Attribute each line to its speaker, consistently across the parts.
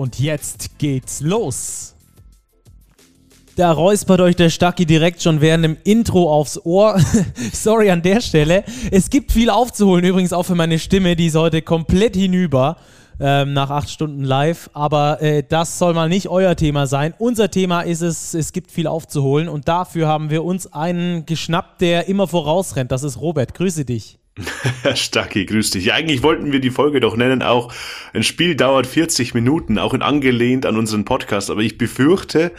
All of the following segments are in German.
Speaker 1: Und jetzt geht's los. Da räuspert euch der Stacki direkt schon während dem Intro aufs Ohr. Sorry an der Stelle. Es gibt viel aufzuholen, übrigens auch für meine Stimme, die ist heute komplett hinüber ähm, nach acht Stunden live. Aber äh, das soll mal nicht euer Thema sein. Unser Thema ist es, es gibt viel aufzuholen und dafür haben wir uns einen geschnappt, der immer vorausrennt. Das ist Robert. Grüße dich.
Speaker 2: Stacki, grüß dich. Eigentlich wollten wir die Folge doch nennen, auch ein Spiel dauert 40 Minuten, auch in angelehnt an unseren Podcast, aber ich befürchte,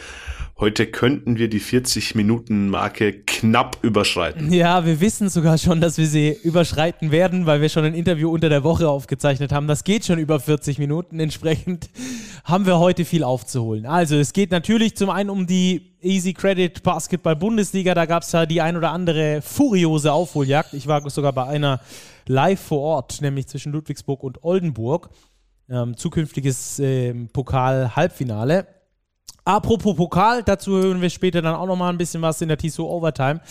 Speaker 2: Heute könnten wir die 40-Minuten-Marke knapp überschreiten.
Speaker 1: Ja, wir wissen sogar schon, dass wir sie überschreiten werden, weil wir schon ein Interview unter der Woche aufgezeichnet haben. Das geht schon über 40 Minuten. Entsprechend haben wir heute viel aufzuholen. Also, es geht natürlich zum einen um die Easy Credit Basketball Bundesliga. Da gab es ja die ein oder andere furiose Aufholjagd. Ich war sogar bei einer live vor Ort, nämlich zwischen Ludwigsburg und Oldenburg. Ähm, zukünftiges ähm, Pokal-Halbfinale. Apropos Pokal, dazu hören wir später dann auch nochmal ein bisschen was in der TSO Overtime.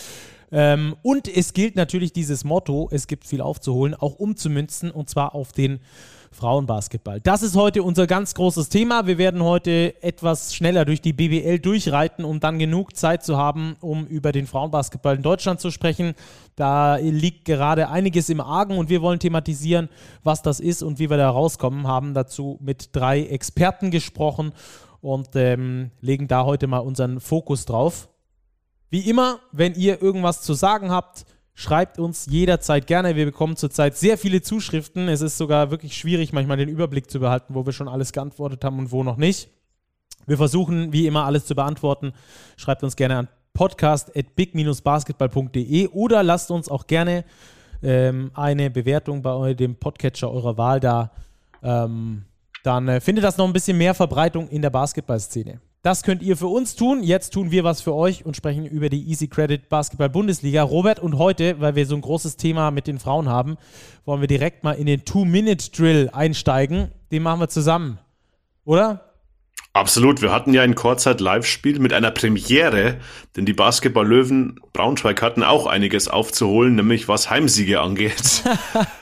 Speaker 1: Ähm, und es gilt natürlich dieses Motto, es gibt viel aufzuholen, auch umzumünzen und zwar auf den Frauenbasketball. Das ist heute unser ganz großes Thema. Wir werden heute etwas schneller durch die BBL durchreiten, um dann genug Zeit zu haben, um über den Frauenbasketball in Deutschland zu sprechen. Da liegt gerade einiges im Argen und wir wollen thematisieren, was das ist und wie wir da rauskommen. Haben dazu mit drei Experten gesprochen und ähm, legen da heute mal unseren Fokus drauf. Wie immer, wenn ihr irgendwas zu sagen habt, schreibt uns jederzeit gerne. Wir bekommen zurzeit sehr viele Zuschriften. Es ist sogar wirklich schwierig, manchmal den Überblick zu behalten, wo wir schon alles geantwortet haben und wo noch nicht. Wir versuchen, wie immer, alles zu beantworten. Schreibt uns gerne an podcast.big-basketball.de oder lasst uns auch gerne ähm, eine Bewertung bei dem Podcatcher eurer Wahl da. Ähm, dann äh, findet das noch ein bisschen mehr Verbreitung in der Basketballszene. Das könnt ihr für uns tun. Jetzt tun wir was für euch und sprechen über die Easy Credit Basketball Bundesliga. Robert, und heute, weil wir so ein großes Thema mit den Frauen haben, wollen wir direkt mal in den Two-Minute-Drill einsteigen. Den machen wir zusammen, oder?
Speaker 2: Absolut. Wir hatten ja ein Kurzzeit-Live-Spiel mit einer Premiere, denn die Basketball-Löwen Braunschweig hatten auch einiges aufzuholen, nämlich was Heimsiege angeht.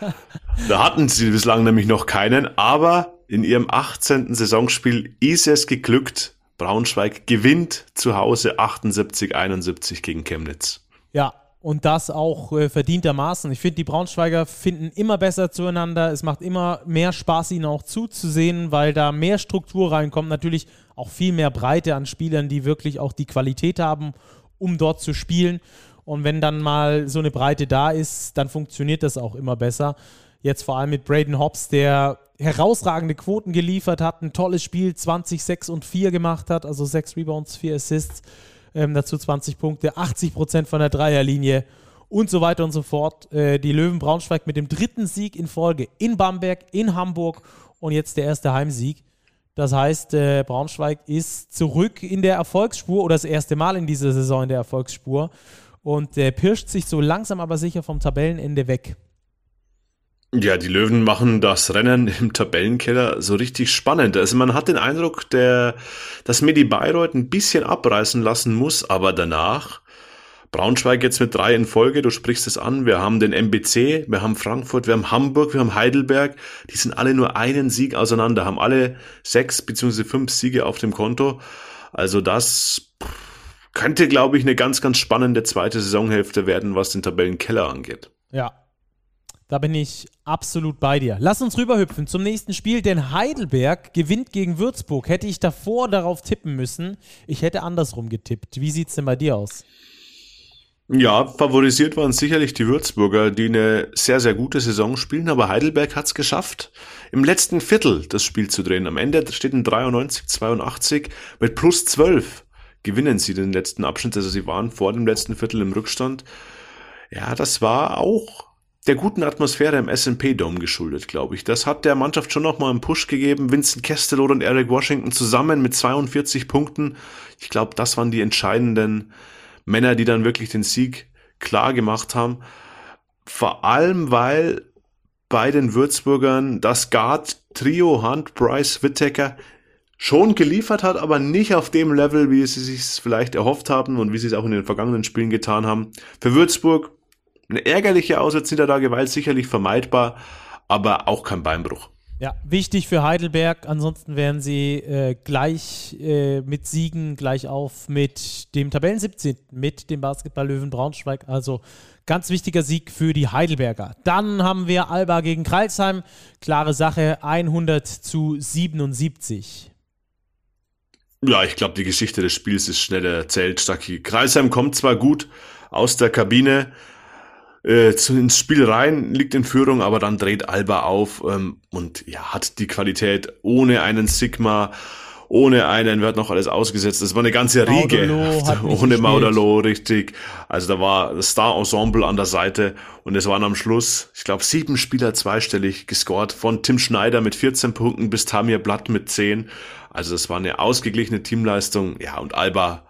Speaker 2: da hatten sie bislang nämlich noch keinen, aber in ihrem 18. Saisonspiel ist es geglückt. Braunschweig gewinnt zu Hause 78-71 gegen Chemnitz.
Speaker 1: Ja, und das auch äh, verdientermaßen. Ich finde, die Braunschweiger finden immer besser zueinander. Es macht immer mehr Spaß, ihnen auch zuzusehen, weil da mehr Struktur reinkommt. Natürlich auch viel mehr Breite an Spielern, die wirklich auch die Qualität haben, um dort zu spielen. Und wenn dann mal so eine Breite da ist, dann funktioniert das auch immer besser. Jetzt vor allem mit Braden Hobbs, der herausragende Quoten geliefert hat, ein tolles Spiel, 20, 6 und 4 gemacht hat, also 6 Rebounds, 4 Assists, ähm, dazu 20 Punkte, 80 Prozent von der Dreierlinie und so weiter und so fort. Äh, die Löwen Braunschweig mit dem dritten Sieg in Folge in Bamberg, in Hamburg und jetzt der erste Heimsieg. Das heißt, äh, Braunschweig ist zurück in der Erfolgsspur oder das erste Mal in dieser Saison in der Erfolgsspur und äh, pirscht sich so langsam aber sicher vom Tabellenende weg.
Speaker 2: Ja, die Löwen machen das Rennen im Tabellenkeller so richtig spannend. Also man hat den Eindruck, der, dass Medi Bayreuth ein bisschen abreißen lassen muss, aber danach Braunschweig jetzt mit drei in Folge, du sprichst es an, wir haben den MBC, wir haben Frankfurt, wir haben Hamburg, wir haben Heidelberg, die sind alle nur einen Sieg auseinander, haben alle sechs beziehungsweise fünf Siege auf dem Konto. Also das könnte, glaube ich, eine ganz, ganz spannende zweite Saisonhälfte werden, was den Tabellenkeller angeht.
Speaker 1: Ja, da bin ich absolut bei dir. Lass uns rüberhüpfen zum nächsten Spiel, denn Heidelberg gewinnt gegen Würzburg. Hätte ich davor darauf tippen müssen, ich hätte andersrum getippt. Wie sieht es denn bei dir aus?
Speaker 2: Ja, favorisiert waren sicherlich die Würzburger, die eine sehr, sehr gute Saison spielen, aber Heidelberg hat es geschafft, im letzten Viertel das Spiel zu drehen. Am Ende steht ein 93, 82 mit plus 12 gewinnen sie den letzten Abschnitt. Also sie waren vor dem letzten Viertel im Rückstand. Ja, das war auch der guten Atmosphäre im S&P Dome geschuldet, glaube ich. Das hat der Mannschaft schon nochmal einen Push gegeben. Vincent Castello und Eric Washington zusammen mit 42 Punkten. Ich glaube, das waren die entscheidenden Männer, die dann wirklich den Sieg klar gemacht haben. Vor allem, weil bei den Würzburgern das Guard-Trio Hunt, Bryce, Whittaker schon geliefert hat, aber nicht auf dem Level, wie sie sich vielleicht erhofft haben und wie sie es auch in den vergangenen Spielen getan haben. Für Würzburg eine ärgerliche Auswärtsniederlage, weil sicherlich vermeidbar, aber auch kein Beinbruch.
Speaker 1: Ja, wichtig für Heidelberg. Ansonsten wären sie äh, gleich äh, mit Siegen gleich auf mit dem Tabellen 17, mit dem Basketball-Löwen Braunschweig. Also ganz wichtiger Sieg für die Heidelberger. Dann haben wir Alba gegen Kreilsheim. Klare Sache, 100 zu 77.
Speaker 2: Ja, ich glaube, die Geschichte des Spiels ist schnell erzählt, Stacki. Kreisheim kommt zwar gut aus der Kabine, äh, zu, ins Spiel rein, liegt in Führung, aber dann dreht Alba auf ähm, und ja, hat die Qualität ohne einen Sigma, ohne einen, wird noch alles ausgesetzt. Das war eine ganze Riege, ohne Maudalo, richtig. Also da war das Star-Ensemble an der Seite und es waren am Schluss, ich glaube, sieben Spieler zweistellig gescored, von Tim Schneider mit 14 Punkten bis Tamir Blatt mit 10. Also das war eine ausgeglichene Teamleistung. Ja, und Alba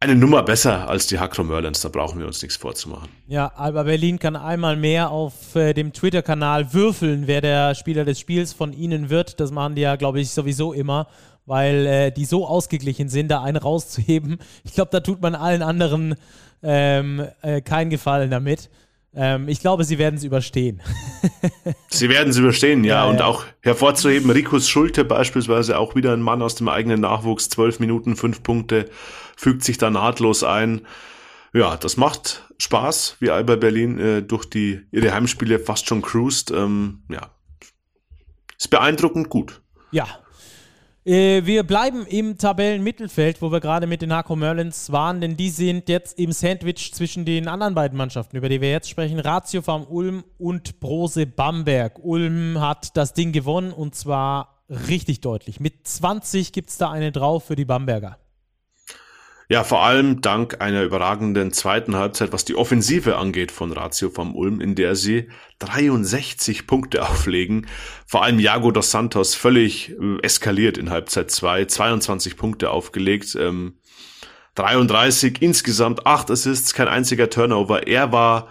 Speaker 2: eine Nummer besser als die Hakro Merlins, da brauchen wir uns nichts vorzumachen.
Speaker 1: Ja, Alba Berlin kann einmal mehr auf äh, dem Twitter-Kanal würfeln, wer der Spieler des Spiels von ihnen wird. Das machen die ja, glaube ich, sowieso immer, weil äh, die so ausgeglichen sind, da einen rauszuheben. Ich glaube, da tut man allen anderen ähm, äh, keinen Gefallen damit. Ähm, ich glaube, sie werden es überstehen.
Speaker 2: sie werden es überstehen, ja. ja und ja. auch hervorzuheben, Rikus Schulte beispielsweise, auch wieder ein Mann aus dem eigenen Nachwuchs, zwölf Minuten, fünf Punkte fügt sich da nahtlos ein. Ja, das macht Spaß, wie Alba Berlin äh, durch die ihre Heimspiele fast schon cruised. Ähm, ja, ist beeindruckend gut.
Speaker 1: Ja. Äh, wir bleiben im Tabellenmittelfeld, wo wir gerade mit den Hako Merlins waren, denn die sind jetzt im Sandwich zwischen den anderen beiden Mannschaften, über die wir jetzt sprechen. Ratio Farm Ulm und Brose Bamberg. Ulm hat das Ding gewonnen und zwar richtig deutlich. Mit 20 gibt es da eine drauf für die Bamberger.
Speaker 2: Ja, vor allem dank einer überragenden zweiten Halbzeit, was die Offensive angeht von Ratio vom Ulm, in der sie 63 Punkte auflegen. Vor allem Jago dos Santos völlig äh, eskaliert in Halbzeit 2, 22 Punkte aufgelegt. Ähm, 33 insgesamt, 8 Assists, kein einziger Turnover. Er war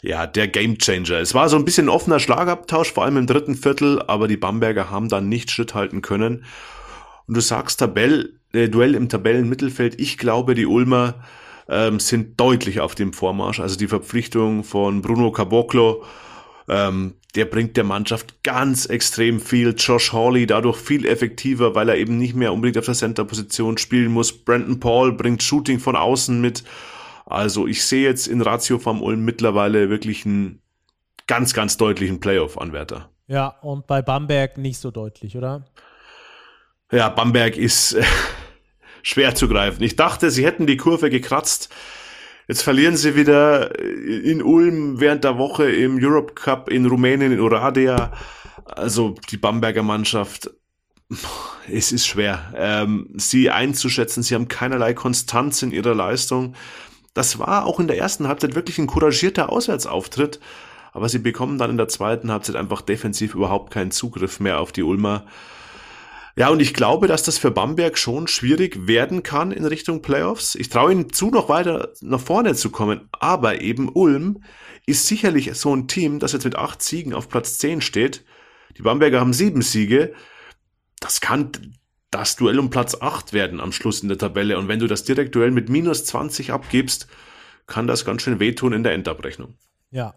Speaker 2: ja der Gamechanger. Es war so ein bisschen offener Schlagabtausch, vor allem im dritten Viertel, aber die Bamberger haben dann nicht Schritt halten können. Und du sagst Tabell, äh, Duell im Tabellenmittelfeld. Ich glaube, die Ulmer ähm, sind deutlich auf dem Vormarsch. Also die Verpflichtung von Bruno Caboclo, ähm, der bringt der Mannschaft ganz extrem viel. Josh Hawley dadurch viel effektiver, weil er eben nicht mehr unbedingt auf der Center-Position spielen muss. Brandon Paul bringt Shooting von außen mit. Also ich sehe jetzt in Ratio vom Ulm mittlerweile wirklich einen ganz, ganz deutlichen Playoff-Anwärter.
Speaker 1: Ja, und bei Bamberg nicht so deutlich, oder?
Speaker 2: Ja, Bamberg ist äh, schwer zu greifen. Ich dachte, sie hätten die Kurve gekratzt. Jetzt verlieren sie wieder in Ulm während der Woche im Europe Cup in Rumänien, in Oradea. Also die Bamberger Mannschaft, es ist schwer, ähm, sie einzuschätzen. Sie haben keinerlei Konstanz in ihrer Leistung. Das war auch in der ersten Halbzeit wirklich ein couragierter Auswärtsauftritt, aber sie bekommen dann in der zweiten Halbzeit einfach defensiv überhaupt keinen Zugriff mehr auf die Ulmer. Ja, und ich glaube, dass das für Bamberg schon schwierig werden kann in Richtung Playoffs. Ich traue ihnen zu, noch weiter nach vorne zu kommen. Aber eben Ulm ist sicherlich so ein Team, das jetzt mit acht Siegen auf Platz zehn steht. Die Bamberger haben sieben Siege. Das kann das Duell um Platz acht werden am Schluss in der Tabelle. Und wenn du das Direktduell mit minus 20 abgibst, kann das ganz schön wehtun in der Endabrechnung.
Speaker 1: Ja,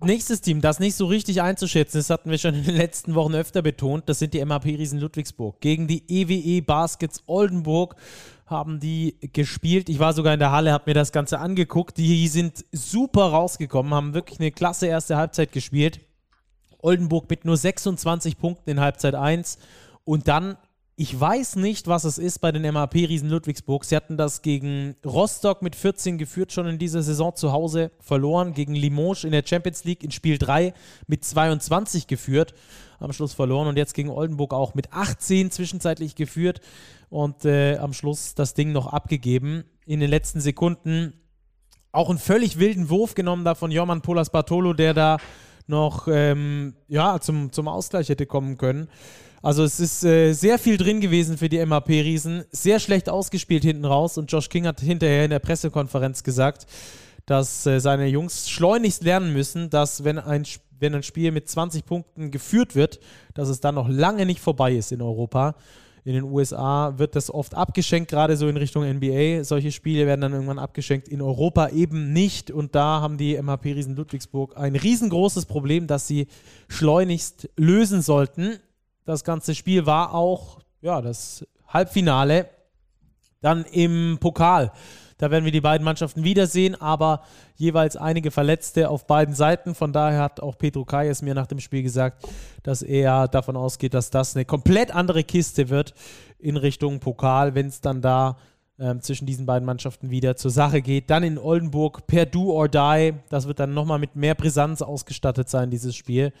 Speaker 1: Nächstes Team, das nicht so richtig einzuschätzen ist, hatten wir schon in den letzten Wochen öfter betont, das sind die MHP Riesen Ludwigsburg. Gegen die EWE e Baskets Oldenburg haben die gespielt. Ich war sogar in der Halle, habe mir das Ganze angeguckt. Die sind super rausgekommen, haben wirklich eine klasse erste Halbzeit gespielt. Oldenburg mit nur 26 Punkten in Halbzeit 1 und dann ich weiß nicht, was es ist bei den MAP-Riesen Ludwigsburg. Sie hatten das gegen Rostock mit 14 geführt, schon in dieser Saison zu Hause verloren. Gegen Limoges in der Champions League in Spiel 3 mit 22 geführt, am Schluss verloren. Und jetzt gegen Oldenburg auch mit 18 zwischenzeitlich geführt und äh, am Schluss das Ding noch abgegeben. In den letzten Sekunden auch einen völlig wilden Wurf genommen da von Jorman Polas Bartolo, der da noch ähm, ja, zum, zum Ausgleich hätte kommen können. Also es ist äh, sehr viel drin gewesen für die MAP-Riesen. Sehr schlecht ausgespielt hinten raus und Josh King hat hinterher in der Pressekonferenz gesagt, dass äh, seine Jungs schleunigst lernen müssen, dass wenn ein, wenn ein Spiel mit 20 Punkten geführt wird, dass es dann noch lange nicht vorbei ist in Europa. In den USA wird das oft abgeschenkt, gerade so in Richtung NBA. Solche Spiele werden dann irgendwann abgeschenkt, in Europa eben nicht. Und da haben die MHP Riesen Ludwigsburg ein riesengroßes Problem, das sie schleunigst lösen sollten. Das ganze Spiel war auch ja, das Halbfinale dann im Pokal. Da werden wir die beiden Mannschaften wiedersehen, aber jeweils einige Verletzte auf beiden Seiten. Von daher hat auch Pedro Kayes mir nach dem Spiel gesagt, dass er davon ausgeht, dass das eine komplett andere Kiste wird in Richtung Pokal, wenn es dann da ähm, zwischen diesen beiden Mannschaften wieder zur Sache geht. Dann in Oldenburg per Do or Die. Das wird dann nochmal mit mehr Brisanz ausgestattet sein, dieses Spiel.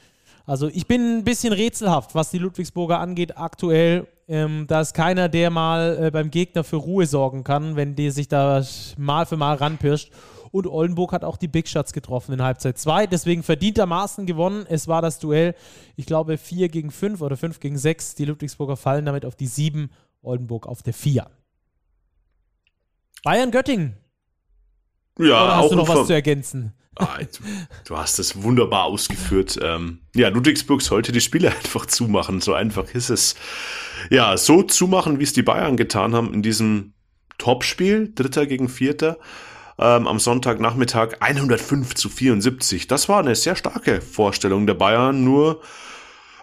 Speaker 1: Also ich bin ein bisschen rätselhaft, was die Ludwigsburger angeht aktuell. Ähm, da ist keiner, der mal äh, beim Gegner für Ruhe sorgen kann, wenn die sich da mal für mal ranpirscht. Und Oldenburg hat auch die Big Shots getroffen in Halbzeit 2. Deswegen verdientermaßen gewonnen. Es war das Duell, ich glaube, 4 gegen 5 oder 5 gegen 6. Die Ludwigsburger fallen damit auf die 7, Oldenburg auf der 4. Bayern-Göttingen.
Speaker 2: Ja,
Speaker 1: Oder hast
Speaker 2: auch
Speaker 1: du noch was zu ergänzen?
Speaker 2: Ah, du, hast es wunderbar ausgeführt. Ähm, ja, Ludwigsburg sollte die Spiele einfach zumachen. So einfach ist es. Ja, so zumachen, wie es die Bayern getan haben in diesem Topspiel, Dritter gegen Vierter, ähm, am Sonntagnachmittag 105 zu 74. Das war eine sehr starke Vorstellung der Bayern, nur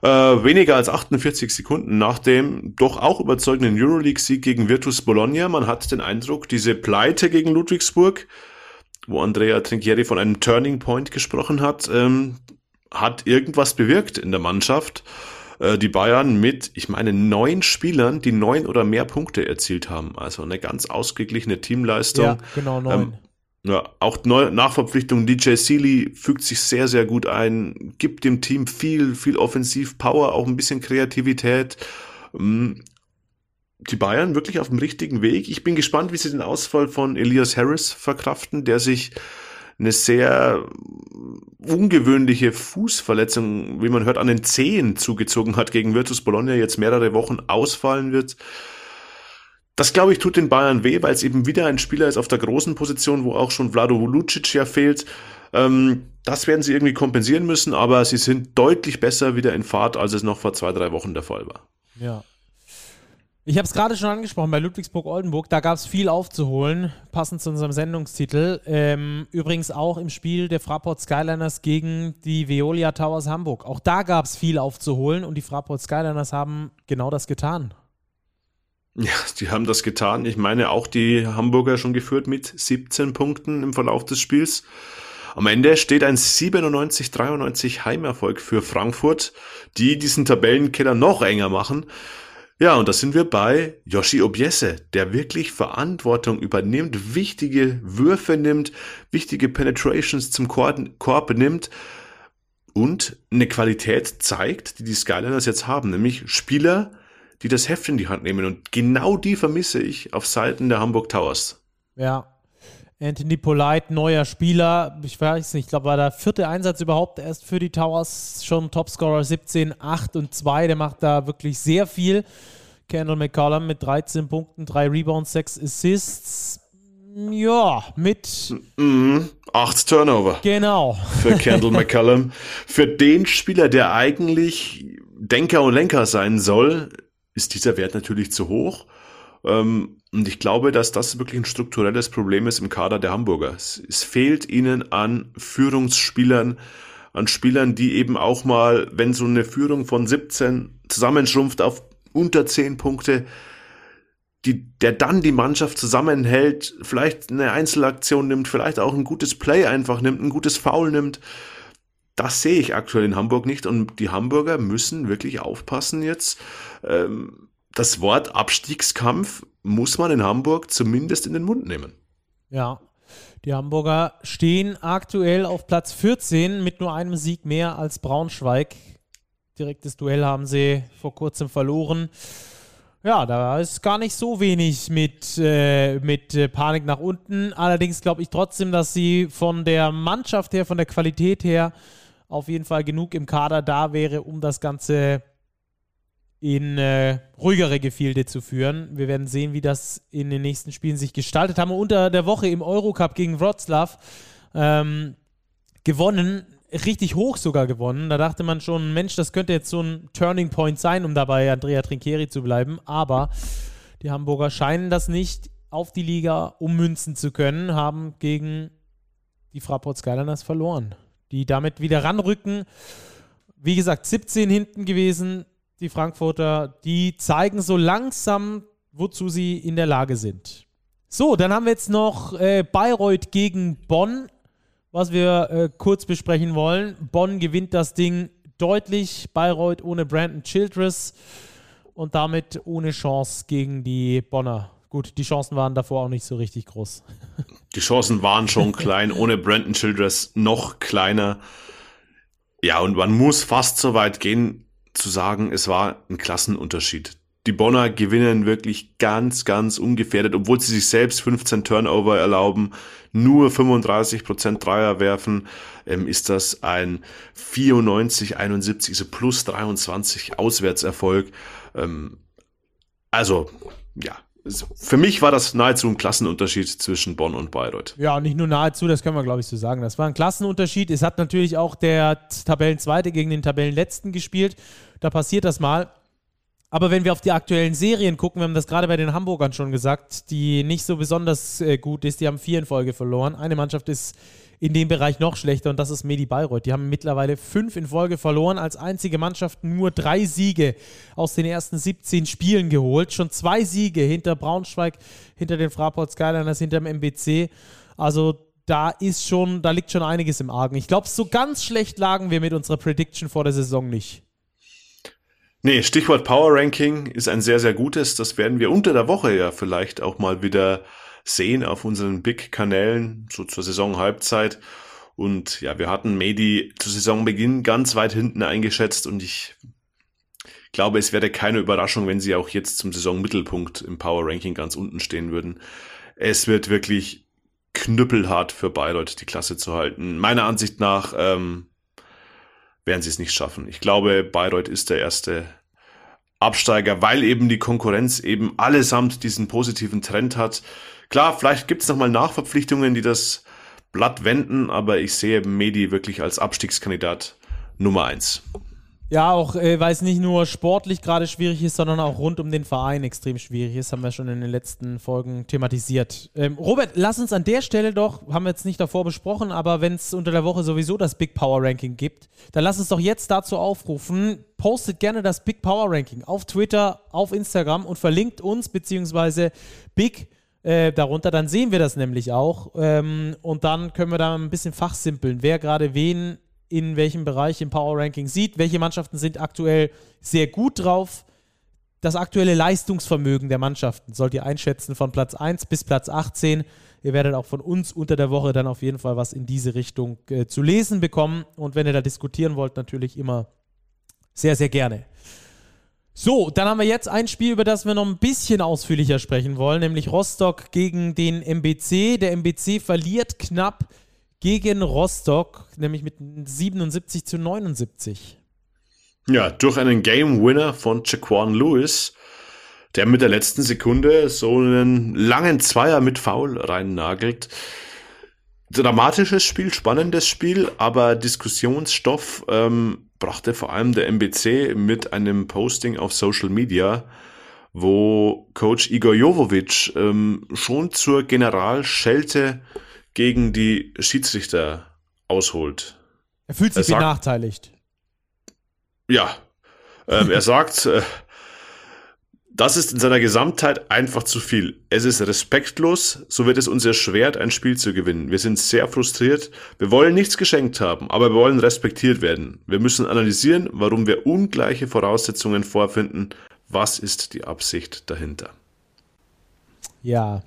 Speaker 2: äh, weniger als 48 Sekunden nach dem doch auch überzeugenden Euroleague-Sieg gegen Virtus Bologna. Man hat den Eindruck, diese Pleite gegen Ludwigsburg, wo Andrea Trinchieri von einem Turning Point gesprochen hat, ähm, hat irgendwas bewirkt in der Mannschaft. Äh, die Bayern mit, ich meine, neun Spielern, die neun oder mehr Punkte erzielt haben. Also eine ganz ausgeglichene Teamleistung.
Speaker 1: Ja, genau, neun.
Speaker 2: Ähm, ja, auch Neu Nachverpflichtung DJ Sealy fügt sich sehr, sehr gut ein, gibt dem Team viel, viel Offensiv-Power, auch ein bisschen Kreativität. Die Bayern wirklich auf dem richtigen Weg. Ich bin gespannt, wie sie den Ausfall von Elias Harris verkraften, der sich eine sehr ungewöhnliche Fußverletzung, wie man hört, an den Zehen zugezogen hat gegen Virtus Bologna, jetzt mehrere Wochen ausfallen wird. Das, glaube ich, tut den Bayern weh, weil es eben wieder ein Spieler ist auf der großen Position, wo auch schon Vlado Lucic ja fehlt. Ähm, das werden sie irgendwie kompensieren müssen, aber sie sind deutlich besser wieder in Fahrt, als es noch vor zwei, drei Wochen der Fall war.
Speaker 1: Ja. Ich habe es gerade schon angesprochen, bei Ludwigsburg-Oldenburg, da gab es viel aufzuholen, passend zu unserem Sendungstitel. Ähm, übrigens auch im Spiel der Fraport Skyliners gegen die Veolia Towers Hamburg. Auch da gab es viel aufzuholen und die Fraport Skyliners haben genau das getan.
Speaker 2: Ja, die haben das getan. Ich meine, auch die Hamburger schon geführt mit 17 Punkten im Verlauf des Spiels. Am Ende steht ein 97-93 Heimerfolg für Frankfurt, die diesen Tabellenkeller noch enger machen. Ja, und da sind wir bei Yoshi Obiese, der wirklich Verantwortung übernimmt, wichtige Würfe nimmt, wichtige Penetrations zum Korb, nimmt und eine Qualität zeigt, die die Skyliners jetzt haben, nämlich Spieler, die das Heft in die Hand nehmen. Und genau die vermisse ich auf Seiten der Hamburg Towers.
Speaker 1: Ja. Anthony Polite, neuer Spieler. Ich weiß nicht, ich glaube, war der vierte Einsatz überhaupt erst für die Towers. Schon Topscorer 17, 8 und 2. Der macht da wirklich sehr viel. Kendall McCollum mit 13 Punkten, 3 Rebounds, 6 Assists. Ja, mit.
Speaker 2: Mhm. Acht Turnover.
Speaker 1: Genau.
Speaker 2: Für Kendall McCollum. Für den Spieler, der eigentlich Denker und Lenker sein soll, ist dieser Wert natürlich zu hoch. Ähm, und ich glaube, dass das wirklich ein strukturelles Problem ist im Kader der Hamburger. Es, fehlt ihnen an Führungsspielern, an Spielern, die eben auch mal, wenn so eine Führung von 17 zusammenschrumpft auf unter 10 Punkte, die, der dann die Mannschaft zusammenhält, vielleicht eine Einzelaktion nimmt, vielleicht auch ein gutes Play einfach nimmt, ein gutes Foul nimmt. Das sehe ich aktuell in Hamburg nicht und die Hamburger müssen wirklich aufpassen jetzt. Ähm, das Wort Abstiegskampf muss man in Hamburg zumindest in den Mund nehmen.
Speaker 1: Ja, die Hamburger stehen aktuell auf Platz 14 mit nur einem Sieg mehr als Braunschweig. Direktes Duell haben sie vor kurzem verloren. Ja, da ist gar nicht so wenig mit, äh, mit äh, Panik nach unten. Allerdings glaube ich trotzdem, dass sie von der Mannschaft her, von der Qualität her auf jeden Fall genug im Kader da wäre, um das Ganze in äh, ruhigere Gefilde zu führen. Wir werden sehen, wie das in den nächsten Spielen sich gestaltet. Haben wir unter der Woche im Eurocup gegen Wroclaw ähm, gewonnen richtig hoch sogar gewonnen. Da dachte man schon, Mensch, das könnte jetzt so ein Turning Point sein, um dabei Andrea Trinchieri zu bleiben. Aber die Hamburger scheinen das nicht auf die Liga ummünzen zu können, haben gegen die Fraport Skyliners verloren. Die damit wieder ranrücken. Wie gesagt, 17 hinten gewesen, die Frankfurter. Die zeigen so langsam, wozu sie in der Lage sind. So, dann haben wir jetzt noch äh, Bayreuth gegen Bonn was wir äh, kurz besprechen wollen. Bonn gewinnt das Ding deutlich. Bayreuth ohne Brandon Childress und damit ohne Chance gegen die Bonner. Gut, die Chancen waren davor auch nicht so richtig groß.
Speaker 2: Die Chancen waren schon klein, ohne Brandon Childress noch kleiner. Ja, und man muss fast so weit gehen, zu sagen, es war ein Klassenunterschied. Die Bonner gewinnen wirklich ganz, ganz ungefährdet, obwohl sie sich selbst 15 Turnover erlauben, nur 35% Dreier werfen, ähm, ist das ein 94, 71, so plus 23 Auswärtserfolg. Ähm, also, ja, für mich war das nahezu ein Klassenunterschied zwischen Bonn und Bayreuth.
Speaker 1: Ja, nicht nur nahezu, das können wir, glaube ich, so sagen. Das war ein Klassenunterschied. Es hat natürlich auch der Tabellenzweite gegen den Tabellenletzten gespielt. Da passiert das mal. Aber wenn wir auf die aktuellen Serien gucken, wir haben das gerade bei den Hamburgern schon gesagt, die nicht so besonders äh, gut ist, die haben vier in Folge verloren. Eine Mannschaft ist in dem Bereich noch schlechter und das ist Medi Bayreuth. Die haben mittlerweile fünf in Folge verloren, als einzige Mannschaft nur drei Siege aus den ersten 17 Spielen geholt. Schon zwei Siege hinter Braunschweig, hinter den Fraport Skyliners, hinter dem MBC. Also da ist schon, da liegt schon einiges im Argen. Ich glaube, so ganz schlecht lagen wir mit unserer Prediction vor der Saison nicht.
Speaker 2: Nee, Stichwort Power Ranking ist ein sehr, sehr gutes. Das werden wir unter der Woche ja vielleicht auch mal wieder sehen auf unseren Big-Kanälen, so zur Saisonhalbzeit. Und ja, wir hatten Medi zu Saisonbeginn ganz weit hinten eingeschätzt und ich glaube, es wäre keine Überraschung, wenn sie auch jetzt zum Saisonmittelpunkt im Power Ranking ganz unten stehen würden. Es wird wirklich knüppelhart für Bayreuth die Klasse zu halten. Meiner Ansicht nach ähm, werden sie es nicht schaffen. Ich glaube, Bayreuth ist der erste Absteiger, weil eben die Konkurrenz eben allesamt diesen positiven Trend hat. Klar, vielleicht gibt es nochmal Nachverpflichtungen, die das Blatt wenden, aber ich sehe Medi wirklich als Abstiegskandidat Nummer eins.
Speaker 1: Ja, auch äh, weil es nicht nur sportlich gerade schwierig ist, sondern auch rund um den Verein extrem schwierig ist, haben wir schon in den letzten Folgen thematisiert. Ähm, Robert, lass uns an der Stelle doch, haben wir jetzt nicht davor besprochen, aber wenn es unter der Woche sowieso das Big Power Ranking gibt, dann lass uns doch jetzt dazu aufrufen, postet gerne das Big Power Ranking auf Twitter, auf Instagram und verlinkt uns beziehungsweise Big äh, darunter, dann sehen wir das nämlich auch. Ähm, und dann können wir da ein bisschen fachsimpeln, wer gerade wen in welchem Bereich im Power Ranking sieht. Welche Mannschaften sind aktuell sehr gut drauf? Das aktuelle Leistungsvermögen der Mannschaften sollt ihr einschätzen von Platz 1 bis Platz 18. Ihr werdet auch von uns unter der Woche dann auf jeden Fall was in diese Richtung äh, zu lesen bekommen. Und wenn ihr da diskutieren wollt, natürlich immer sehr, sehr gerne. So, dann haben wir jetzt ein Spiel, über das wir noch ein bisschen ausführlicher sprechen wollen, nämlich Rostock gegen den MBC. Der MBC verliert knapp gegen Rostock, nämlich mit 77 zu 79.
Speaker 2: Ja, durch einen Game Winner von Jaquan Lewis, der mit der letzten Sekunde so einen langen Zweier mit Foul reinnagelt. Dramatisches Spiel, spannendes Spiel, aber Diskussionsstoff ähm, brachte vor allem der MBC mit einem Posting auf Social Media, wo Coach Igor Jovovic ähm, schon zur Generalschelte gegen die Schiedsrichter ausholt.
Speaker 1: Er fühlt sich er sagt, benachteiligt.
Speaker 2: Ja. Ähm, er sagt, äh, das ist in seiner Gesamtheit einfach zu viel. Es ist respektlos, so wird es uns erschwert, ein Spiel zu gewinnen. Wir sind sehr frustriert. Wir wollen nichts geschenkt haben, aber wir wollen respektiert werden. Wir müssen analysieren, warum wir ungleiche Voraussetzungen vorfinden. Was ist die Absicht dahinter?
Speaker 1: Ja,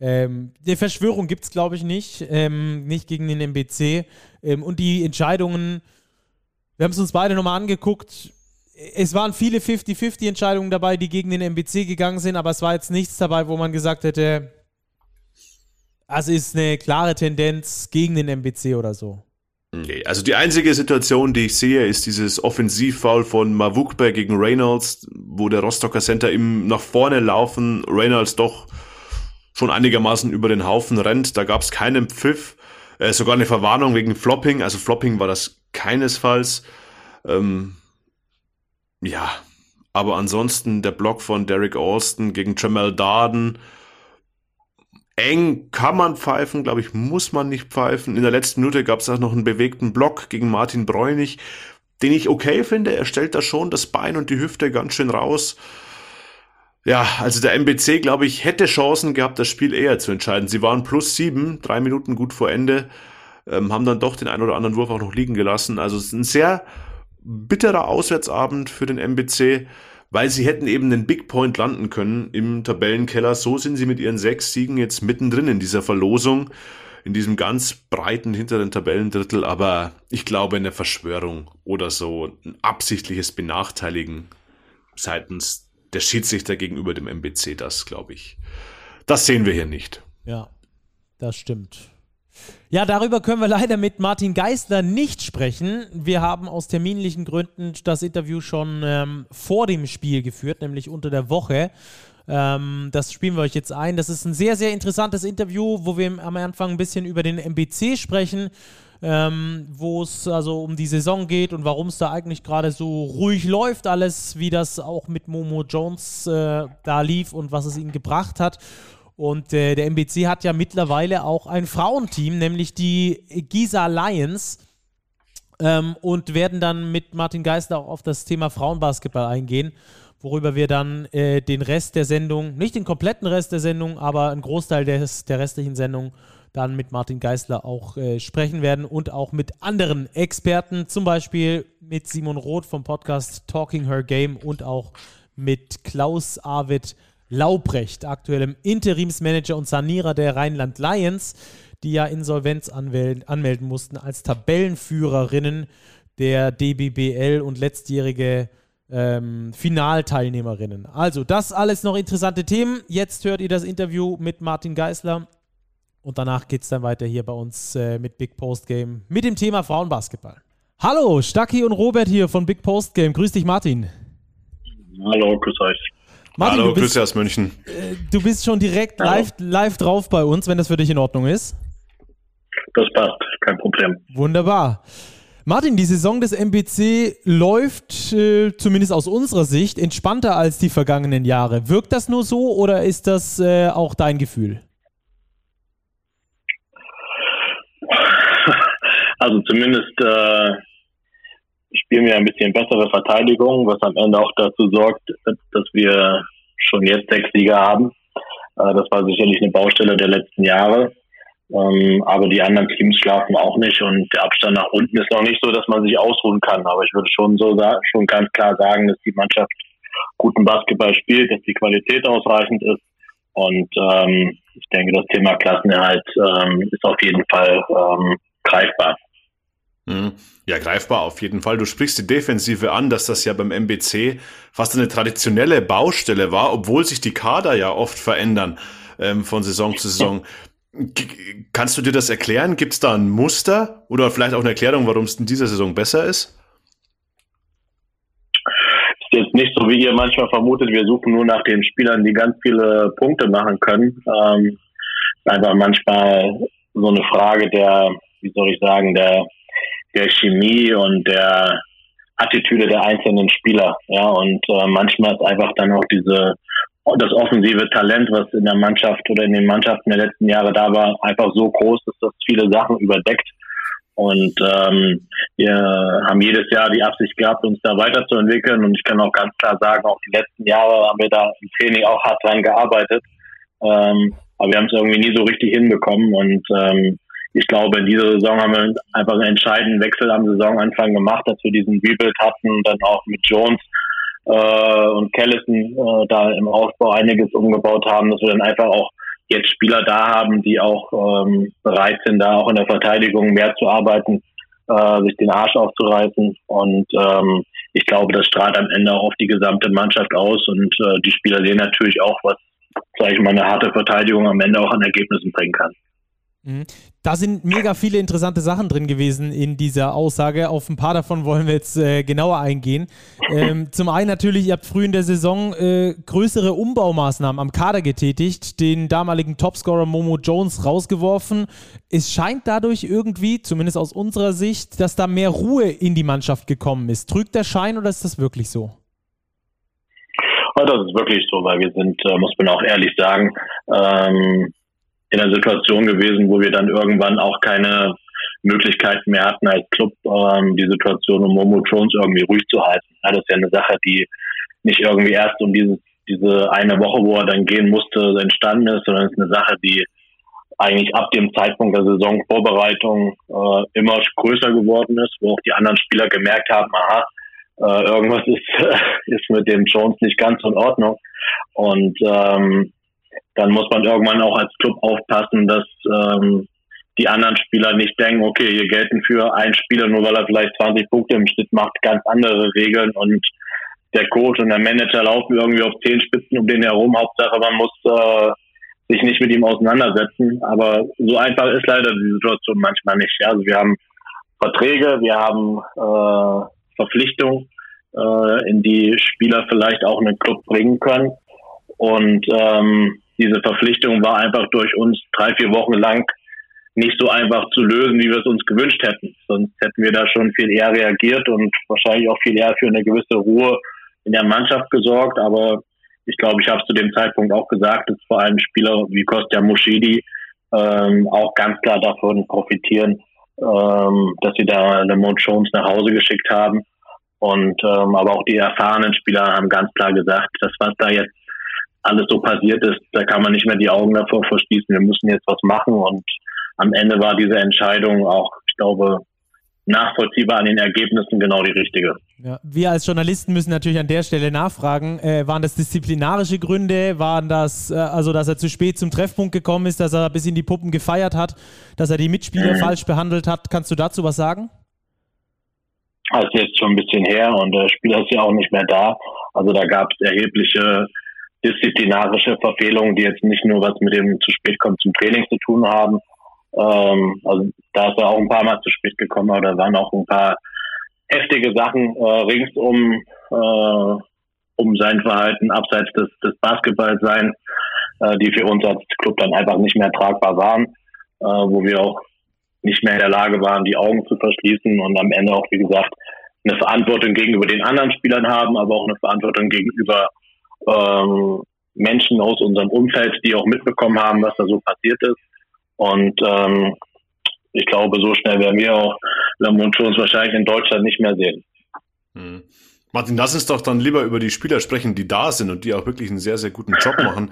Speaker 1: ähm, die Verschwörung gibt es, glaube ich, nicht. Ähm, nicht gegen den MBC. Ähm, und die Entscheidungen, wir haben es uns beide nochmal angeguckt. es waren viele 50-50-Entscheidungen dabei, die gegen den MBC gegangen sind, aber es war jetzt nichts dabei, wo man gesagt hätte, es ist eine klare Tendenz gegen den MBC oder so.
Speaker 2: Nee, also die einzige Situation, die ich sehe, ist dieses Offensivfoul von Mavukbe gegen Reynolds, wo der Rostocker Center ihm nach vorne laufen, Reynolds doch schon einigermaßen über den Haufen rennt. Da gab es keinen Pfiff, äh, sogar eine Verwarnung wegen Flopping. Also Flopping war das keinesfalls. Ähm, ja, aber ansonsten der Block von Derek Austin gegen Jamal Darden, eng kann man pfeifen, glaube ich, muss man nicht pfeifen. In der letzten Minute gab es auch noch einen bewegten Block gegen Martin Bräunig, den ich okay finde. Er stellt da schon das Bein und die Hüfte ganz schön raus. Ja, also der MBC, glaube ich, hätte Chancen gehabt, das Spiel eher zu entscheiden. Sie waren plus sieben, drei Minuten gut vor Ende, ähm, haben dann doch den einen oder anderen Wurf auch noch liegen gelassen. Also es ist ein sehr bitterer Auswärtsabend für den MBC weil sie hätten eben den Big Point landen können im Tabellenkeller. So sind sie mit ihren sechs Siegen jetzt mittendrin in dieser Verlosung, in diesem ganz breiten hinteren Tabellendrittel. Aber ich glaube, eine Verschwörung oder so ein absichtliches Benachteiligen seitens der Schiedsrichter gegenüber dem MBC, das glaube ich, das sehen wir hier nicht.
Speaker 1: Ja, das stimmt. Ja, darüber können wir leider mit Martin Geisler nicht sprechen. Wir haben aus terminlichen Gründen das Interview schon ähm, vor dem Spiel geführt, nämlich unter der Woche. Ähm, das spielen wir euch jetzt ein. Das ist ein sehr, sehr interessantes Interview, wo wir am Anfang ein bisschen über den MBC sprechen. Ähm, wo es also um die Saison geht und warum es da eigentlich gerade so ruhig läuft, alles, wie das auch mit Momo Jones äh, da lief und was es ihnen gebracht hat. Und äh, der MBC hat ja mittlerweile auch ein Frauenteam, nämlich die Giza Lions. Ähm, und werden dann mit Martin Geisler auch auf das Thema Frauenbasketball eingehen, worüber wir dann äh, den Rest der Sendung, nicht den kompletten Rest der Sendung, aber einen Großteil des, der restlichen Sendung dann mit Martin Geisler auch äh, sprechen werden und auch mit anderen Experten, zum Beispiel mit Simon Roth vom Podcast Talking Her Game und auch mit Klaus Arvid Laubrecht, aktuellem Interimsmanager und Sanierer der Rheinland Lions, die ja Insolvenz anmelden mussten als Tabellenführerinnen der DBBL und letztjährige ähm, Finalteilnehmerinnen. Also, das alles noch interessante Themen. Jetzt hört ihr das Interview mit Martin Geisler und danach geht es dann weiter hier bei uns äh, mit Big Post Game mit dem Thema Frauenbasketball. Hallo, Stacki und Robert hier von Big Post Game. Grüß dich, Martin.
Speaker 3: Hallo, grüß euch.
Speaker 2: Martin, Hallo, Grüße aus München.
Speaker 1: Äh, du bist schon direkt live, live drauf bei uns, wenn das für dich in Ordnung ist.
Speaker 3: Das passt, kein Problem.
Speaker 1: Wunderbar. Martin, die Saison des MBC läuft, äh, zumindest aus unserer Sicht, entspannter als die vergangenen Jahre. Wirkt das nur so oder ist das äh, auch dein Gefühl?
Speaker 3: Also zumindest äh, spielen wir ein bisschen bessere Verteidigung, was am Ende auch dazu sorgt, dass wir schon jetzt sechs Sieger haben. Äh, das war sicherlich eine Baustelle der letzten Jahre. Ähm, aber die anderen Teams schlafen auch nicht und der Abstand nach unten ist noch nicht so, dass man sich ausruhen kann. Aber ich würde schon so schon ganz klar sagen, dass die Mannschaft guten Basketball spielt, dass die Qualität ausreichend ist. Und ähm, ich denke, das Thema Klassenerhalt ähm, ist auf jeden Fall ähm, greifbar.
Speaker 2: Mhm. Ja, greifbar auf jeden Fall. Du sprichst die Defensive an, dass das ja beim MBC fast eine traditionelle Baustelle war, obwohl sich die Kader ja oft verändern ähm, von Saison zu Saison. G kannst du dir das erklären? Gibt es da ein Muster oder vielleicht auch eine Erklärung, warum es in dieser Saison besser ist?
Speaker 3: Ist jetzt nicht so, wie ihr manchmal vermutet. Wir suchen nur nach den Spielern, die ganz viele Punkte machen können. Ähm, einfach manchmal so eine Frage der, wie soll ich sagen, der der Chemie und der Attitüde der einzelnen Spieler. Ja, und äh, manchmal ist einfach dann auch diese das offensive Talent, was in der Mannschaft oder in den Mannschaften der letzten Jahre da war, einfach so groß, dass das viele Sachen überdeckt. Und ähm, wir haben jedes Jahr die Absicht gehabt, uns da weiterzuentwickeln. Und ich kann auch ganz klar sagen, auch die letzten Jahre haben wir da im Training auch hart dran gearbeitet. Ähm, aber wir haben es irgendwie nie so richtig hinbekommen. Und ähm, ich glaube, in dieser Saison haben wir einfach einen entscheidenden Wechsel am Saisonanfang gemacht, dass wir diesen Rebuild hatten und dann auch mit Jones äh, und Callison äh, da im Aufbau einiges umgebaut haben, dass wir dann einfach auch jetzt Spieler da haben, die auch ähm, bereit sind, da auch in der Verteidigung mehr zu arbeiten. äh, sich den Arsch aufzureißen. Und ähm, ich glaube, das strahlt am Ende auch auf die gesamte Mannschaft aus. Und äh, die Spieler sehen natürlich auch, was, sage ich mal, eine harte Verteidigung am Ende auch an Ergebnissen bringen kann.
Speaker 1: Da sind mega viele interessante Sachen drin gewesen in dieser Aussage. Auf ein paar davon wollen wir jetzt äh, genauer eingehen. Ähm, zum einen natürlich, ihr habt früh in der Saison äh, größere Umbaumaßnahmen am Kader getätigt, den damaligen Topscorer Momo Jones rausgeworfen. Es scheint dadurch irgendwie, zumindest aus unserer Sicht, dass da mehr Ruhe in die Mannschaft gekommen ist. Trügt der Schein oder ist das wirklich so?
Speaker 3: Das ist wirklich so, weil wir sind, äh, muss man auch ehrlich sagen, ähm, in einer Situation gewesen, wo wir dann irgendwann auch keine Möglichkeiten mehr hatten als Club, ähm, die Situation um Momo Jones irgendwie ruhig zu halten. Ja, das ist ja eine Sache, die nicht irgendwie erst um dieses, diese eine Woche, wo er dann gehen musste, entstanden ist, sondern es ist eine Sache, die eigentlich ab dem Zeitpunkt der Saisonvorbereitung äh, immer größer geworden ist, wo auch die anderen Spieler gemerkt haben, aha, äh, irgendwas ist, ist mit dem Jones nicht ganz in Ordnung. Und ähm, dann muss man irgendwann auch als Club aufpassen, dass ähm, die anderen Spieler nicht denken, okay, hier gelten für einen Spieler, nur weil er vielleicht 20 Punkte im Schnitt macht, ganz andere Regeln und der Coach und der Manager laufen irgendwie auf zehn Spitzen um den herum. Hauptsache, man muss äh, sich nicht mit ihm auseinandersetzen. Aber so einfach ist leider die Situation manchmal nicht. Also wir haben Verträge, wir haben äh, Verpflichtungen, äh, in die Spieler vielleicht auch einen Club bringen können. Und ähm, diese Verpflichtung war einfach durch uns drei, vier Wochen lang nicht so einfach zu lösen, wie wir es uns gewünscht hätten. Sonst hätten wir da schon viel eher reagiert und wahrscheinlich auch viel eher für eine gewisse Ruhe in der Mannschaft gesorgt. Aber ich glaube, ich habe es zu dem Zeitpunkt auch gesagt, dass vor allem Spieler wie Kostja Moschidi ähm, auch ganz klar davon profitieren, ähm, dass sie da Lamont Jones nach Hause geschickt haben. Und ähm, aber auch die erfahrenen Spieler haben ganz klar gesagt, dass was da jetzt alles so passiert ist, da kann man nicht mehr die Augen davor verschließen. Wir müssen jetzt was machen und am Ende war diese Entscheidung auch, ich glaube, nachvollziehbar an den Ergebnissen genau die richtige.
Speaker 1: Ja, wir als Journalisten müssen natürlich an der Stelle nachfragen, äh, waren das disziplinarische Gründe, waren das, äh, also dass er zu spät zum Treffpunkt gekommen ist, dass er bis in die Puppen gefeiert hat, dass er die Mitspieler mhm. falsch behandelt hat, kannst du dazu was sagen?
Speaker 3: Das ist jetzt schon ein bisschen her und der Spieler ist ja auch nicht mehr da. Also da gab es erhebliche disziplinarische Verfehlungen, die jetzt nicht nur was mit dem zu spät kommen zum Training zu tun haben. Ähm, also da ist er auch ein paar Mal zu spät gekommen, aber da waren auch ein paar heftige Sachen äh, rings um, äh, um sein Verhalten abseits des, des Basketballs sein, äh, die für uns als Club dann einfach nicht mehr tragbar waren, äh, wo wir auch nicht mehr in der Lage waren, die Augen zu verschließen und am Ende auch, wie gesagt, eine Verantwortung gegenüber den anderen Spielern haben, aber auch eine Verantwortung gegenüber ähm, Menschen aus unserem Umfeld, die auch mitbekommen haben, was da so passiert ist. Und ähm, ich glaube, so schnell werden wir auch Lamont Jones wahrscheinlich in Deutschland nicht mehr sehen.
Speaker 2: Hm. Martin, lass uns doch dann lieber über die Spieler sprechen, die da sind und die auch wirklich einen sehr, sehr guten Job machen.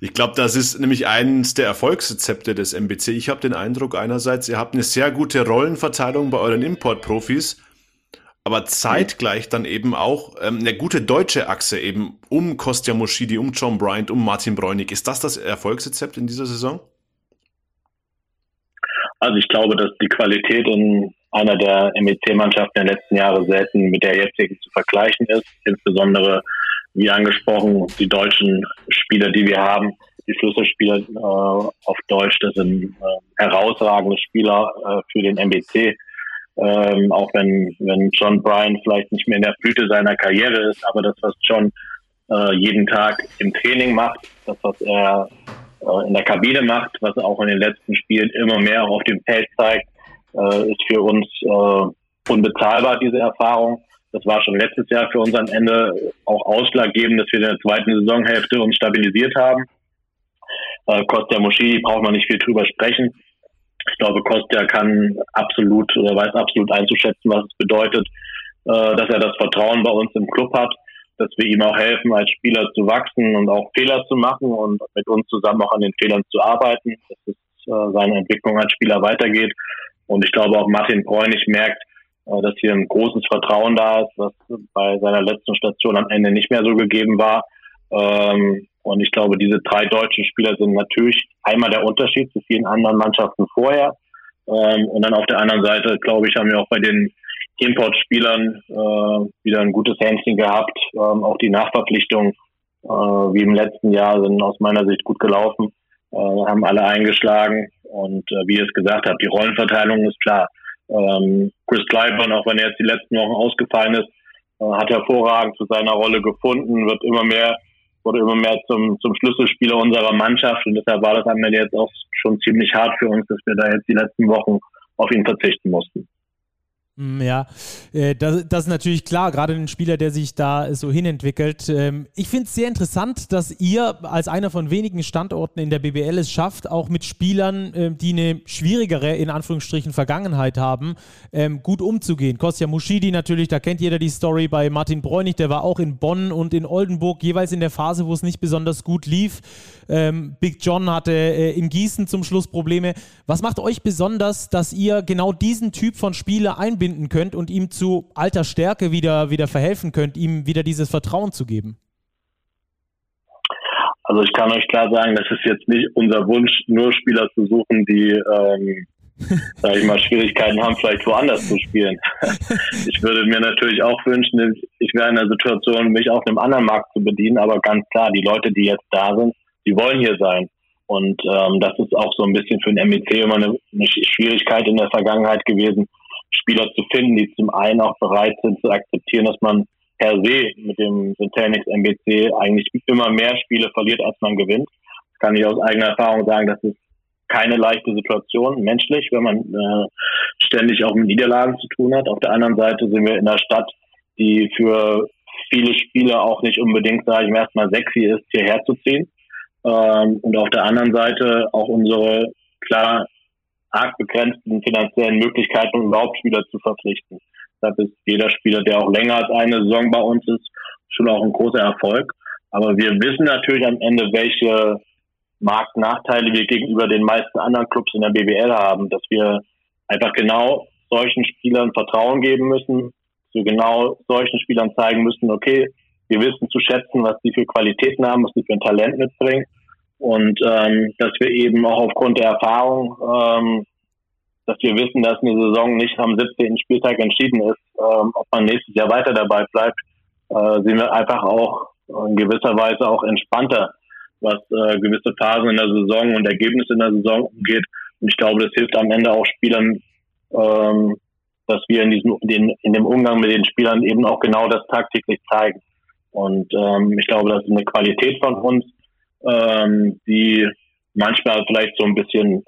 Speaker 2: Ich glaube, das ist nämlich eines der Erfolgsrezepte des MBC. Ich habe den Eindruck einerseits, ihr habt eine sehr gute Rollenverteilung bei euren Importprofis aber zeitgleich dann eben auch ähm, eine gute deutsche Achse eben um Kostja Moschidi, um John Bryant, um Martin Bräunig. Ist das das Erfolgsrezept in dieser Saison?
Speaker 3: Also ich glaube, dass die Qualität in einer der MEC-Mannschaften der letzten Jahre selten mit der jetzigen zu vergleichen ist. Insbesondere, wie angesprochen, die deutschen Spieler, die wir haben, die Schlüsselspieler äh, auf Deutsch, das sind äh, herausragende Spieler äh, für den MBC ähm, auch wenn, wenn John Bryan vielleicht nicht mehr in der Blüte seiner Karriere ist, aber das, was John äh, jeden Tag im Training macht, das, was er äh, in der Kabine macht, was er auch in den letzten Spielen immer mehr auf dem Feld zeigt, äh, ist für uns äh, unbezahlbar, diese Erfahrung. Das war schon letztes Jahr für uns am Ende auch ausschlaggebend, dass wir in der zweiten Saisonhälfte uns stabilisiert haben. Äh, Kostja Moschidi braucht man nicht viel drüber sprechen. Ich glaube, Kostja kann absolut oder weiß absolut einzuschätzen, was es bedeutet, äh, dass er das Vertrauen bei uns im Club hat, dass wir ihm auch helfen, als Spieler zu wachsen und auch Fehler zu machen und mit uns zusammen auch an den Fehlern zu arbeiten, dass es äh, seine Entwicklung als Spieler weitergeht. Und ich glaube auch Martin Bräunig merkt, äh, dass hier ein großes Vertrauen da ist, was bei seiner letzten Station am Ende nicht mehr so gegeben war. Ähm, und ich glaube, diese drei deutschen Spieler sind natürlich einmal der Unterschied zu vielen anderen Mannschaften vorher. Ähm, und dann auf der anderen Seite, glaube ich, haben wir auch bei den Importspielern äh, wieder ein gutes Händchen gehabt. Ähm, auch die Nachverpflichtungen, äh, wie im letzten Jahr, sind aus meiner Sicht gut gelaufen. Äh, haben alle eingeschlagen. Und äh, wie ihr es gesagt habt, die Rollenverteilung ist klar. Ähm, Chris Clyburn, auch wenn er jetzt die letzten Wochen ausgefallen ist, äh, hat hervorragend zu seiner Rolle gefunden, wird immer mehr wurde immer mehr zum, zum Schlüsselspieler unserer Mannschaft und deshalb war das am Ende jetzt auch schon ziemlich hart für uns, dass wir da jetzt die letzten Wochen auf ihn verzichten mussten.
Speaker 1: Mm, ja, äh, das, das, ist natürlich klar, gerade ein Spieler, der sich da so hinentwickelt. Ähm, ich finde es sehr interessant, dass ihr als einer von wenigen Standorten in der BBL es schafft, auch mit Spielern, ähm, die eine schwierigere, in Anführungsstrichen, Vergangenheit haben, ähm, gut umzugehen. Kostja Muschidi natürlich, da kennt jeder die Story bei Martin Bräunig, der war auch in Bonn und in Oldenburg, jeweils in der Phase, wo es nicht besonders gut lief. Big John hatte äh, in Gießen zum Schluss Probleme. Was macht euch besonders, dass ihr genau diesen Typ von Spieler einbindet? Einbinden könnt und ihm zu alter Stärke wieder, wieder verhelfen könnt, ihm wieder dieses Vertrauen zu geben?
Speaker 3: Also ich kann euch klar sagen, das ist jetzt nicht unser Wunsch, nur Spieler zu suchen, die, ähm, sag ich mal, Schwierigkeiten haben, vielleicht woanders zu spielen. ich würde mir natürlich auch wünschen, ich wäre in der Situation, mich auf einem anderen Markt zu bedienen, aber ganz klar, die Leute, die jetzt da sind, die wollen hier sein. Und ähm, das ist auch so ein bisschen für den MEC immer eine, eine Schwierigkeit in der Vergangenheit gewesen, Spieler zu finden, die zum einen auch bereit sind zu akzeptieren, dass man per se mit dem Centenix MBC eigentlich immer mehr Spiele verliert, als man gewinnt. Das kann ich aus eigener Erfahrung sagen, das ist keine leichte Situation, menschlich, wenn man äh, ständig auch mit Niederlagen zu tun hat. Auf der anderen Seite sind wir in einer Stadt, die für viele Spieler auch nicht unbedingt, sage ich mal, erstmal sexy ist, hierher zu ziehen. Ähm, und auf der anderen Seite auch unsere klar arg begrenzten finanziellen Möglichkeiten, um überhaupt Spieler zu verpflichten. Deshalb ist jeder Spieler, der auch länger als eine Saison bei uns ist, schon auch ein großer Erfolg. Aber wir wissen natürlich am Ende, welche Marktnachteile wir gegenüber den meisten anderen Clubs in der BWL haben, dass wir einfach genau solchen Spielern Vertrauen geben müssen, dass genau solchen Spielern zeigen müssen, okay, wir wissen zu schätzen, was die für Qualitäten haben, was die für ein Talent mitbringen und ähm, dass wir eben auch aufgrund der Erfahrung, ähm, dass wir wissen, dass eine Saison nicht am 17. Spieltag entschieden ist, ähm, ob man nächstes Jahr weiter dabei bleibt, äh, sind wir einfach auch in gewisser Weise auch entspannter, was äh, gewisse Phasen in der Saison und Ergebnisse in der Saison umgeht. Und ich glaube, das hilft am Ende auch Spielern, ähm, dass wir in diesem in, in dem Umgang mit den Spielern eben auch genau das tagtäglich zeigen. Und ähm, ich glaube, das ist eine Qualität von uns, ähm, die manchmal vielleicht so ein bisschen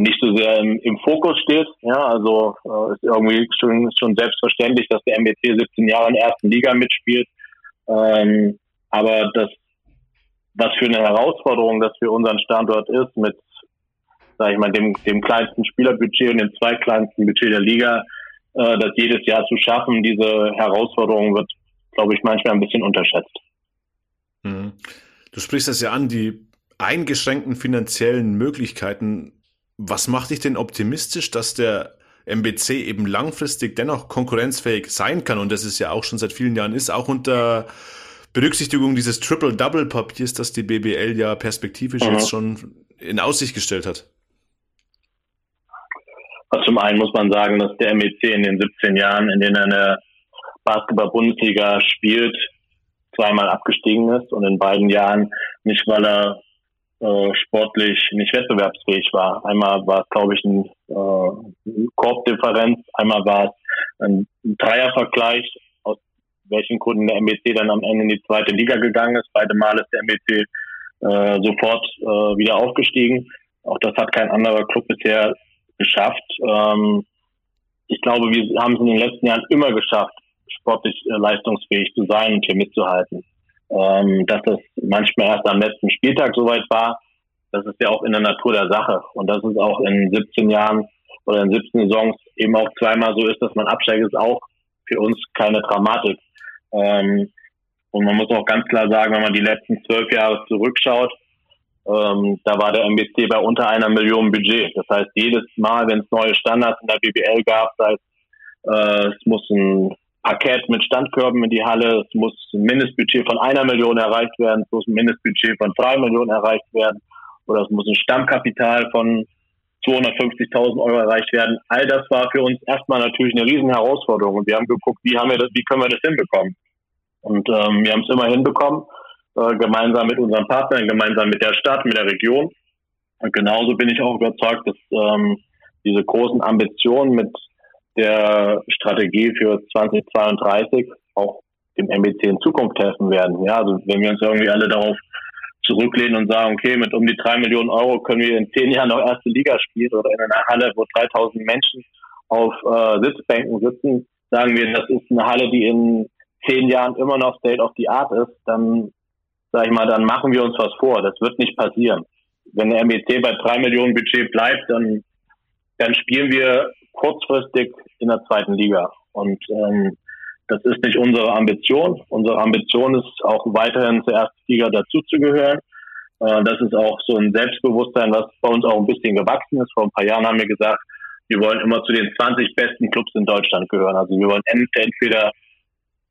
Speaker 3: nicht so sehr im, im Fokus steht. Ja, also äh, ist irgendwie schon, schon selbstverständlich, dass der MBC 17 Jahre in der ersten Liga mitspielt. Ähm, aber das, was für eine Herausforderung das für unseren Standort ist, mit, sag ich mal, dem, dem kleinsten Spielerbudget und dem zweitkleinsten Budget der Liga, äh, das jedes Jahr zu schaffen, diese Herausforderung wird, glaube ich, manchmal ein bisschen unterschätzt.
Speaker 2: Mhm. Du sprichst das ja an, die eingeschränkten finanziellen Möglichkeiten. Was macht dich denn optimistisch, dass der MBC eben langfristig dennoch konkurrenzfähig sein kann und das ist ja auch schon seit vielen Jahren ist, auch unter Berücksichtigung dieses Triple-Double-Papiers, das die BBL ja perspektivisch mhm. jetzt schon in Aussicht gestellt hat?
Speaker 3: Also zum einen muss man sagen, dass der MEC in den 17 Jahren, in denen er in der Basketball-Bundesliga spielt, zweimal abgestiegen ist und in beiden Jahren nicht, weil er äh, sportlich nicht wettbewerbsfähig war. Einmal war es, glaube ich, ein, äh, Korbdifferenz, einmal war es ein, Dreiervergleich, aus welchen Gründen der MBC dann am Ende in die zweite Liga gegangen ist. Beide Mal ist der MBC äh, sofort äh, wieder aufgestiegen. Auch das hat kein anderer Club bisher geschafft. Ähm, ich glaube, wir haben es in den letzten Jahren immer geschafft, sportlich äh, leistungsfähig zu sein und hier mitzuhalten. Ähm, dass das manchmal erst am letzten Spieltag soweit war, das ist ja auch in der Natur der Sache. Und dass es auch in 17 Jahren oder in 17 Saisons eben auch zweimal so ist, dass man absteigt, ist auch für uns keine Dramatik. Ähm, und man muss auch ganz klar sagen, wenn man die letzten zwölf Jahre zurückschaut, ähm, da war der MBC bei unter einer Million Budget. Das heißt, jedes Mal, wenn es neue Standards in der BBL gab, sei es, äh, es muss ein Parkett mit Standkörben in die Halle. Es muss ein Mindestbudget von einer Million erreicht werden. Es muss ein Mindestbudget von drei Millionen erreicht werden. Oder es muss ein Stammkapital von 250.000 Euro erreicht werden. All das war für uns erstmal natürlich eine riesen Herausforderung und wir haben geguckt, wie haben wir das, wie können wir das hinbekommen? Und ähm, wir haben es immer hinbekommen, äh, gemeinsam mit unseren Partnern, gemeinsam mit der Stadt, mit der Region. Und genauso bin ich auch überzeugt, dass ähm, diese großen Ambitionen mit der Strategie für 2032 auch dem MBC in Zukunft helfen werden. Ja, also wenn wir uns irgendwie alle darauf zurücklehnen und sagen, okay, mit um die drei Millionen Euro können wir in zehn Jahren noch erste Liga spielen oder in einer Halle, wo 3000 Menschen auf äh, Sitzbänken sitzen, sagen wir, das ist eine Halle, die in zehn Jahren immer noch State of the Art ist, dann sag ich mal, dann machen wir uns was vor. Das wird nicht passieren. Wenn der MBC bei drei Millionen Budget bleibt, dann, dann spielen wir kurzfristig in der zweiten Liga. Und ähm, das ist nicht unsere Ambition. Unsere Ambition ist auch weiterhin zur ersten Liga dazuzugehören. Äh, das ist auch so ein Selbstbewusstsein, was bei uns auch ein bisschen gewachsen ist. Vor ein paar Jahren haben wir gesagt, wir wollen immer zu den 20 besten Clubs in Deutschland gehören. Also wir wollen entweder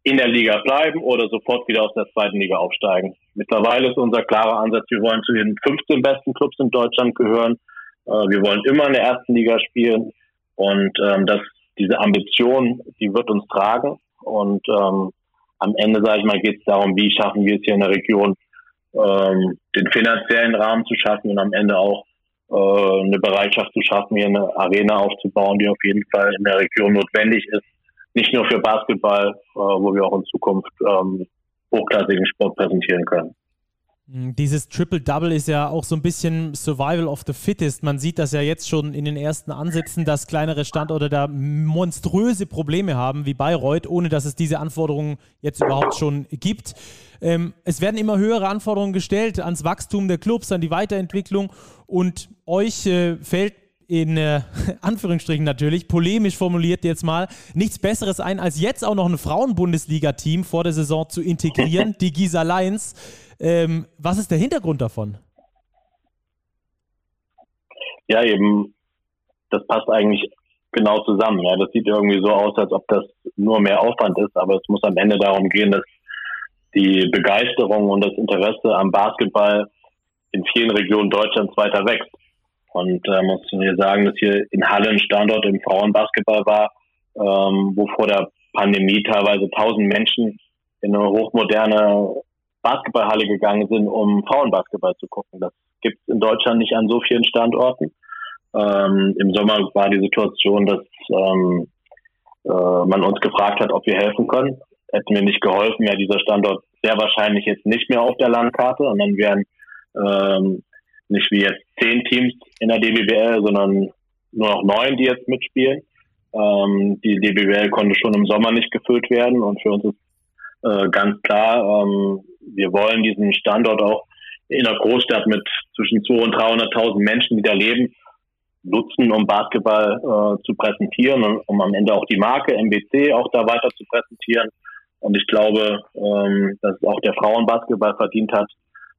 Speaker 3: in der Liga bleiben oder sofort wieder aus der zweiten Liga aufsteigen. Mittlerweile ist unser klarer Ansatz, wir wollen zu den 15 besten Clubs in Deutschland gehören. Äh, wir wollen immer in der ersten Liga spielen und ähm, das, diese Ambition, die wird uns tragen. Und ähm, am Ende, sage ich mal, geht es darum, wie schaffen wir es hier in der Region, ähm, den finanziellen Rahmen zu schaffen und am Ende auch äh, eine Bereitschaft zu schaffen, hier eine Arena aufzubauen, die auf jeden Fall in der Region notwendig ist. Nicht nur für Basketball, äh, wo wir auch in Zukunft ähm, hochklassigen Sport präsentieren können.
Speaker 1: Mm, dieses Triple-Double ist ja auch so ein bisschen Survival of the Fittest. Man sieht das ja jetzt schon in den ersten Ansätzen, dass kleinere Standorte da monströse Probleme haben, wie Bayreuth, ohne dass es diese Anforderungen jetzt überhaupt schon gibt. Ähm, es werden immer höhere Anforderungen gestellt ans Wachstum der Clubs, an die Weiterentwicklung und euch äh, fällt in äh, Anführungsstrichen natürlich, polemisch formuliert jetzt mal, nichts Besseres ein, als jetzt auch noch ein Frauen-Bundesliga-Team vor der Saison zu integrieren, die Gisa Lions. Ähm, was ist der Hintergrund davon?
Speaker 3: Ja, eben, das passt eigentlich genau zusammen. Ja, das sieht irgendwie so aus, als ob das nur mehr Aufwand ist, aber es muss am Ende darum gehen, dass die Begeisterung und das Interesse am Basketball in vielen Regionen Deutschlands weiter wächst. Und äh, muss hier sagen, dass hier in Halle ein Standort im Frauenbasketball war, ähm, wo vor der Pandemie teilweise tausend Menschen in eine hochmoderne Basketballhalle gegangen sind, um Frauenbasketball zu gucken. Das gibt es in Deutschland nicht an so vielen Standorten. Ähm, Im Sommer war die Situation, dass ähm, äh, man uns gefragt hat, ob wir helfen können. Hätten wir nicht geholfen, wäre dieser Standort sehr wahrscheinlich jetzt nicht mehr auf der Landkarte und dann wären ähm, nicht wie jetzt zehn Teams in der DBWL, sondern nur noch neun, die jetzt mitspielen. Ähm, die DBWL konnte schon im Sommer nicht gefüllt werden und für uns ist äh, ganz klar, ähm, wir wollen diesen Standort auch in einer Großstadt mit zwischen 200.000 und 300.000 Menschen, die da leben, nutzen, um Basketball äh, zu präsentieren und um am Ende auch die Marke MBC auch da weiter zu präsentieren. Und ich glaube, ähm, dass auch der Frauenbasketball verdient hat,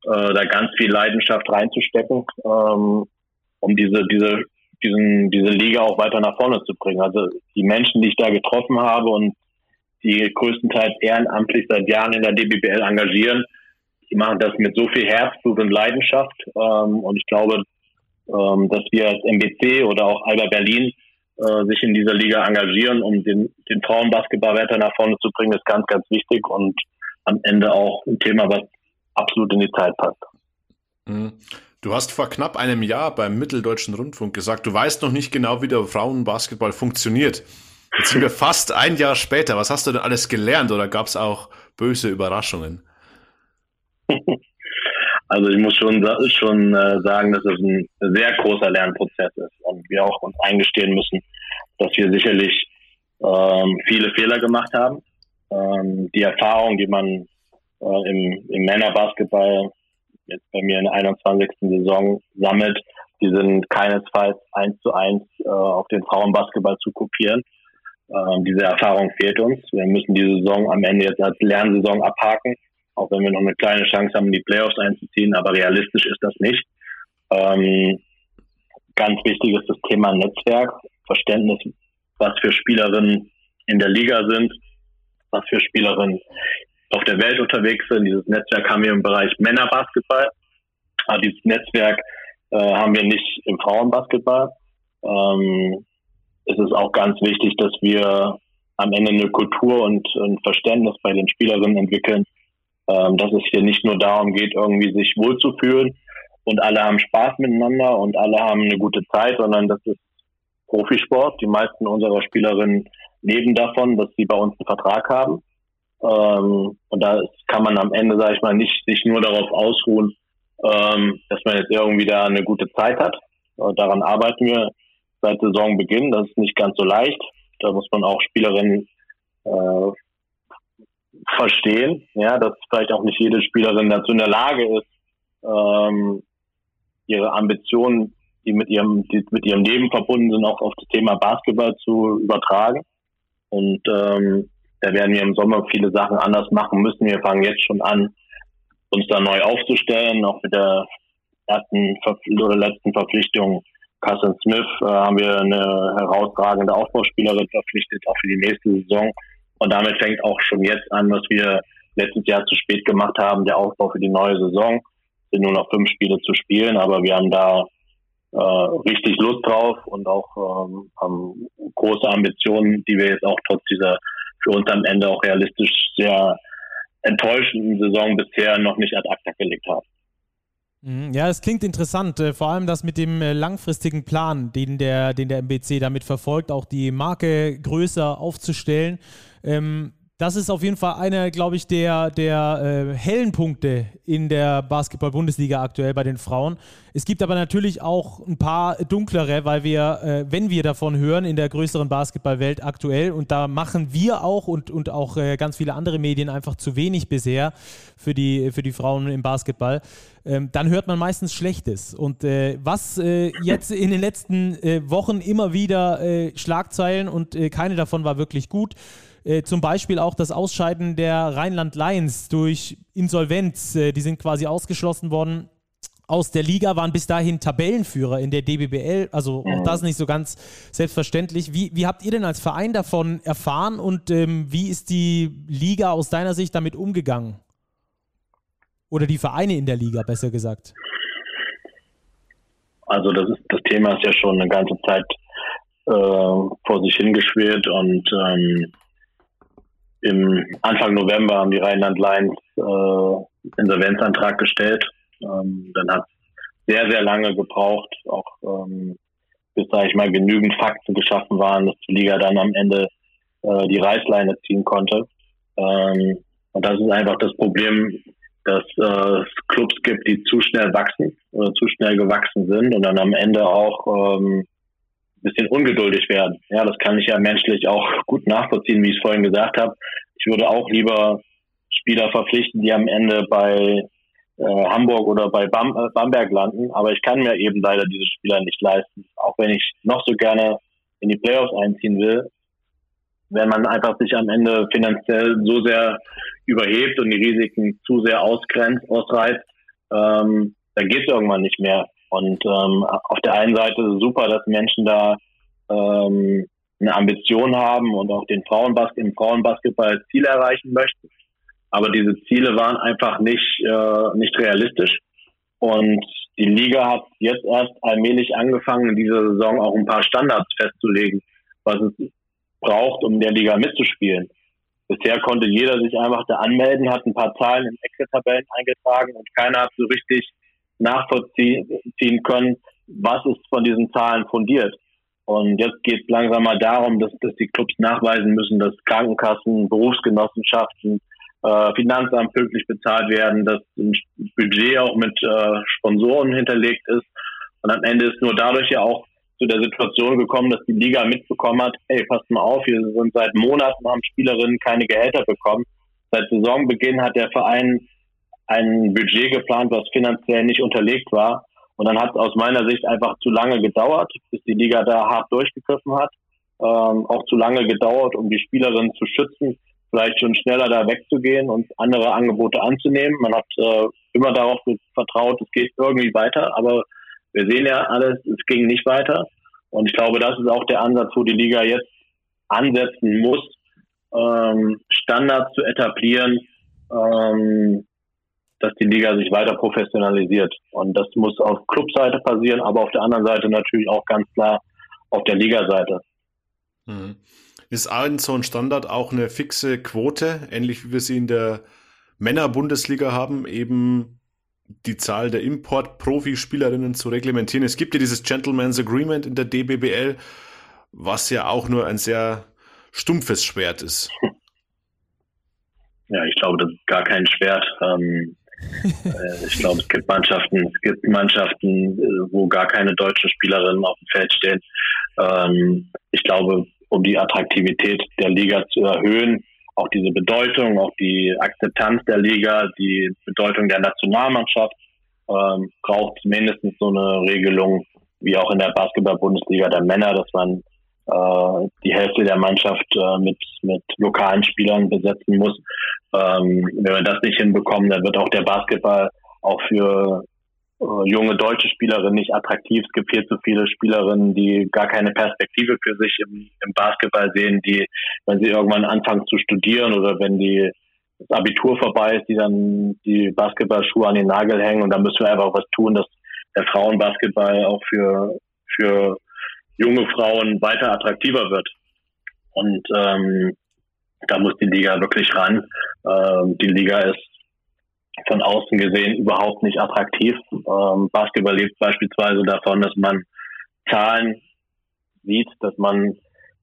Speaker 3: äh, da ganz viel Leidenschaft reinzustecken, ähm, um diese, diese, diesen, diese Liga auch weiter nach vorne zu bringen. Also die Menschen, die ich da getroffen habe und die größtenteils ehrenamtlich seit Jahren in der DBBL engagieren. Die machen das mit so viel Herzblut und Leidenschaft. Ähm, und ich glaube, ähm, dass wir als MBC oder auch Alba Berlin äh, sich in dieser Liga engagieren, um den, den Frauenbasketball weiter nach vorne zu bringen, ist ganz, ganz wichtig und am Ende auch ein Thema, was absolut in die Zeit passt.
Speaker 2: Mhm. Du hast vor knapp einem Jahr beim Mitteldeutschen Rundfunk gesagt, du weißt noch nicht genau, wie der Frauenbasketball funktioniert. Jetzt sind wir fast ein Jahr später. Was hast du denn alles gelernt oder gab es auch böse Überraschungen?
Speaker 3: Also ich muss schon, schon äh, sagen, dass es ein sehr großer Lernprozess ist und wir auch uns eingestehen müssen, dass wir sicherlich ähm, viele Fehler gemacht haben. Ähm, die Erfahrung, die man äh, im, im Männerbasketball jetzt bei mir in der 21. Saison sammelt, die sind keinesfalls eins zu eins äh, auf den Frauenbasketball zu kopieren. Ähm, diese Erfahrung fehlt uns. Wir müssen die Saison am Ende jetzt als Lernsaison abhaken, auch wenn wir noch eine kleine Chance haben, in die Playoffs einzuziehen, aber realistisch ist das nicht. Ähm, ganz wichtig ist das Thema Netzwerk, Verständnis, was für Spielerinnen in der Liga sind, was für Spielerinnen auf der Welt unterwegs sind. Dieses Netzwerk haben wir im Bereich Männerbasketball, aber dieses Netzwerk äh, haben wir nicht im Frauenbasketball. ähm, ist es auch ganz wichtig, dass wir am Ende eine Kultur und ein Verständnis bei den Spielerinnen entwickeln, ähm, dass es hier nicht nur darum geht, irgendwie sich wohlzufühlen und alle haben Spaß miteinander und alle haben eine gute Zeit, sondern das ist Profisport. Die meisten unserer Spielerinnen leben davon, dass sie bei uns einen Vertrag haben. Ähm, und da kann man am Ende, sage ich mal, nicht sich nur darauf ausruhen, ähm, dass man jetzt irgendwie da eine gute Zeit hat. Und daran arbeiten wir seit Saisonbeginn. Das ist nicht ganz so leicht. Da muss man auch Spielerinnen äh, verstehen, ja, dass vielleicht auch nicht jede Spielerin dazu in der Lage ist, ähm, ihre Ambitionen, die mit ihrem, die mit ihrem Leben verbunden sind, auch auf das Thema Basketball zu übertragen. Und ähm, da werden wir im Sommer viele Sachen anders machen müssen. Wir fangen jetzt schon an, uns da neu aufzustellen. Auch mit der ersten oder letzten Verpflichtung Carson Smith äh, haben wir eine herausragende Aufbauspielerin verpflichtet, auch für die nächste Saison. Und damit fängt auch schon jetzt an, was wir letztes Jahr zu spät gemacht haben, der Aufbau für die neue Saison. Es sind nur noch fünf Spiele zu spielen, aber wir haben da äh, richtig Lust drauf und auch ähm, haben große Ambitionen, die wir jetzt auch trotz dieser für uns am Ende auch realistisch sehr enttäuschenden Saison bisher noch nicht ad acta gelegt haben.
Speaker 1: Mhm, ja, es klingt interessant, äh, vor allem das mit dem äh, langfristigen Plan, den der, den der MBC damit verfolgt, auch die Marke größer aufzustellen. Ähm, das ist auf jeden Fall einer, glaube ich, der, der äh, hellen Punkte in der Basketball-Bundesliga aktuell bei den Frauen. Es gibt aber natürlich auch ein paar dunklere, weil wir, äh, wenn wir davon hören, in der größeren Basketballwelt aktuell, und da machen wir auch und, und auch äh, ganz viele andere Medien einfach zu wenig bisher für die, für die Frauen im Basketball, ähm, dann hört man meistens Schlechtes. Und äh, was äh, jetzt in den letzten äh, Wochen immer wieder Schlagzeilen und keine davon war wirklich gut äh, zum Beispiel auch das Ausscheiden der Rheinland Lions durch Insolvenz. Äh, die sind quasi ausgeschlossen worden aus der Liga, waren bis dahin Tabellenführer in der DBBL. Also auch das nicht so ganz selbstverständlich. Wie, wie habt ihr denn als Verein davon erfahren und ähm, wie ist die Liga aus deiner Sicht damit umgegangen? Oder die Vereine in der Liga, besser gesagt.
Speaker 3: Also das, ist, das Thema ist ja schon eine ganze Zeit äh, vor sich hingeschwirrt und ähm, im Anfang November haben die Rheinland Lions äh, Insolvenzantrag gestellt. Ähm, dann hat sehr, sehr lange gebraucht, auch ähm, bis, sage ich mal, genügend Fakten geschaffen waren, dass die Liga dann am Ende äh, die Reißleine ziehen konnte. Ähm, und das ist einfach das Problem, dass äh, es Clubs gibt, die zu schnell wachsen oder zu schnell gewachsen sind und dann am Ende auch ähm, bisschen ungeduldig werden. Ja, das kann ich ja menschlich auch gut nachvollziehen, wie ich es vorhin gesagt habe. Ich würde auch lieber Spieler verpflichten, die am Ende bei äh, Hamburg oder bei Bam äh, Bamberg landen, aber ich kann mir eben leider diese Spieler nicht leisten. Auch wenn ich noch so gerne in die Playoffs einziehen will, wenn man einfach sich am Ende finanziell so sehr überhebt und die Risiken zu sehr ausgrenzt, ausreizt, ähm, dann geht es irgendwann nicht mehr. Und ähm, auf der einen Seite ist es super, dass Menschen da ähm, eine Ambition haben und auch den Frauenbas im Frauenbasketball Ziele erreichen möchten. Aber diese Ziele waren einfach nicht, äh, nicht realistisch. Und die Liga hat jetzt erst allmählich angefangen, in dieser Saison auch ein paar Standards festzulegen, was es braucht, um in der Liga mitzuspielen. Bisher konnte jeder sich einfach da anmelden, hat ein paar Zahlen in Excel-Tabellen eingetragen und keiner hat so richtig nachvollziehen können, was ist von diesen Zahlen fundiert. Und jetzt geht es langsam mal darum, dass, dass die Clubs nachweisen müssen, dass Krankenkassen, Berufsgenossenschaften, äh, Finanzamt pünktlich bezahlt werden, dass ein Budget auch mit äh, Sponsoren hinterlegt ist. Und am Ende ist nur dadurch ja auch zu der Situation gekommen, dass die Liga mitbekommen hat, hey, passt mal auf, wir sind seit Monaten haben Spielerinnen keine Gehälter bekommen. Seit Saisonbeginn hat der Verein ein Budget geplant, was finanziell nicht unterlegt war. Und dann hat es aus meiner Sicht einfach zu lange gedauert, bis die Liga da hart durchgegriffen hat. Ähm, auch zu lange gedauert, um die Spielerinnen zu schützen, vielleicht schon schneller da wegzugehen und andere Angebote anzunehmen. Man hat äh, immer darauf vertraut, es geht irgendwie weiter, aber wir sehen ja alles, es ging nicht weiter. Und ich glaube, das ist auch der Ansatz, wo die Liga jetzt ansetzen muss, ähm, Standards zu etablieren, ähm, dass die Liga sich weiter professionalisiert. Und das muss auf Clubseite passieren, aber auf der anderen Seite natürlich auch ganz klar auf der Ligaseite.
Speaker 2: Mhm. Ist ein so ein Standard auch eine fixe Quote, ähnlich wie wir sie in der Männer-Bundesliga haben, eben die Zahl der Import-Profispielerinnen zu reglementieren? Es gibt ja dieses Gentleman's Agreement in der DBBL, was ja auch nur ein sehr stumpfes Schwert ist.
Speaker 3: Ja, ich glaube, das ist gar kein Schwert. Ähm, äh, ich glaube, es gibt Mannschaften, es gibt Mannschaften, äh, wo gar keine deutschen Spielerinnen auf dem Feld stehen. Ähm, ich glaube, um die Attraktivität der Liga zu erhöhen, auch diese Bedeutung, auch die Akzeptanz der Liga, die Bedeutung der Nationalmannschaft, ähm, braucht mindestens so eine Regelung wie auch in der Basketball-Bundesliga der Männer, dass man äh, die Hälfte der Mannschaft äh, mit, mit lokalen Spielern besetzen muss. Ähm, wenn wir das nicht hinbekommen, dann wird auch der Basketball auch für äh, junge deutsche Spielerinnen nicht attraktiv. Es gibt viel zu viele Spielerinnen, die gar keine Perspektive für sich im, im Basketball sehen, die, wenn sie irgendwann anfangen zu studieren oder wenn die das Abitur vorbei ist, die dann die Basketballschuhe an den Nagel hängen und da müssen wir einfach was tun, dass der Frauenbasketball auch für, für junge Frauen weiter attraktiver wird. Und ähm, da muss die Liga wirklich ran. Ähm, die Liga ist von außen gesehen überhaupt nicht attraktiv. Ähm, Basketball lebt beispielsweise davon, dass man Zahlen sieht, dass man, äh,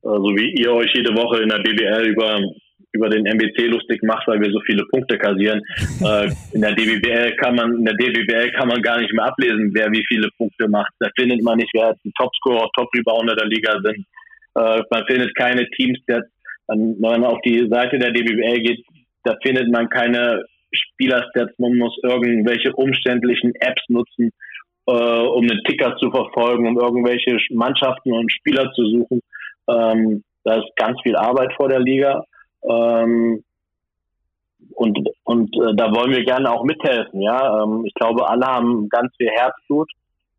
Speaker 3: so wie ihr euch jede Woche in der BBL über über den MBC lustig macht, weil wir so viele Punkte kassieren. äh, in der DBBL kann man, in der DBBL kann man gar nicht mehr ablesen, wer wie viele Punkte macht. Da findet man nicht, wer die Topscorer, Top-Rebounder der Liga sind. Äh, man findet keine Teams, der, wenn man auf die Seite der DBBL geht, da findet man keine Spielerstats. Man muss irgendwelche umständlichen Apps nutzen, äh, um einen Ticker zu verfolgen, um irgendwelche Mannschaften und Spieler zu suchen. Ähm, da ist ganz viel Arbeit vor der Liga. Ähm, und und äh, da wollen wir gerne auch mithelfen. Ja, ähm, ich glaube, alle haben ganz viel Herzblut,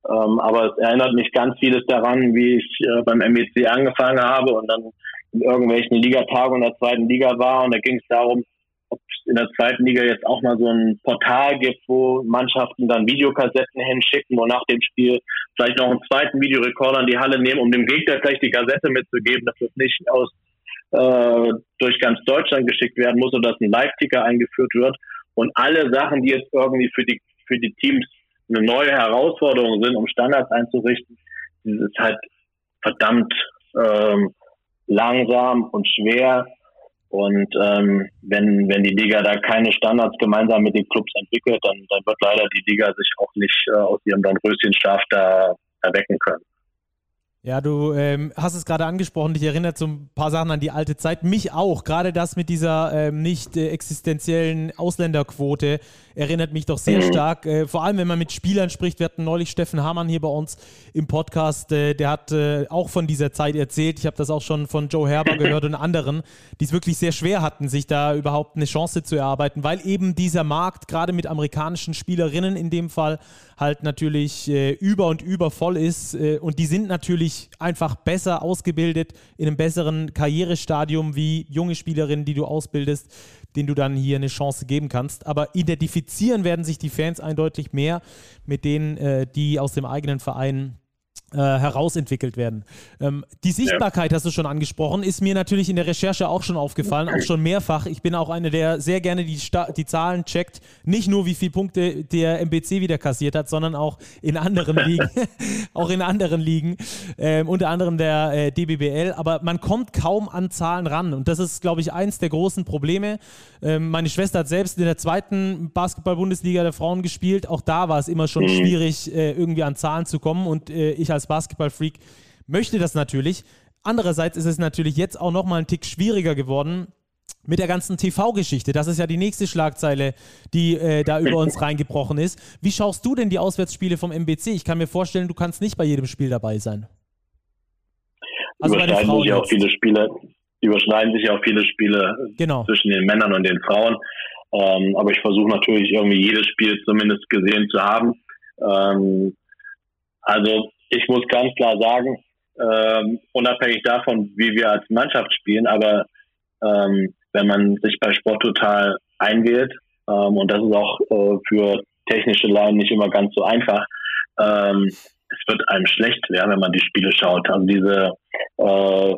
Speaker 3: ähm, aber es erinnert mich ganz vieles daran, wie ich äh, beim MBC angefangen habe und dann in irgendwelchen Ligatagungen der zweiten Liga war und da ging es darum, ob es in der zweiten Liga jetzt auch mal so ein Portal gibt, wo Mannschaften dann Videokassetten hinschicken und nach dem Spiel vielleicht noch einen zweiten Videorekorder in die Halle nehmen, um dem Gegner gleich die Kassette mitzugeben, dass es nicht aus äh, durch ganz Deutschland geschickt werden muss oder dass ein Live-Ticker eingeführt wird. Und alle Sachen, die jetzt irgendwie für die, für die Teams eine neue Herausforderung sind, um Standards einzurichten, das ist halt verdammt ähm, langsam und schwer. Und ähm, wenn, wenn die Liga da keine Standards gemeinsam mit den Clubs entwickelt, dann, dann wird leider die Liga sich auch nicht äh, aus ihrem Dornröschenschlaf da erwecken können.
Speaker 1: Ja, du ähm, hast es gerade angesprochen, dich erinnert so ein paar Sachen an die alte Zeit. Mich auch. Gerade das mit dieser ähm, nicht äh, existenziellen Ausländerquote erinnert mich doch sehr mhm. stark. Äh, vor allem, wenn man mit Spielern spricht. Wir hatten neulich Steffen Hamann hier bei uns im Podcast. Äh, der hat äh, auch von dieser Zeit erzählt. Ich habe das auch schon von Joe Herber gehört und anderen, die es wirklich sehr schwer hatten, sich da überhaupt eine Chance zu erarbeiten, weil eben dieser Markt, gerade mit amerikanischen Spielerinnen in dem Fall, halt natürlich äh, über und über voll ist. Äh, und die sind natürlich einfach besser ausgebildet in einem besseren Karrierestadium wie junge Spielerinnen, die du ausbildest, denen du dann hier eine Chance geben kannst. Aber identifizieren werden sich die Fans eindeutig mehr mit denen, äh, die aus dem eigenen Verein äh, herausentwickelt werden. Ähm, die Sichtbarkeit ja. hast du schon angesprochen, ist mir natürlich in der Recherche auch schon aufgefallen, auch schon mehrfach. Ich bin auch einer, der sehr gerne die, die Zahlen checkt, nicht nur wie viele Punkte der MBC wieder kassiert hat, sondern auch in anderen Ligen, auch in anderen Ligen, ähm, unter anderem der äh, DBBL. Aber man kommt kaum an Zahlen ran und das ist, glaube ich, eins der großen Probleme. Ähm, meine Schwester hat selbst in der zweiten Basketball-Bundesliga der Frauen gespielt. Auch da war es immer schon mhm. schwierig, äh, irgendwie an Zahlen zu kommen und äh, ich als als Basketballfreak möchte das natürlich. Andererseits ist es natürlich jetzt auch nochmal ein Tick schwieriger geworden, mit der ganzen TV-Geschichte. Das ist ja die nächste Schlagzeile, die äh, da über uns reingebrochen ist. Wie schaust du denn die Auswärtsspiele vom MBC? Ich kann mir vorstellen, du kannst nicht bei jedem Spiel dabei sein.
Speaker 3: Also überschneiden sich ja auch viele Spiele, überschneiden sich auch viele Spiele genau. zwischen den Männern und den Frauen. Ähm, aber ich versuche natürlich irgendwie jedes Spiel zumindest gesehen zu haben. Ähm, also ich muss ganz klar sagen, ähm, unabhängig davon, wie wir als Mannschaft spielen, aber ähm, wenn man sich bei Sport total einwählt, ähm, und das ist auch äh, für technische Laien nicht immer ganz so einfach, ähm, es wird einem schlecht, ja, wenn man die Spiele schaut. Also diese äh,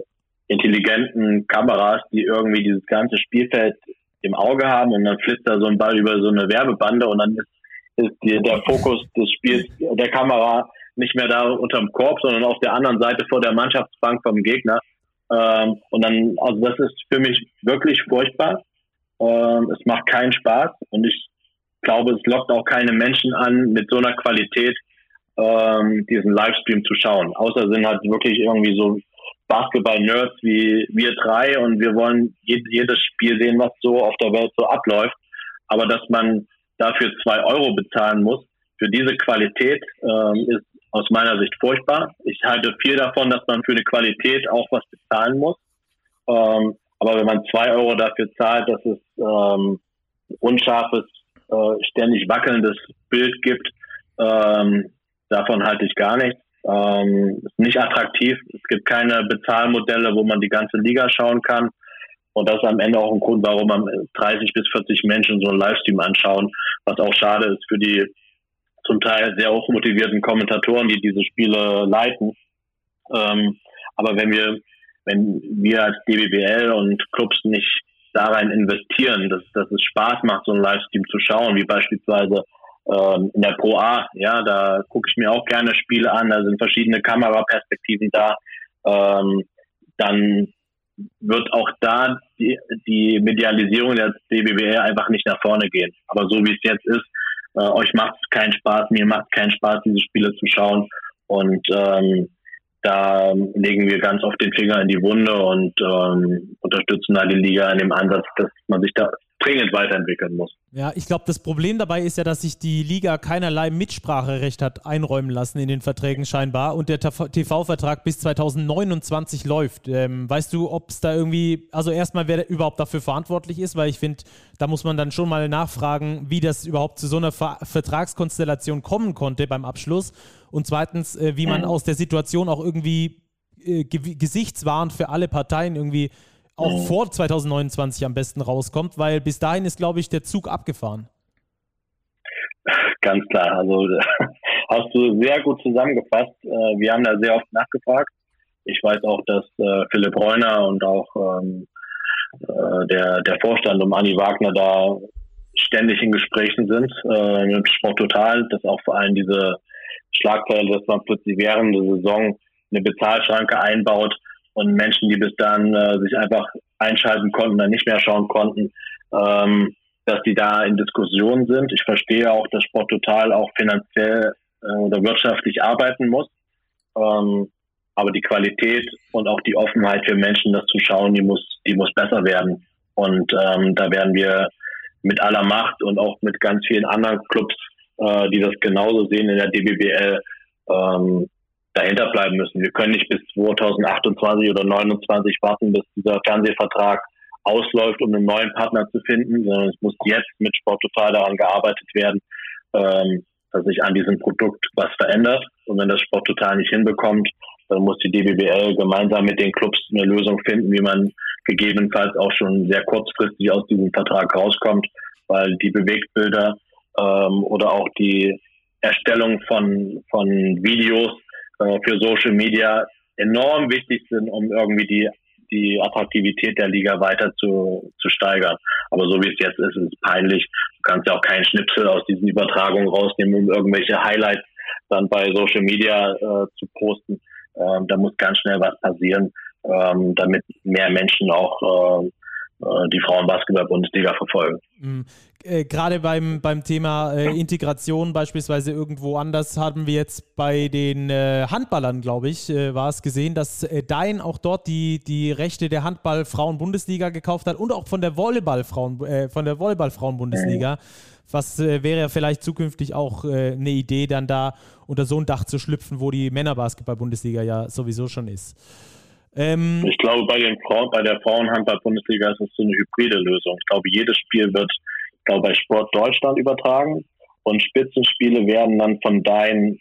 Speaker 3: intelligenten Kameras, die irgendwie dieses ganze Spielfeld im Auge haben und dann flitzt da so ein Ball über so eine Werbebande und dann ist, ist die, der Fokus des Spiels der Kamera nicht mehr da unterm Korb, sondern auf der anderen Seite vor der Mannschaftsbank vom Gegner. Ähm, und dann, also das ist für mich wirklich furchtbar. Ähm, es macht keinen Spaß und ich glaube, es lockt auch keine Menschen an, mit so einer Qualität ähm, diesen Livestream zu schauen. Außer sind halt wirklich irgendwie so Basketball-Nerds wie wir drei und wir wollen jedes Spiel sehen, was so auf der Welt so abläuft. Aber dass man dafür zwei Euro bezahlen muss, für diese Qualität ähm, ist aus meiner Sicht furchtbar. Ich halte viel davon, dass man für eine Qualität auch was bezahlen muss. Ähm, aber wenn man zwei Euro dafür zahlt, dass es ähm, unscharfes, äh, ständig wackelndes Bild gibt, ähm, davon halte ich gar nichts. Ähm, ist nicht attraktiv. Es gibt keine Bezahlmodelle, wo man die ganze Liga schauen kann. Und das ist am Ende auch ein Grund, warum man 30 bis 40 Menschen so einen Livestream anschauen, was auch schade ist für die zum Teil sehr hochmotivierten Kommentatoren, die diese Spiele leiten. Ähm, aber wenn wir, wenn wir als DBBL und Clubs nicht da rein investieren, dass, dass es Spaß macht, so einen Livestream zu schauen, wie beispielsweise ähm, in der Pro A, ja, da gucke ich mir auch gerne Spiele an, da sind verschiedene Kameraperspektiven da, ähm, dann wird auch da die, die Medialisierung der DBBL einfach nicht nach vorne gehen. Aber so wie es jetzt ist, äh, euch macht es keinen Spaß, mir macht keinen Spaß, diese Spiele zu schauen. Und ähm, da legen wir ganz oft den Finger in die Wunde und ähm, unterstützen da die Liga in dem Ansatz, dass man sich da dringend weiterentwickeln muss.
Speaker 1: Ja, ich glaube, das Problem dabei ist ja, dass sich die Liga keinerlei Mitspracherecht hat einräumen lassen in den Verträgen scheinbar und der TV-Vertrag bis 2029 läuft. Ähm, weißt du, ob es da irgendwie, also erstmal, wer überhaupt dafür verantwortlich ist, weil ich finde, da muss man dann schon mal nachfragen, wie das überhaupt zu so einer Ver Vertragskonstellation kommen konnte beim Abschluss und zweitens, äh, wie man mhm. aus der Situation auch irgendwie äh, gesichtswahrend für alle Parteien irgendwie auch mhm. vor 2029 am besten rauskommt, weil bis dahin ist, glaube ich, der Zug abgefahren.
Speaker 3: Ganz klar. Also hast du sehr gut zusammengefasst. Äh, wir haben da sehr oft nachgefragt. Ich weiß auch, dass äh, Philipp Reuner und auch ähm, äh, der, der Vorstand um Anni Wagner da ständig in Gesprächen sind mit Sport Total, dass auch vor allem diese Schlagzeile, dass man plötzlich während der Saison eine Bezahlschranke einbaut, und Menschen, die bis dann äh, sich einfach einschalten konnten, dann nicht mehr schauen konnten, ähm, dass die da in Diskussion sind. Ich verstehe auch, dass Sport total auch finanziell äh, oder wirtschaftlich arbeiten muss. Ähm, aber die Qualität und auch die Offenheit für Menschen, das zu schauen, die muss, die muss besser werden. Und ähm, da werden wir mit aller Macht und auch mit ganz vielen anderen Clubs, äh, die das genauso sehen in der DBBL, ähm, dahinter bleiben müssen. Wir können nicht bis 2028 oder 2029 warten, bis dieser Fernsehvertrag ausläuft, um einen neuen Partner zu finden, sondern es muss jetzt mit Sporttotal daran gearbeitet werden, ähm, dass sich an diesem Produkt was verändert. Und wenn das Sporttotal nicht hinbekommt, dann muss die DBBL gemeinsam mit den Clubs eine Lösung finden, wie man gegebenenfalls auch schon sehr kurzfristig aus diesem Vertrag rauskommt, weil die Bewegtbilder ähm, oder auch die Erstellung von, von Videos für Social Media enorm wichtig sind, um irgendwie die die Attraktivität der Liga weiter zu, zu steigern. Aber so wie es jetzt ist, ist es peinlich. Du kannst ja auch keinen Schnipsel aus diesen Übertragungen rausnehmen, um irgendwelche Highlights dann bei Social Media äh, zu posten. Ähm, da muss ganz schnell was passieren, ähm, damit mehr Menschen auch äh, äh, die Frauenbasketball-Bundesliga verfolgen.
Speaker 1: Äh, Gerade beim, beim Thema äh, Integration beispielsweise irgendwo anders haben wir jetzt bei den äh, Handballern, glaube ich, äh, war es gesehen, dass äh, Dein auch dort die, die Rechte der Handball-Frauen-Bundesliga gekauft hat und auch von der Volleyball-Frauen, von der Volleyball-Frauen-Bundesliga. Was wäre ja vielleicht zukünftig auch eine Idee, dann da unter so ein Dach zu schlüpfen, wo die Männerbasketball-Bundesliga ja sowieso schon ist.
Speaker 3: Ähm, ich glaube, bei, den Frauen, bei der Frauenhandball-Bundesliga ist es so eine hybride Lösung. Ich glaube, jedes Spiel wird glaube, bei Sport Deutschland übertragen und Spitzenspiele werden dann von deinen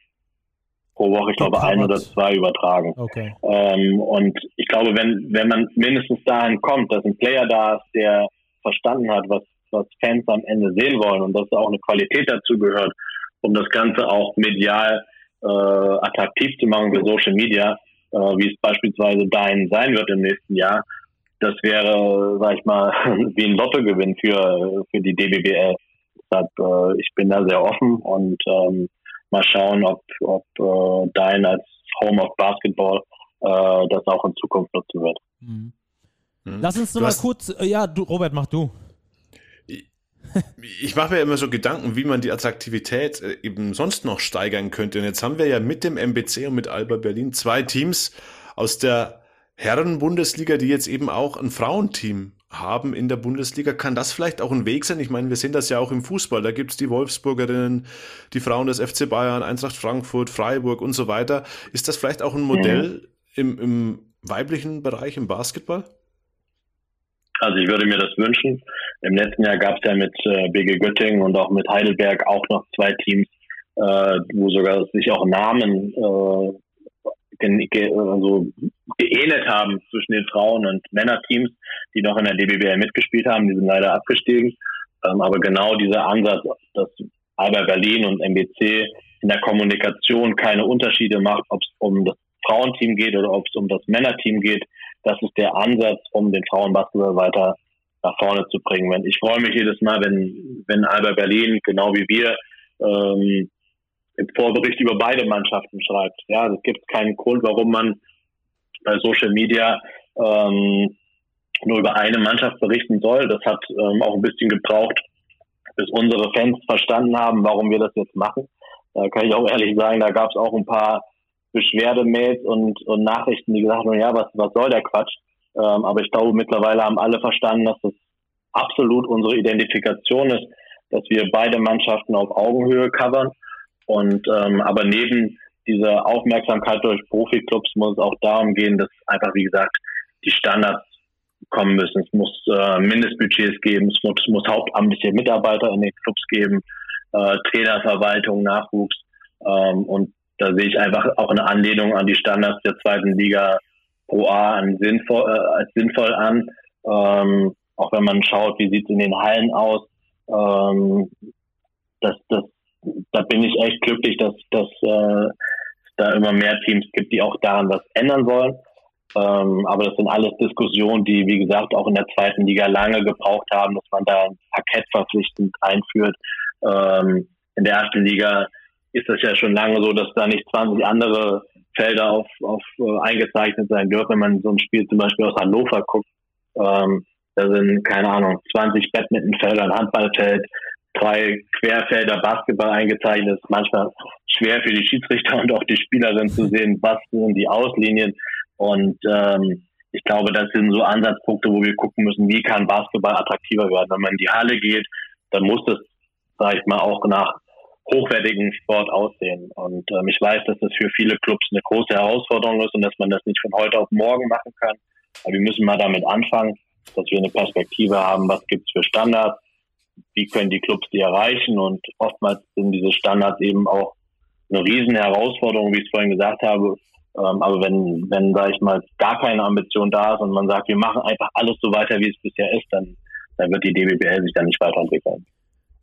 Speaker 3: pro Woche, ich glaube, ein oder zwei übertragen.
Speaker 1: Okay.
Speaker 3: Ähm, und ich glaube, wenn, wenn man mindestens dahin kommt, dass ein Player da ist, der verstanden hat, was, was Fans am Ende sehen wollen und dass da auch eine Qualität dazu gehört, um das Ganze auch medial äh, attraktiv zu machen für Social Media, äh, wie es beispielsweise dein sein wird im nächsten Jahr, das wäre, sag ich mal, wie ein Lottogewinn für, für die DBBL. Deshalb, äh, ich bin da sehr offen und ähm, mal schauen, ob, ob äh, Dein als Home of Basketball äh, das auch in Zukunft nutzen wird. Mhm.
Speaker 1: Mhm. Lass uns noch mal kurz, äh, ja, du, Robert, mach du.
Speaker 2: Ich mache mir immer so Gedanken, wie man die Attraktivität äh, eben sonst noch steigern könnte. Und jetzt haben wir ja mit dem MBC und mit Alba Berlin zwei Teams aus der Herren-Bundesliga, die jetzt eben auch ein Frauenteam haben in der Bundesliga. Kann das vielleicht auch ein Weg sein? Ich meine, wir sehen das ja auch im Fußball. Da gibt's die Wolfsburgerinnen, die Frauen des FC Bayern, Eintracht Frankfurt, Freiburg und so weiter. Ist das vielleicht auch ein Modell mhm. im, im weiblichen Bereich im Basketball?
Speaker 3: Also ich würde mir das wünschen. Im letzten Jahr gab es ja mit äh, BG Göttingen und auch mit Heidelberg auch noch zwei Teams, äh, wo sogar sich auch Namen äh, ge ge also geähnelt haben zwischen den Frauen- und Männerteams, die noch in der DBBL mitgespielt haben. Die sind leider abgestiegen. Ähm, aber genau dieser Ansatz, dass Alba Berlin und MBC in der Kommunikation keine Unterschiede macht, ob es um das Frauenteam geht oder ob es um das Männerteam geht, das ist der Ansatz, um den Frauenbasketball weiter nach vorne zu bringen. Ich freue mich jedes Mal, wenn, wenn Alba Berlin, genau wie wir, ähm, im Vorbericht über beide Mannschaften schreibt. Ja, es gibt keinen Grund, warum man bei Social Media ähm, nur über eine Mannschaft berichten soll. Das hat ähm, auch ein bisschen gebraucht, bis unsere Fans verstanden haben, warum wir das jetzt machen. Da kann ich auch ehrlich sagen, da gab es auch ein paar Beschwerdemails und, und Nachrichten, die gesagt haben, ja, was, was soll der Quatsch? Ähm, aber ich glaube, mittlerweile haben alle verstanden, dass das absolut unsere Identifikation ist, dass wir beide Mannschaften auf Augenhöhe covern. Und ähm, aber neben dieser Aufmerksamkeit durch Profiklubs muss es auch darum gehen, dass einfach, wie gesagt, die Standards kommen müssen. Es muss äh, Mindestbudgets geben, es muss, muss hauptamtliche Mitarbeiter in den Clubs geben, äh, Trainerverwaltung, Nachwuchs. Ähm, und da sehe ich einfach auch eine Anlehnung an die Standards der zweiten Liga Pro A sinnvoll, äh, als sinnvoll an. Ähm, auch wenn man schaut, wie sieht es in den Hallen aus. Ähm, das, das, da bin ich echt glücklich, dass, dass äh, da immer mehr Teams gibt, die auch daran was ändern wollen. Ähm, aber das sind alles Diskussionen, die, wie gesagt, auch in der zweiten Liga lange gebraucht haben, dass man da ein Parkett verpflichtend einführt. Ähm, in der ersten Liga ist das ja schon lange so, dass da nicht 20 andere Felder auf, auf äh, eingezeichnet sein dürfen. Wenn man so ein Spiel zum Beispiel aus Hannover guckt, ähm, da sind, keine Ahnung, 20 Badmintonfelder, ein Handballfeld, drei Querfelder Basketball eingezeichnet. Das ist manchmal schwer für die Schiedsrichter und auch die Spielerin zu sehen, was sind die Auslinien. Und ähm, ich glaube, das sind so Ansatzpunkte, wo wir gucken müssen, wie kann Basketball attraktiver werden. Wenn man in die Halle geht, dann muss es, sage ich mal, auch nach hochwertigen Sport aussehen. Und ähm, ich weiß, dass das für viele Clubs eine große Herausforderung ist und dass man das nicht von heute auf morgen machen kann. Aber wir müssen mal damit anfangen, dass wir eine Perspektive haben, was gibt's für Standards, wie können die Clubs die erreichen und oftmals sind diese Standards eben auch eine riesen Herausforderung, wie ich es vorhin gesagt habe. Ähm, aber wenn, wenn, sage ich mal, gar keine Ambition da ist und man sagt, wir machen einfach alles so weiter, wie es bisher ist, dann, dann wird die DBBL sich dann nicht weiterentwickeln.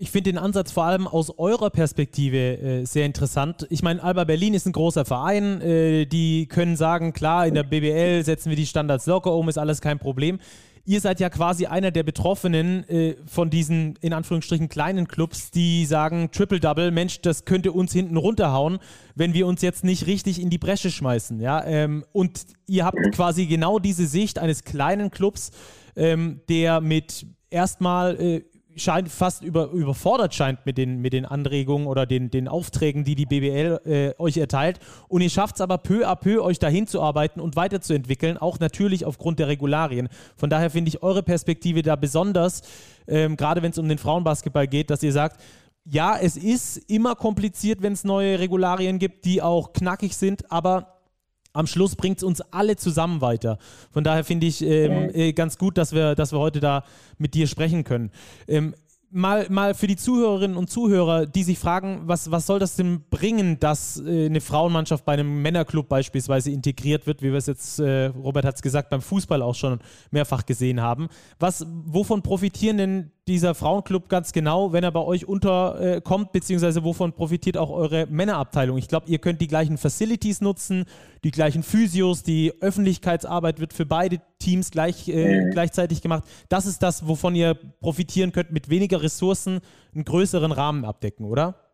Speaker 1: Ich finde den Ansatz vor allem aus eurer Perspektive äh, sehr interessant. Ich meine, Alba Berlin ist ein großer Verein. Äh, die können sagen, klar, in der BBL setzen wir die Standards locker um, ist alles kein Problem. Ihr seid ja quasi einer der Betroffenen äh, von diesen, in Anführungsstrichen, kleinen Clubs, die sagen, Triple-Double, Mensch, das könnte uns hinten runterhauen, wenn wir uns jetzt nicht richtig in die Bresche schmeißen. Ja? Ähm, und ihr habt quasi genau diese Sicht eines kleinen Clubs, ähm, der mit erstmal äh, scheint fast über, überfordert scheint mit den, mit den Anregungen oder den, den Aufträgen, die die BBL äh, euch erteilt. Und ihr schafft es aber peu à peu, euch dahin zu arbeiten und weiterzuentwickeln, auch natürlich aufgrund der Regularien. Von daher finde ich eure Perspektive da besonders, ähm, gerade wenn es um den Frauenbasketball geht, dass ihr sagt, ja, es ist immer kompliziert, wenn es neue Regularien gibt, die auch knackig sind, aber am Schluss bringt es uns alle zusammen weiter. Von daher finde ich ähm, äh, ganz gut, dass wir, dass wir heute da mit dir sprechen können. Ähm, mal, mal für die Zuhörerinnen und Zuhörer, die sich fragen, was, was soll das denn bringen, dass äh, eine Frauenmannschaft bei einem Männerclub beispielsweise integriert wird, wie wir es jetzt, äh, Robert hat es gesagt, beim Fußball auch schon mehrfach gesehen haben. Was, wovon profitieren denn dieser Frauenclub ganz genau, wenn er bei euch unterkommt, beziehungsweise wovon profitiert auch eure Männerabteilung? Ich glaube, ihr könnt die gleichen Facilities nutzen, die gleichen Physios, die Öffentlichkeitsarbeit wird für beide Teams gleich, äh, mhm. gleichzeitig gemacht. Das ist das, wovon ihr profitieren könnt, mit weniger Ressourcen einen größeren Rahmen abdecken, oder?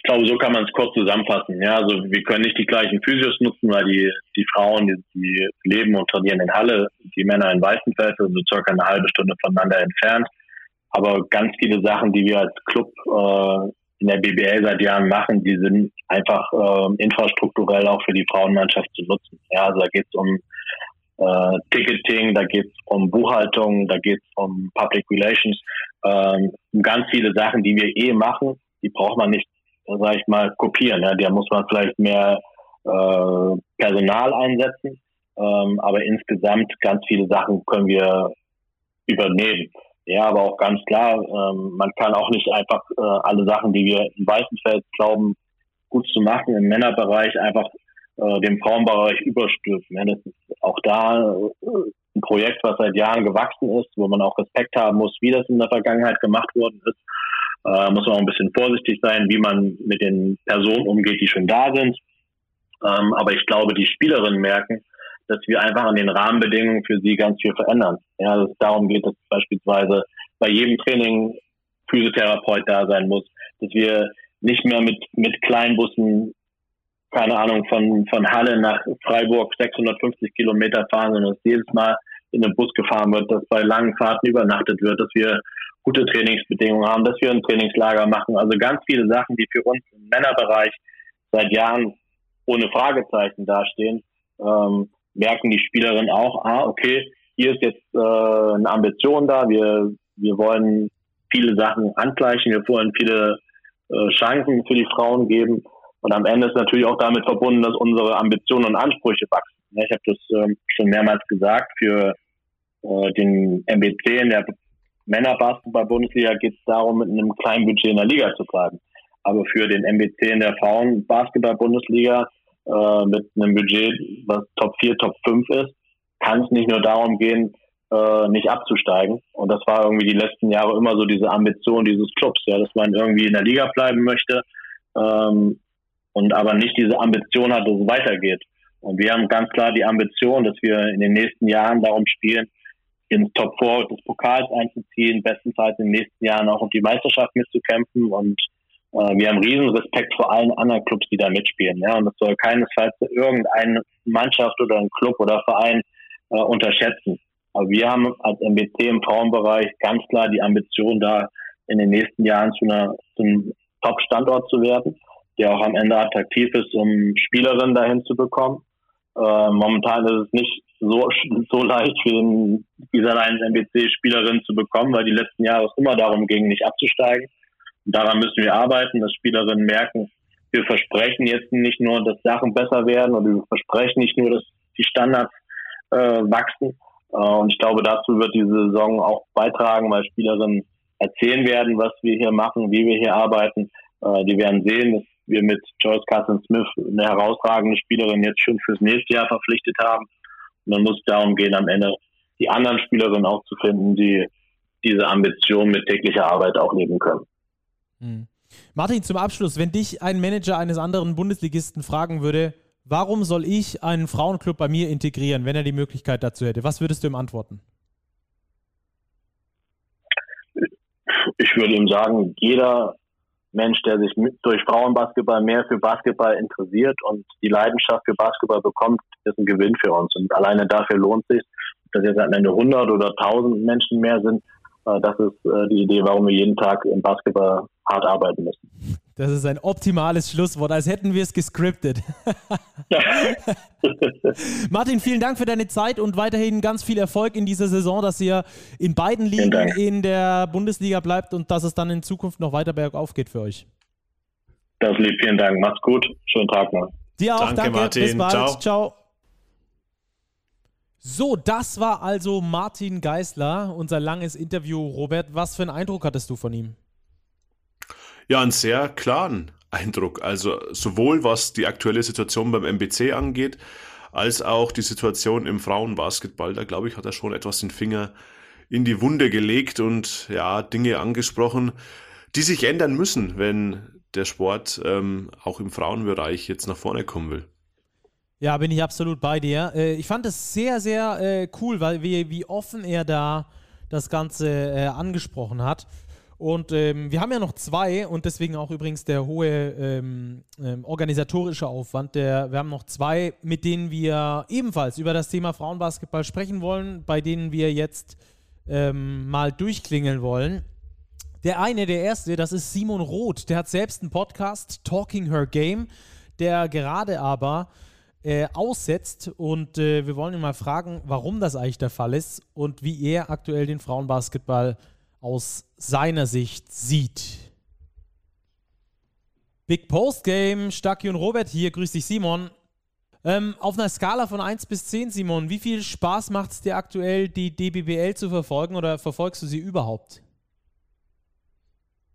Speaker 3: Ich glaube, so kann man es kurz zusammenfassen. Ja, also wir können nicht die gleichen Physios nutzen, weil die, die Frauen, die, die leben und trainieren in Halle, die Männer in Weißenfeld, also circa eine halbe Stunde voneinander entfernt. Aber ganz viele Sachen, die wir als Club äh, in der BBL seit Jahren machen, die sind einfach äh, infrastrukturell auch für die Frauenmannschaft zu nutzen. Ja, also da geht es um äh, Ticketing, da geht es um Buchhaltung, da geht es um Public Relations, ähm, ganz viele Sachen, die wir eh machen, die braucht man nicht sage ich mal, kopieren. Ja. Da muss man vielleicht mehr äh, Personal einsetzen, ähm, aber insgesamt ganz viele Sachen können wir übernehmen. Ja, aber auch ganz klar, ähm, man kann auch nicht einfach äh, alle Sachen, die wir im Weißenfeld glauben, gut zu machen, im Männerbereich einfach äh, dem Frauenbereich überstülpen. Ja, das ist auch da äh, ein Projekt, was seit Jahren gewachsen ist, wo man auch Respekt haben muss, wie das in der Vergangenheit gemacht worden ist äh, muss man auch ein bisschen vorsichtig sein, wie man mit den Personen umgeht, die schon da sind. Ähm, aber ich glaube, die Spielerinnen merken, dass wir einfach an den Rahmenbedingungen für sie ganz viel verändern. Ja, dass es darum geht, dass beispielsweise bei jedem Training Physiotherapeut da sein muss, dass wir nicht mehr mit, mit Kleinbussen, keine Ahnung, von, von Halle nach Freiburg 650 Kilometer fahren, sondern dass jedes Mal in den Bus gefahren wird, dass bei langen Fahrten übernachtet wird, dass wir gute Trainingsbedingungen haben, dass wir ein Trainingslager machen. Also ganz viele Sachen, die für uns im Männerbereich seit Jahren ohne Fragezeichen dastehen, ähm, merken die Spielerinnen auch, ah, okay, hier ist jetzt äh, eine Ambition da, wir, wir wollen viele Sachen angleichen, wir wollen viele äh, Chancen für die Frauen geben. Und am Ende ist natürlich auch damit verbunden, dass unsere Ambitionen und Ansprüche wachsen. Ich habe das ähm, schon mehrmals gesagt, für äh, den MBC in der Männerbasketball-Bundesliga geht es darum, mit einem kleinen Budget in der Liga zu bleiben. Aber für den MBC in der Frauen-Basketball-Bundesliga äh, mit einem Budget, was Top 4, Top 5 ist, kann es nicht nur darum gehen, äh, nicht abzusteigen. Und das war irgendwie die letzten Jahre immer so diese Ambition dieses Clubs, ja, dass man irgendwie in der Liga bleiben möchte ähm, und aber nicht diese Ambition hat, dass es weitergeht. Und wir haben ganz klar die Ambition, dass wir in den nächsten Jahren darum spielen, ins Top 4 des Pokals einzuziehen, bestenfalls in den nächsten Jahren auch um die Meisterschaft mitzukämpfen und äh, wir haben riesen Respekt vor allen anderen Clubs, die da mitspielen. Ja, und das soll keinesfalls irgendeine Mannschaft oder ein Club oder Verein äh, unterschätzen. Aber wir haben als MBC im Frauenbereich ganz klar die Ambition, da in den nächsten Jahren zu, einer, zu einem Top-Standort zu werden, der auch am Ende attraktiv ist, um Spielerinnen dahin zu bekommen. Äh, momentan ist es nicht so, so leicht für den dieser Lions MBC Spielerinnen zu bekommen, weil die letzten Jahre es immer darum ging, nicht abzusteigen. Und daran müssen wir arbeiten, dass Spielerinnen merken, wir versprechen jetzt nicht nur, dass Sachen besser werden oder wir versprechen nicht nur, dass die Standards äh, wachsen. Äh, und ich glaube, dazu wird diese Saison auch beitragen, weil Spielerinnen erzählen werden, was wir hier machen, wie wir hier arbeiten. Äh, die werden sehen, dass wir mit Joyce Carson Smith eine herausragende Spielerin jetzt schon fürs nächste Jahr verpflichtet haben. Dann muss darum gehen, am Ende die anderen Spielerinnen auch zu finden, die diese Ambition mit täglicher Arbeit auch leben können.
Speaker 1: Hm. Martin, zum Abschluss, wenn dich ein Manager eines anderen Bundesligisten fragen würde, warum soll ich einen Frauenclub bei mir integrieren, wenn er die Möglichkeit dazu hätte, was würdest du ihm antworten?
Speaker 3: Ich würde ihm sagen, jeder Mensch, der sich durch Frauenbasketball mehr für Basketball interessiert und die Leidenschaft für Basketball bekommt, ist ein Gewinn für uns. Und alleine dafür lohnt sich, dass jetzt am Ende 100 oder 1000 Menschen mehr sind. Äh, das ist äh, die Idee, warum wir jeden Tag im Basketball hart arbeiten müssen.
Speaker 1: Das ist ein optimales Schlusswort, als hätten wir es gescriptet. Martin, vielen Dank für deine Zeit und weiterhin ganz viel Erfolg in dieser Saison, dass ihr in beiden Ligen in der Bundesliga bleibt und dass es dann in Zukunft noch weiter bergauf geht für euch.
Speaker 3: Das lieb, vielen Dank. Macht's gut. Schönen Tag noch.
Speaker 1: Dir auch, danke. danke. Martin. Bis bald. Ciao. Ciao. So, das war also Martin Geisler, unser langes Interview. Robert, was für einen Eindruck hattest du von ihm?
Speaker 2: Ja, einen sehr klaren Eindruck. Also sowohl was die aktuelle Situation beim MBC angeht, als auch die Situation im Frauenbasketball. Da glaube ich, hat er schon etwas den Finger in die Wunde gelegt und ja, Dinge angesprochen, die sich ändern müssen, wenn der Sport ähm, auch im Frauenbereich jetzt nach vorne kommen will.
Speaker 1: Ja, bin ich absolut bei dir. Äh, ich fand es sehr, sehr äh, cool, weil wie, wie offen er da das Ganze äh, angesprochen hat. Und ähm, wir haben ja noch zwei und deswegen auch übrigens der hohe ähm, ähm, organisatorische Aufwand. Der, wir haben noch zwei, mit denen wir ebenfalls über das Thema Frauenbasketball sprechen wollen, bei denen wir jetzt ähm, mal durchklingeln wollen. Der eine, der erste, das ist Simon Roth. Der hat selbst einen Podcast, Talking Her Game, der gerade aber äh, aussetzt. Und äh, wir wollen ihn mal fragen, warum das eigentlich der Fall ist und wie er aktuell den Frauenbasketball aus seiner Sicht sieht. Big Post Game, Stacki und Robert hier. Grüß dich, Simon. Ähm, auf einer Skala von 1 bis 10, Simon, wie viel Spaß macht es dir aktuell, die DBBL zu verfolgen oder verfolgst du sie überhaupt?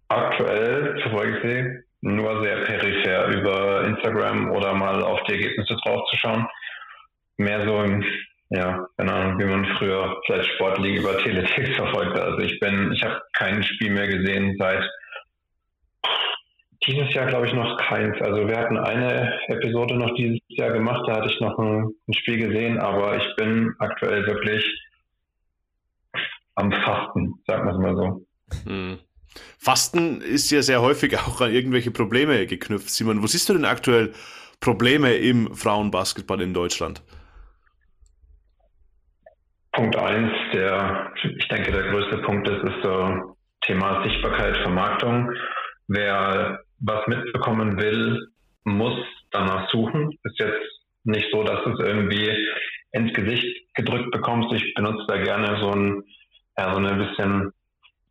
Speaker 4: Aktuell verfolge ich sie nur sehr peripher über Instagram oder mal auf die Ergebnisse draufzuschauen. Mehr so im ja, keine Ahnung, wie man früher vielleicht Sportliga über Teletext verfolgt. Also ich bin, ich habe kein Spiel mehr gesehen seit dieses Jahr, glaube ich, noch keins. Also wir hatten eine Episode noch dieses Jahr gemacht, da hatte ich noch ein, ein Spiel gesehen, aber ich bin aktuell wirklich am Fasten, sagen wir es mal so.
Speaker 2: Hm. Fasten ist ja sehr häufig auch an irgendwelche Probleme geknüpft. Simon, wo siehst du denn aktuell Probleme im Frauenbasketball in Deutschland?
Speaker 4: Punkt eins, der, ich denke, der größte Punkt ist, ist so Thema Sichtbarkeit, Vermarktung. Wer was mitbekommen will, muss danach suchen. Ist jetzt nicht so, dass du es irgendwie ins Gesicht gedrückt bekommst. Ich benutze da gerne so ein, ja, so eine bisschen,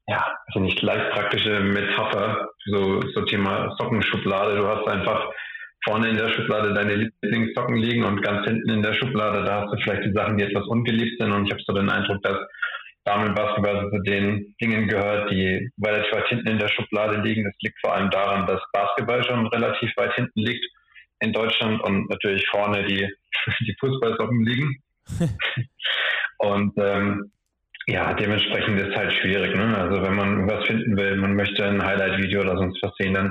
Speaker 4: ja, also nicht leicht praktische Metapher, so, so Thema Sockenschublade. Du hast einfach vorne in der Schublade deine Lieblingssocken liegen und ganz hinten in der Schublade, da hast du vielleicht die Sachen, die etwas ungeliebt sind. Und ich habe so den Eindruck, dass Damenbasketball zu den Dingen gehört, die relativ weit hinten in der Schublade liegen. Das liegt vor allem daran, dass Basketball schon relativ weit hinten liegt in Deutschland und natürlich vorne die, die Fußballsocken liegen. und ähm, ja, dementsprechend ist es halt schwierig. Ne? Also wenn man was finden will, man möchte ein Highlight-Video oder sonst was sehen, dann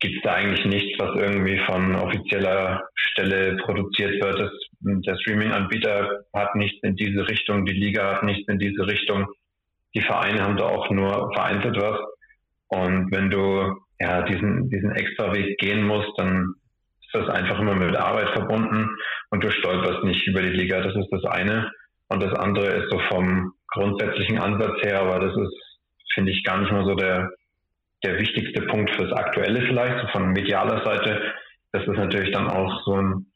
Speaker 4: gibt es da eigentlich nichts, was irgendwie von offizieller Stelle produziert wird. Das, der Streaming-Anbieter hat nichts in diese Richtung, die Liga hat nichts in diese Richtung. Die Vereine haben da auch nur vereinzelt was. Und wenn du ja diesen, diesen extra Weg gehen musst, dann ist das einfach immer mit Arbeit verbunden und du stolperst nicht über die Liga. Das ist das eine. Und das andere ist so vom grundsätzlichen Ansatz her, aber das ist, finde ich, gar nicht mal so der, der wichtigste Punkt fürs Aktuelle vielleicht, so von medialer Seite. Das ist natürlich dann auch so ein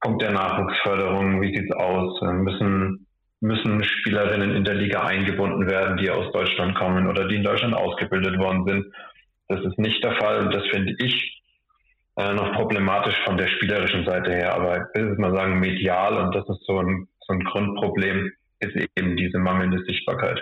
Speaker 4: Punkt der Nachwuchsförderung. Wie sieht's aus? Müssen, müssen Spielerinnen in der Liga eingebunden werden, die aus Deutschland kommen oder die in Deutschland ausgebildet worden sind? Das ist nicht der Fall und das finde ich äh, noch problematisch von der spielerischen Seite her. Aber ich will mal sagen, medial und das ist so ein, so ein Grundproblem, ist eben diese mangelnde Sichtbarkeit.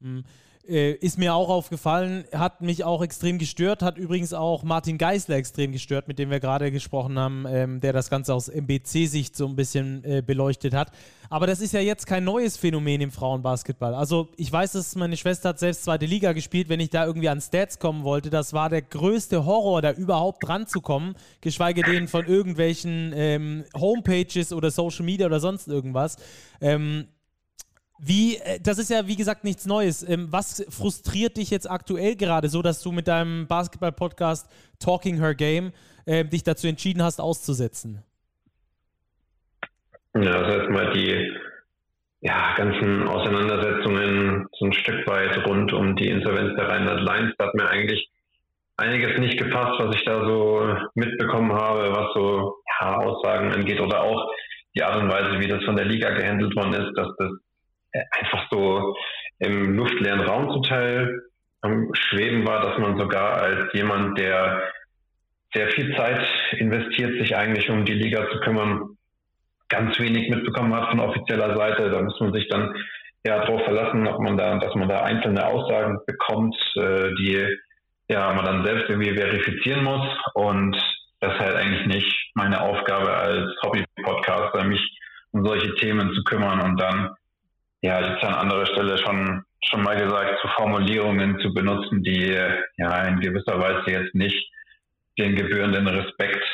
Speaker 1: Mhm. Äh, ist mir auch aufgefallen, hat mich auch extrem gestört, hat übrigens auch Martin Geisler extrem gestört, mit dem wir gerade gesprochen haben, ähm, der das Ganze aus MBC-Sicht so ein bisschen äh, beleuchtet hat. Aber das ist ja jetzt kein neues Phänomen im Frauenbasketball. Also ich weiß, dass meine Schwester hat selbst zweite Liga gespielt, wenn ich da irgendwie an Stats kommen wollte, das war der größte Horror, da überhaupt dran zu kommen, geschweige denn von irgendwelchen ähm, Homepages oder Social Media oder sonst irgendwas. Ähm, wie, äh, das ist ja wie gesagt nichts Neues. Ähm, was frustriert dich jetzt aktuell gerade so, dass du mit deinem Basketball-Podcast Talking Her Game äh, dich dazu entschieden hast, auszusetzen?
Speaker 4: Ja, also erstmal die ja, ganzen Auseinandersetzungen so ein Stück weit rund um die Insolvenz der Rheinland Lines. Da hat mir eigentlich einiges nicht gepasst, was ich da so mitbekommen habe, was so ja, Aussagen angeht oder auch die Art und Weise, wie das von der Liga gehandelt worden ist, dass das einfach so im luftleeren Raum zum Teil am Schweben war, dass man sogar als jemand, der sehr viel Zeit investiert, sich eigentlich um die Liga zu kümmern, ganz wenig mitbekommen hat von offizieller Seite. Da muss man sich dann ja darauf verlassen, ob man da, dass man da einzelne Aussagen bekommt, äh, die ja man dann selbst irgendwie verifizieren muss. Und das ist halt eigentlich nicht meine Aufgabe als Hobby-Podcaster, mich um solche Themen zu kümmern und dann ja, ich habe an anderer Stelle schon, schon mal gesagt, zu Formulierungen zu benutzen, die ja in gewisser Weise jetzt nicht den gebührenden Respekt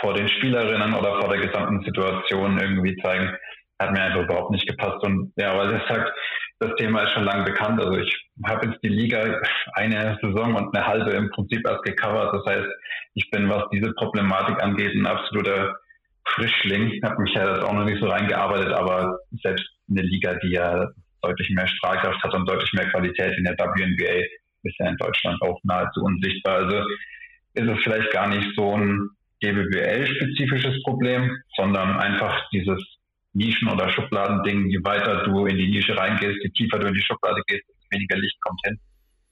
Speaker 4: vor den Spielerinnen oder vor der gesamten Situation irgendwie zeigen, hat mir einfach überhaupt nicht gepasst. Und ja, weil es sagt, das Thema ist schon lange bekannt. Also ich habe jetzt die Liga eine Saison und eine halbe im Prinzip erst gecovert. Das heißt, ich bin, was diese Problematik angeht, ein absoluter Frischling. Habe mich ja das auch noch nicht so reingearbeitet, aber selbst eine Liga, die ja deutlich mehr Strahlkraft hat und deutlich mehr Qualität in der WNBA, ist ja in Deutschland auch nahezu unsichtbar. Also ist es vielleicht gar nicht so ein GBBL-spezifisches Problem, sondern einfach dieses Nischen- oder Schubladending, je weiter du in die Nische reingehst, je tiefer du in die Schublade gehst, desto weniger Licht kommt hin,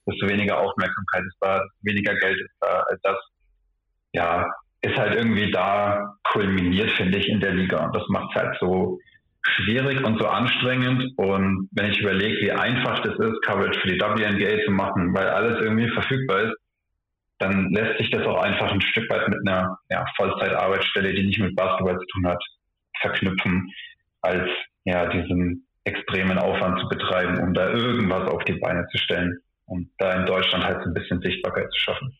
Speaker 4: desto weniger Aufmerksamkeit ist da, weniger Geld ist da. Das ja, ist halt irgendwie da kulminiert, finde ich, in der Liga. Und das macht es halt so schwierig und so anstrengend. Und wenn ich überlege, wie einfach das ist, Coverage für die WNBA zu machen, weil alles irgendwie verfügbar ist, dann lässt sich das auch einfach ein Stück weit mit einer ja, Vollzeitarbeitsstelle, die nicht mit Basketball zu tun hat, verknüpfen als ja diesen extremen Aufwand zu betreiben, um da irgendwas auf die Beine zu stellen und da in Deutschland halt so ein bisschen Sichtbarkeit zu schaffen.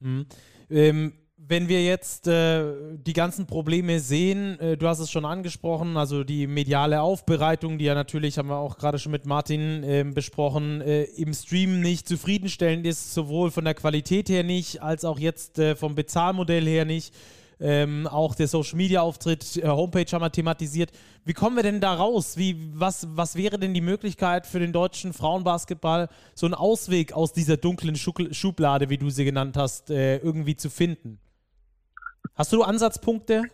Speaker 1: Mhm. Ähm, wenn wir jetzt äh, die ganzen Probleme sehen, äh, du hast es schon angesprochen, also die mediale Aufbereitung, die ja natürlich, haben wir auch gerade schon mit Martin äh, besprochen, im Stream nicht zufriedenstellend ist, sowohl von der Qualität her nicht, als auch jetzt äh, vom Bezahlmodell her nicht. Ähm, auch der Social Media Auftritt, äh, Homepage haben wir thematisiert. Wie kommen wir denn da raus? Wie, was, was wäre denn die Möglichkeit für den deutschen Frauenbasketball, so einen Ausweg aus dieser dunklen Schublade, wie du sie genannt hast, äh, irgendwie zu finden? Hast du Ansatzpunkte?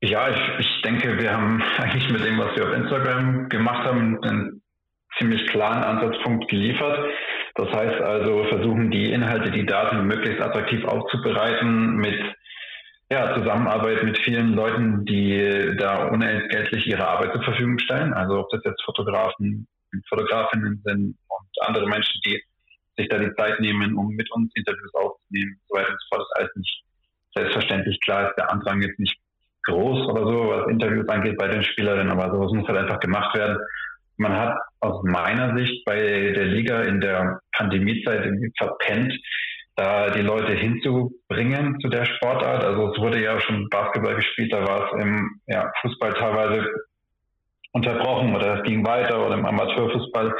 Speaker 4: Ja, ich, ich denke, wir haben eigentlich mit dem, was wir auf Instagram gemacht haben, einen ziemlich klaren Ansatzpunkt geliefert. Das heißt also, versuchen die Inhalte, die da sind, möglichst attraktiv aufzubereiten mit ja, Zusammenarbeit mit vielen Leuten, die da unentgeltlich ihre Arbeit zur Verfügung stellen. Also ob das jetzt Fotografen, Fotografinnen sind und andere Menschen, die sich da die Zeit nehmen, um mit uns Interviews aufzunehmen so weiter und so fort. Das ist alles nicht selbstverständlich. Klar ist der Andrang jetzt nicht groß oder so, was Interviews angeht bei den Spielerinnen, aber sowas muss halt einfach gemacht werden man hat aus meiner Sicht bei der Liga in der Pandemiezeit irgendwie verpennt, da die Leute hinzubringen zu der Sportart. Also es wurde ja schon Basketball gespielt, da war es im ja, Fußball teilweise unterbrochen oder es ging weiter oder im Amateurfußball.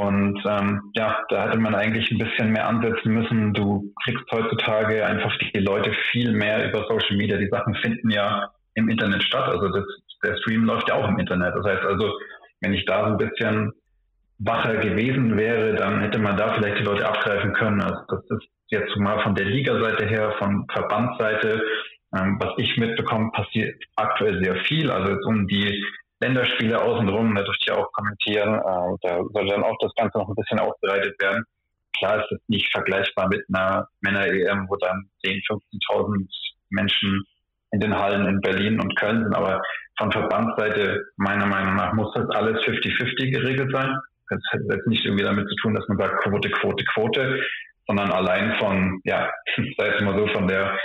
Speaker 4: Und ähm, ja, da hätte man eigentlich ein bisschen mehr ansetzen müssen. Du kriegst heutzutage einfach die Leute viel mehr über Social Media. Die Sachen finden ja im Internet statt. Also das, der Stream läuft ja auch im Internet. Das heißt also, wenn ich da so ein bisschen wacher gewesen wäre, dann hätte man da vielleicht die Leute abgreifen können. Also das ist jetzt mal von der Liga-Seite her, von Verbandsseite, ähm, was ich mitbekomme, passiert aktuell sehr viel. Also um die Länderspiele außenrum, da durfte ich auch kommentieren, äh, da soll dann auch das Ganze noch ein bisschen aufbereitet werden. Klar ist es nicht vergleichbar mit einer Männer-EM, wo dann 10.000, 15.000 Menschen in den Hallen in Berlin und Köln sind, aber von Verbandsseite meiner Meinung nach muss das alles 50-50 geregelt sein. Das hat jetzt nicht irgendwie damit zu tun, dass man sagt Quote, Quote, Quote, sondern allein von, ja, sei es mal so, von der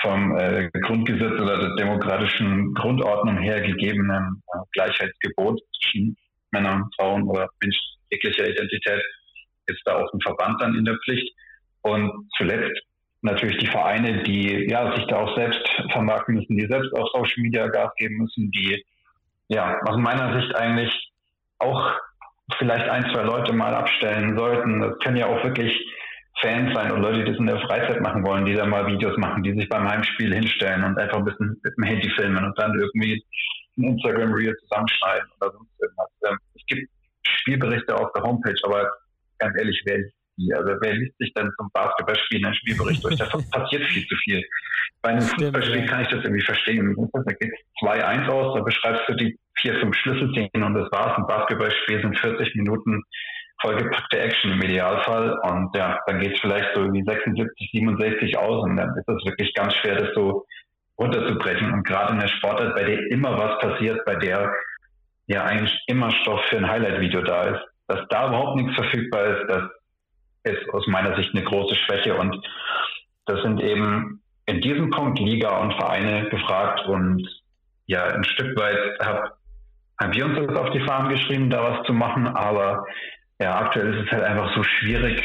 Speaker 4: vom äh, Grundgesetz oder der demokratischen Grundordnung her gegebenen äh, Gleichheitsgebot zwischen Männern, Frauen oder Menschen jeglicher Identität ist da auch ein Verband dann in der Pflicht. Und zuletzt natürlich die Vereine, die ja sich da auch selbst vermarkten müssen, die selbst auf Social Media Gas geben müssen, die ja aus meiner Sicht eigentlich auch vielleicht ein, zwei Leute mal abstellen sollten. Das können ja auch wirklich Fans sein und Leute, die das in der Freizeit machen wollen, die da mal Videos machen, die sich beim Heimspiel hinstellen und einfach ein bisschen mit dem Handy filmen und dann irgendwie ein Instagram-Reel zusammenschneiden oder sonst irgendwas. Ähm, es gibt Spielberichte auf der Homepage, aber ganz ehrlich, wer die. Also wer liest sich dann zum Basketballspielen einen Spielbericht durch? Da passiert viel zu viel. Bei einem Fußballspiel kann ich das irgendwie verstehen. Da geht 2-1 aus, da beschreibst du die vier, fünf Schlüsselszenen und das war's. Ein Basketballspiel sind 40 Minuten vollgepackte Action im Idealfall. Und ja, dann geht es vielleicht so wie 76, 67 aus und dann ist es wirklich ganz schwer, das so runterzubrechen. Und gerade in der Sportart, bei der immer was passiert, bei der ja eigentlich immer Stoff für ein Highlight-Video da ist, dass da überhaupt nichts verfügbar ist, das ist aus meiner Sicht eine große Schwäche. Und das sind eben in diesem Punkt Liga und Vereine gefragt und ja, ein Stück weit hab, haben wir uns das auf die Fahnen geschrieben, da was zu machen, aber ja, aktuell ist es halt einfach so schwierig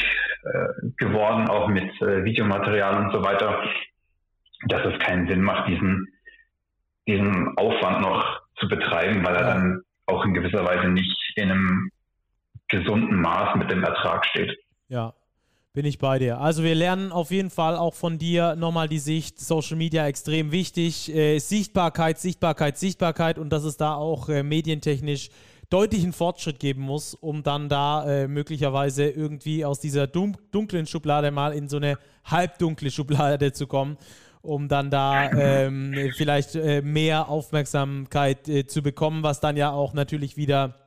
Speaker 4: äh, geworden, auch mit äh, Videomaterial und so weiter, dass es keinen Sinn macht, diesen, diesen Aufwand noch zu betreiben, weil er dann auch in gewisser Weise nicht in einem gesunden Maß mit dem Ertrag steht.
Speaker 1: Ja, bin ich bei dir. Also wir lernen auf jeden Fall auch von dir nochmal die Sicht, Social Media extrem wichtig, äh, Sichtbarkeit, Sichtbarkeit, Sichtbarkeit und dass es da auch äh, medientechnisch deutlichen Fortschritt geben muss, um dann da äh, möglicherweise irgendwie aus dieser dunklen Schublade mal in so eine halbdunkle Schublade zu kommen, um dann da ähm, vielleicht äh, mehr Aufmerksamkeit äh, zu bekommen, was dann ja auch natürlich wieder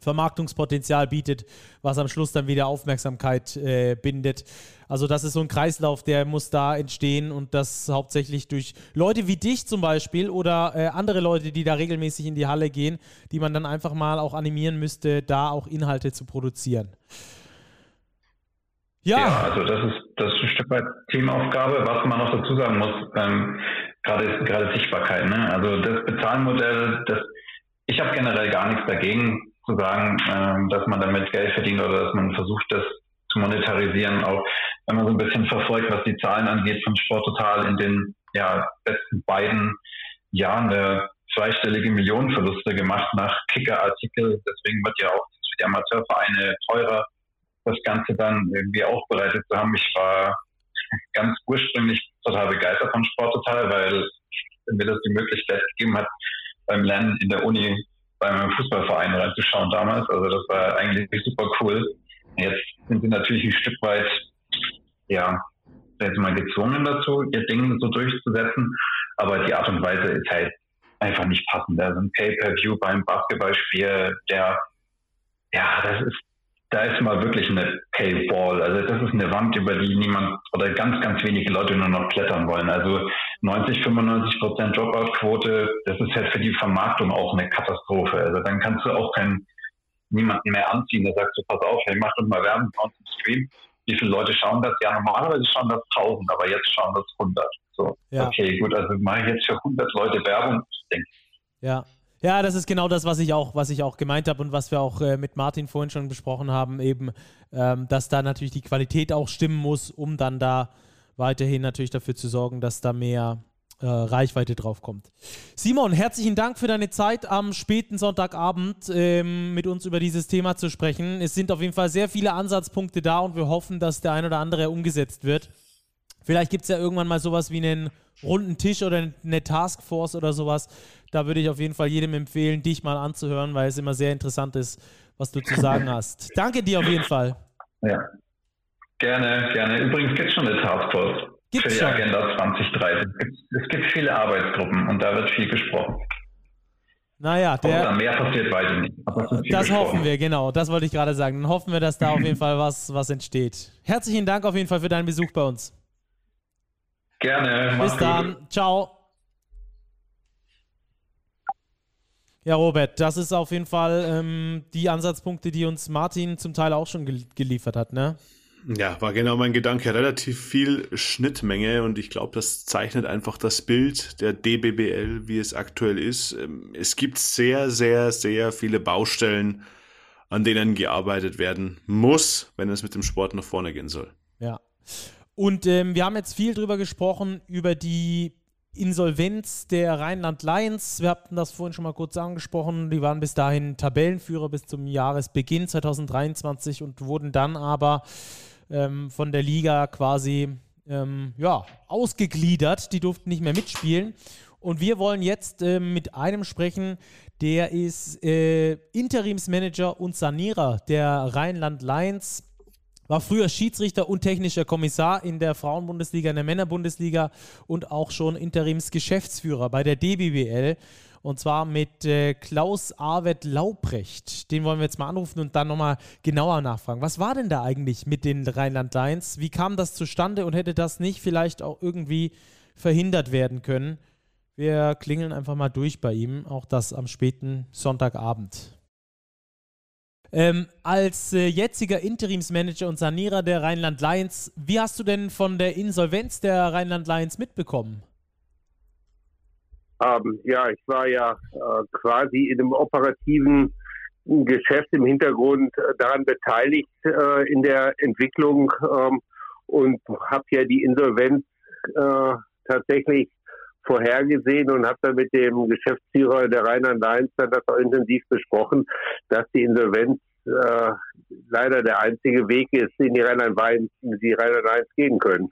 Speaker 1: Vermarktungspotenzial bietet, was am Schluss dann wieder Aufmerksamkeit äh, bindet. Also das ist so ein Kreislauf, der muss da entstehen und das hauptsächlich durch Leute wie dich zum Beispiel oder äh, andere Leute, die da regelmäßig in die Halle gehen, die man dann einfach mal auch animieren müsste, da auch Inhalte zu produzieren.
Speaker 4: Ja, ja also das ist, das ist ein Stück weit Teamaufgabe. Was man noch dazu sagen muss, ähm, gerade gerade Sichtbarkeit. Ne? Also das Bezahlmodell, das ich habe generell gar nichts dagegen, zu sagen, ähm, dass man damit Geld verdient oder dass man versucht, das zu monetarisieren. Auch wenn man so ein bisschen verfolgt, was die Zahlen angeht von Sport Total in den ja, letzten beiden Jahren der zweistellige Millionenverluste gemacht nach Kicker-Artikel. Deswegen wird ja auch für die Amateurvereine teurer, das Ganze dann irgendwie aufbereitet zu haben. Ich war ganz ursprünglich total begeistert von Sport Total, weil mir das die Möglichkeit gegeben hat, beim Lernen in der Uni bei meinem Fußballverein reinzuschauen damals. Also das war eigentlich super cool. Jetzt sind sie natürlich ein Stück weit, ja, jetzt mal gezwungen dazu, ihr Ding so durchzusetzen. Aber die Art und Weise ist halt einfach nicht passend. Also ein Pay-Per-View beim Basketballspiel, der, ja, das ist da ist mal wirklich eine Paywall. Also das ist eine Wand, über die niemand oder ganz, ganz wenige Leute nur noch klettern wollen. Also 90, 95 Prozent Dropout-Quote, das ist halt für die Vermarktung auch eine Katastrophe. Also dann kannst du auch keinen niemanden mehr anziehen, der sagt so, pass auf, hey, mach doch mal Werbung bei uns im Stream. Wie viele Leute schauen das? Ja, normalerweise schauen das 1000, aber jetzt schauen das 100. So, ja. okay, gut, also mache ich jetzt für 100 Leute Werbung.
Speaker 1: Ja, ja, das ist genau das, was ich auch, was ich auch gemeint habe und was wir auch äh, mit Martin vorhin schon besprochen haben, eben, ähm, dass da natürlich die Qualität auch stimmen muss, um dann da weiterhin natürlich dafür zu sorgen, dass da mehr äh, Reichweite drauf kommt. Simon, herzlichen Dank für deine Zeit am späten Sonntagabend ähm, mit uns über dieses Thema zu sprechen. Es sind auf jeden Fall sehr viele Ansatzpunkte da und wir hoffen, dass der ein oder andere umgesetzt wird. Vielleicht gibt es ja irgendwann mal sowas wie einen runden Tisch oder eine Taskforce oder sowas. Da würde ich auf jeden Fall jedem empfehlen, dich mal anzuhören, weil es immer sehr interessant ist, was du zu sagen hast. Danke dir auf jeden Fall.
Speaker 4: Ja, gerne, gerne. Übrigens gibt es schon eine Taskforce für die schon. Agenda 2030. Es gibt viele Arbeitsgruppen und da wird viel gesprochen.
Speaker 1: Naja, der,
Speaker 4: mehr passiert, ich nicht.
Speaker 1: Das hoffen wir, genau. Das wollte ich gerade sagen. Dann hoffen wir, dass da auf jeden Fall was, was entsteht. Herzlichen Dank auf jeden Fall für deinen Besuch bei uns.
Speaker 4: Gerne.
Speaker 1: Bis dann. Gut. Ciao. Ja, Robert, das ist auf jeden Fall ähm, die Ansatzpunkte, die uns Martin zum Teil auch schon gel geliefert hat, ne?
Speaker 2: Ja, war genau mein Gedanke. Relativ viel Schnittmenge und ich glaube, das zeichnet einfach das Bild der DBBL, wie es aktuell ist. Ähm, es gibt sehr, sehr, sehr viele Baustellen, an denen gearbeitet werden muss, wenn es mit dem Sport nach vorne gehen soll.
Speaker 1: Ja. Und ähm, wir haben jetzt viel drüber gesprochen, über die Insolvenz der Rheinland Lions. Wir hatten das vorhin schon mal kurz angesprochen. Die waren bis dahin Tabellenführer bis zum Jahresbeginn 2023 und wurden dann aber ähm, von der Liga quasi ähm, ja, ausgegliedert. Die durften nicht mehr mitspielen. Und wir wollen jetzt äh, mit einem sprechen, der ist äh, Interimsmanager und Sanierer der Rheinland Lions war früher Schiedsrichter und technischer Kommissar in der Frauenbundesliga, in der Männerbundesliga und auch schon Interimsgeschäftsführer bei der DBBL. Und zwar mit äh, Klaus Arvet Laubrecht. Den wollen wir jetzt mal anrufen und dann nochmal genauer nachfragen. Was war denn da eigentlich mit den Rheinland Lions? Wie kam das zustande und hätte das nicht vielleicht auch irgendwie verhindert werden können? Wir klingeln einfach mal durch bei ihm, auch das am späten Sonntagabend. Ähm, als äh, jetziger Interimsmanager und Sanierer der Rheinland Lions, wie hast du denn von der Insolvenz der Rheinland Lions mitbekommen?
Speaker 5: Ähm, ja, ich war ja äh, quasi in dem operativen Geschäft im Hintergrund äh, daran beteiligt äh, in der Entwicklung ähm, und habe ja die Insolvenz äh, tatsächlich vorhergesehen und habe dann mit dem Geschäftsführer der Rheinland-Lines dann das auch intensiv besprochen, dass die Insolvenz äh, leider der einzige Weg ist, den die Rheinland-Lines Rheinland gehen können.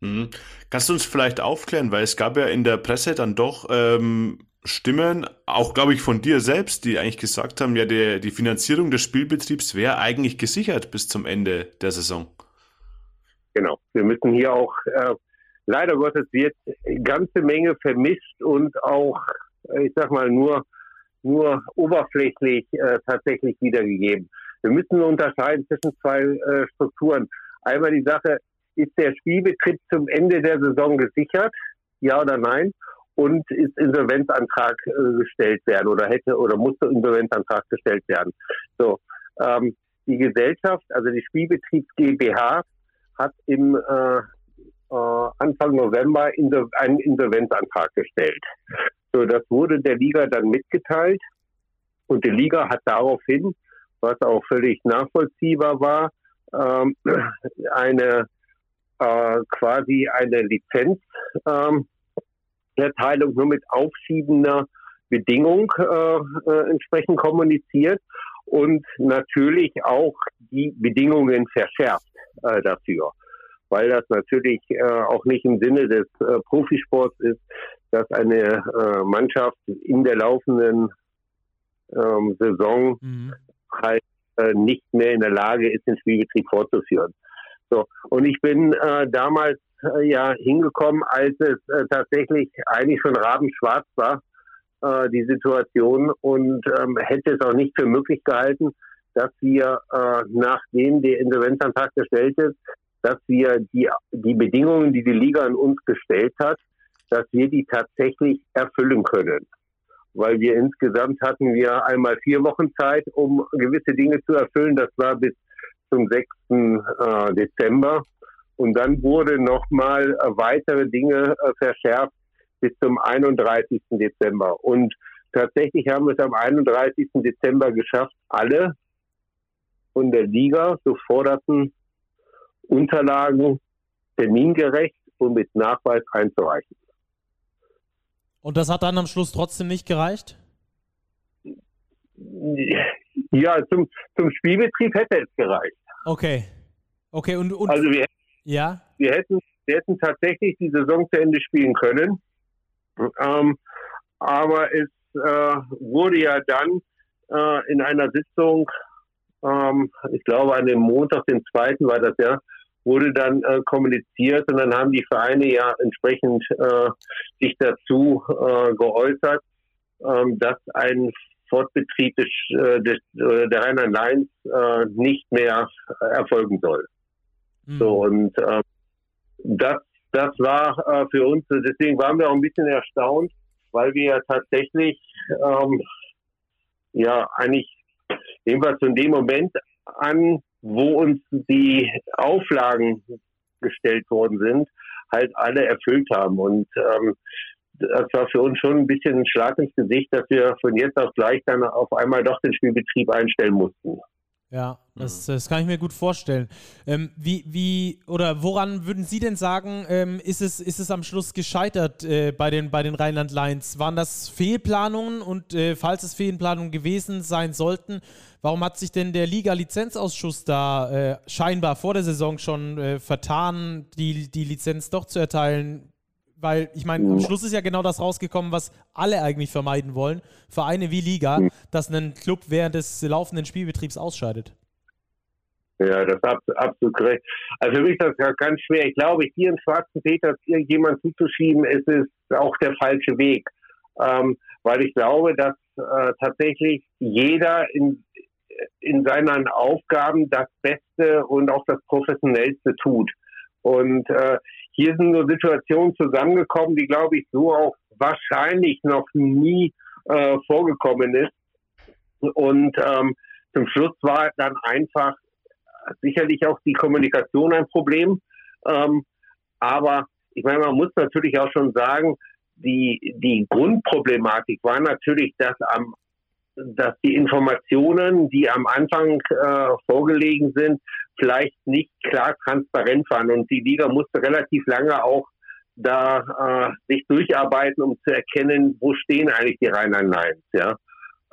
Speaker 2: Mhm. Kannst du uns vielleicht aufklären, weil es gab ja in der Presse dann doch ähm, Stimmen, auch glaube ich von dir selbst, die eigentlich gesagt haben, ja, der, die Finanzierung des Spielbetriebs wäre eigentlich gesichert bis zum Ende der Saison.
Speaker 5: Genau. Wir müssen hier auch, äh, leider Gottes wird ganze Menge vermisst und auch, ich sag mal, nur, nur oberflächlich äh, tatsächlich wiedergegeben. Wir müssen unterscheiden zwischen zwei äh, Strukturen. Einmal die Sache, ist der Spielbetrieb zum Ende der Saison gesichert? Ja oder nein? Und ist Insolvenzantrag äh, gestellt werden oder hätte oder musste Insolvenzantrag gestellt werden? So, ähm, die Gesellschaft, also die Spielbetriebs GmbH, hat im äh, äh, Anfang November einen Insolvenzantrag gestellt. So, das wurde der Liga dann mitgeteilt und die Liga hat daraufhin, was auch völlig nachvollziehbar war, ähm, eine äh, quasi eine Lizenz ähm, nur mit aufschiebender Bedingung äh, äh, entsprechend kommuniziert und natürlich auch die Bedingungen verschärft äh, dafür, weil das natürlich äh, auch nicht im Sinne des äh, Profisports ist, dass eine äh, Mannschaft in der laufenden ähm, Saison mhm. halt äh, nicht mehr in der Lage ist, den Spielbetrieb fortzuführen. So und ich bin äh, damals äh, ja hingekommen, als es tatsächlich eigentlich schon rabenschwarz war, die Situation und ähm, hätte es auch nicht für möglich gehalten, dass wir, äh, nachdem der Insolvenzantrag gestellt ist, dass wir die, die Bedingungen, die die Liga an uns gestellt hat, dass wir die tatsächlich erfüllen können. Weil wir insgesamt hatten wir einmal vier Wochen Zeit, um gewisse Dinge zu erfüllen. Das war bis zum 6. Äh, Dezember. Und dann wurde nochmal äh, weitere Dinge äh, verschärft bis zum 31. Dezember. Und tatsächlich haben wir es am 31. Dezember geschafft, alle von der Liga geforderten Unterlagen termingerecht und mit Nachweis einzureichen.
Speaker 1: Und das hat dann am Schluss trotzdem nicht gereicht?
Speaker 5: Ja, zum, zum Spielbetrieb hätte es gereicht.
Speaker 1: Okay. Okay, und, und
Speaker 5: also wir, ja? wir, hätten, wir hätten tatsächlich die Saison zu Ende spielen können. Ähm, aber es äh, wurde ja dann äh, in einer Sitzung, ähm, ich glaube an dem Montag, den zweiten war das ja, wurde dann äh, kommuniziert und dann haben die Vereine ja entsprechend äh, sich dazu äh, geäußert, ähm, dass ein Fortbetrieb des, äh, des, äh, der Rheinland-Lines äh, nicht mehr erfolgen soll. Mhm. So und äh, das, das war für uns, deswegen waren wir auch ein bisschen erstaunt, weil wir ja tatsächlich ähm, ja eigentlich jedenfalls von dem Moment an, wo uns die Auflagen gestellt worden sind, halt alle erfüllt haben. Und ähm, das war für uns schon ein bisschen ein Schlag ins Gesicht, dass wir von jetzt auf gleich dann auf einmal doch den Spielbetrieb einstellen mussten.
Speaker 1: Ja, das, mhm. das kann ich mir gut vorstellen. Ähm, wie, wie, oder woran würden Sie denn sagen, ähm, ist, es, ist es am Schluss gescheitert äh, bei den, bei den Rheinland Lines? Waren das Fehlplanungen und äh, falls es Fehlplanungen gewesen sein sollten, warum hat sich denn der Liga-Lizenzausschuss da äh, scheinbar vor der Saison schon äh, vertan, die, die Lizenz doch zu erteilen? Weil ich meine, am Schluss ist ja genau das rausgekommen, was alle eigentlich vermeiden wollen. Vereine wie Liga, dass ein Club während des laufenden Spielbetriebs ausscheidet.
Speaker 5: Ja, das ist absolut korrekt. Also für mich ist das ganz schwer. Ich glaube, hier im Schwarzen Peter irgendjemand zuzuschieben, ist es auch der falsche Weg. Ähm, weil ich glaube, dass äh, tatsächlich jeder in, in seinen Aufgaben das Beste und auch das Professionellste tut. Und äh, hier sind nur Situationen zusammengekommen, die, glaube ich, so auch wahrscheinlich noch nie äh, vorgekommen ist. Und ähm, zum Schluss war dann einfach sicherlich auch die Kommunikation ein Problem. Ähm, aber ich meine, man muss natürlich auch schon sagen, die, die Grundproblematik war natürlich, dass am dass die Informationen, die am Anfang äh, vorgelegen sind, vielleicht nicht klar transparent waren. Und die Liga musste relativ lange auch da äh, sich durcharbeiten, um zu erkennen, wo stehen eigentlich die Rheinland-Lions. Ja?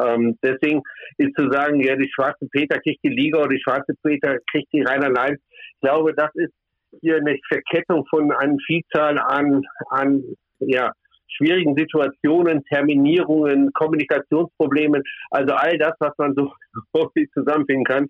Speaker 5: Ähm, deswegen ist zu sagen, ja, die Schwarze Peter kriegt die Liga oder die Schwarze Peter kriegt die Rheinland-Lions. Ich glaube, das ist hier eine Verkettung von einer Vielzahl an, an ja, schwierigen Situationen, Terminierungen, Kommunikationsproblemen, also all das, was man so zusammenfinden kann,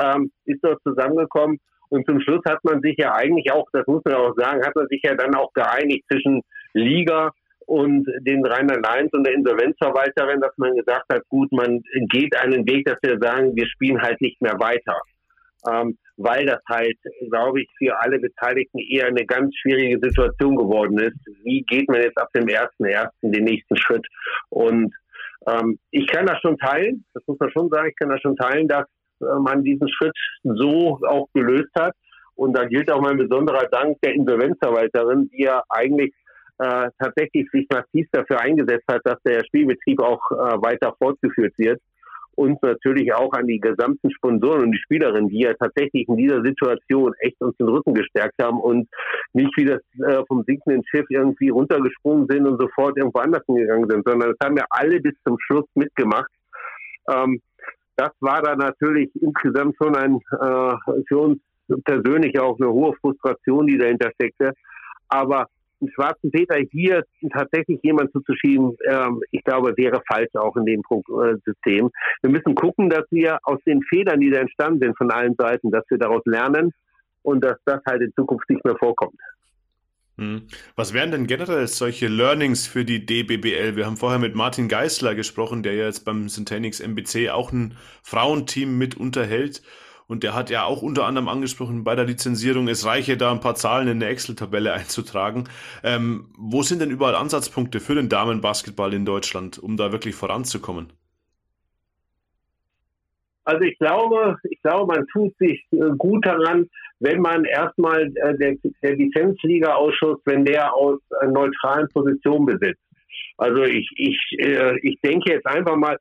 Speaker 5: ähm, ist dort zusammengekommen. Und zum Schluss hat man sich ja eigentlich auch, das muss man auch sagen, hat man sich ja dann auch geeinigt zwischen Liga und den Rheinland-Lions und der Insolvenzverwalterin, dass man gesagt hat, gut, man geht einen Weg, dass wir sagen, wir spielen halt nicht mehr weiter. Ähm, weil das halt, glaube ich, für alle Beteiligten eher eine ganz schwierige Situation geworden ist. Wie geht man jetzt ab dem ersten ersten den nächsten Schritt? Und ähm, ich kann das schon teilen, das muss man schon sagen, ich kann das schon teilen, dass äh, man diesen Schritt so auch gelöst hat. Und da gilt auch mein besonderer Dank der Insolvenzverwalterin, die ja eigentlich äh, tatsächlich sich massiv dafür eingesetzt hat, dass der Spielbetrieb auch äh, weiter fortgeführt wird und natürlich auch an die gesamten Sponsoren und die Spielerinnen, die ja tatsächlich in dieser Situation echt uns den Rücken gestärkt haben und nicht wie das äh, vom sinkenden Schiff irgendwie runtergesprungen sind und sofort irgendwo anders hingegangen sind, sondern das haben wir alle bis zum Schluss mitgemacht. Ähm, das war dann natürlich insgesamt schon ein äh, für uns persönlich auch eine hohe Frustration, die dahinter steckte. Aber einen schwarzen Peter hier tatsächlich jemand zuzuschieben, ähm, ich glaube, wäre falsch auch in dem äh, System. Wir müssen gucken, dass wir aus den Fehlern, die da entstanden sind von allen Seiten, dass wir daraus lernen und dass das halt in Zukunft nicht mehr vorkommt.
Speaker 2: Hm. Was wären denn generell solche Learnings für die DBBL? Wir haben vorher mit Martin Geisler gesprochen, der ja jetzt beim Syntanix MBC auch ein Frauenteam mit unterhält. Und der hat ja auch unter anderem angesprochen bei der Lizenzierung, es reiche da ein paar Zahlen in eine Excel-Tabelle einzutragen. Ähm, wo sind denn überall Ansatzpunkte für den Damenbasketball in Deutschland, um da wirklich voranzukommen?
Speaker 5: Also ich glaube, ich glaube, man tut sich äh, gut daran, wenn man erstmal äh, der, der Lizenzliga-Ausschuss, wenn der aus äh, neutralen Positionen besitzt. Also ich, ich, ich denke jetzt einfach mal,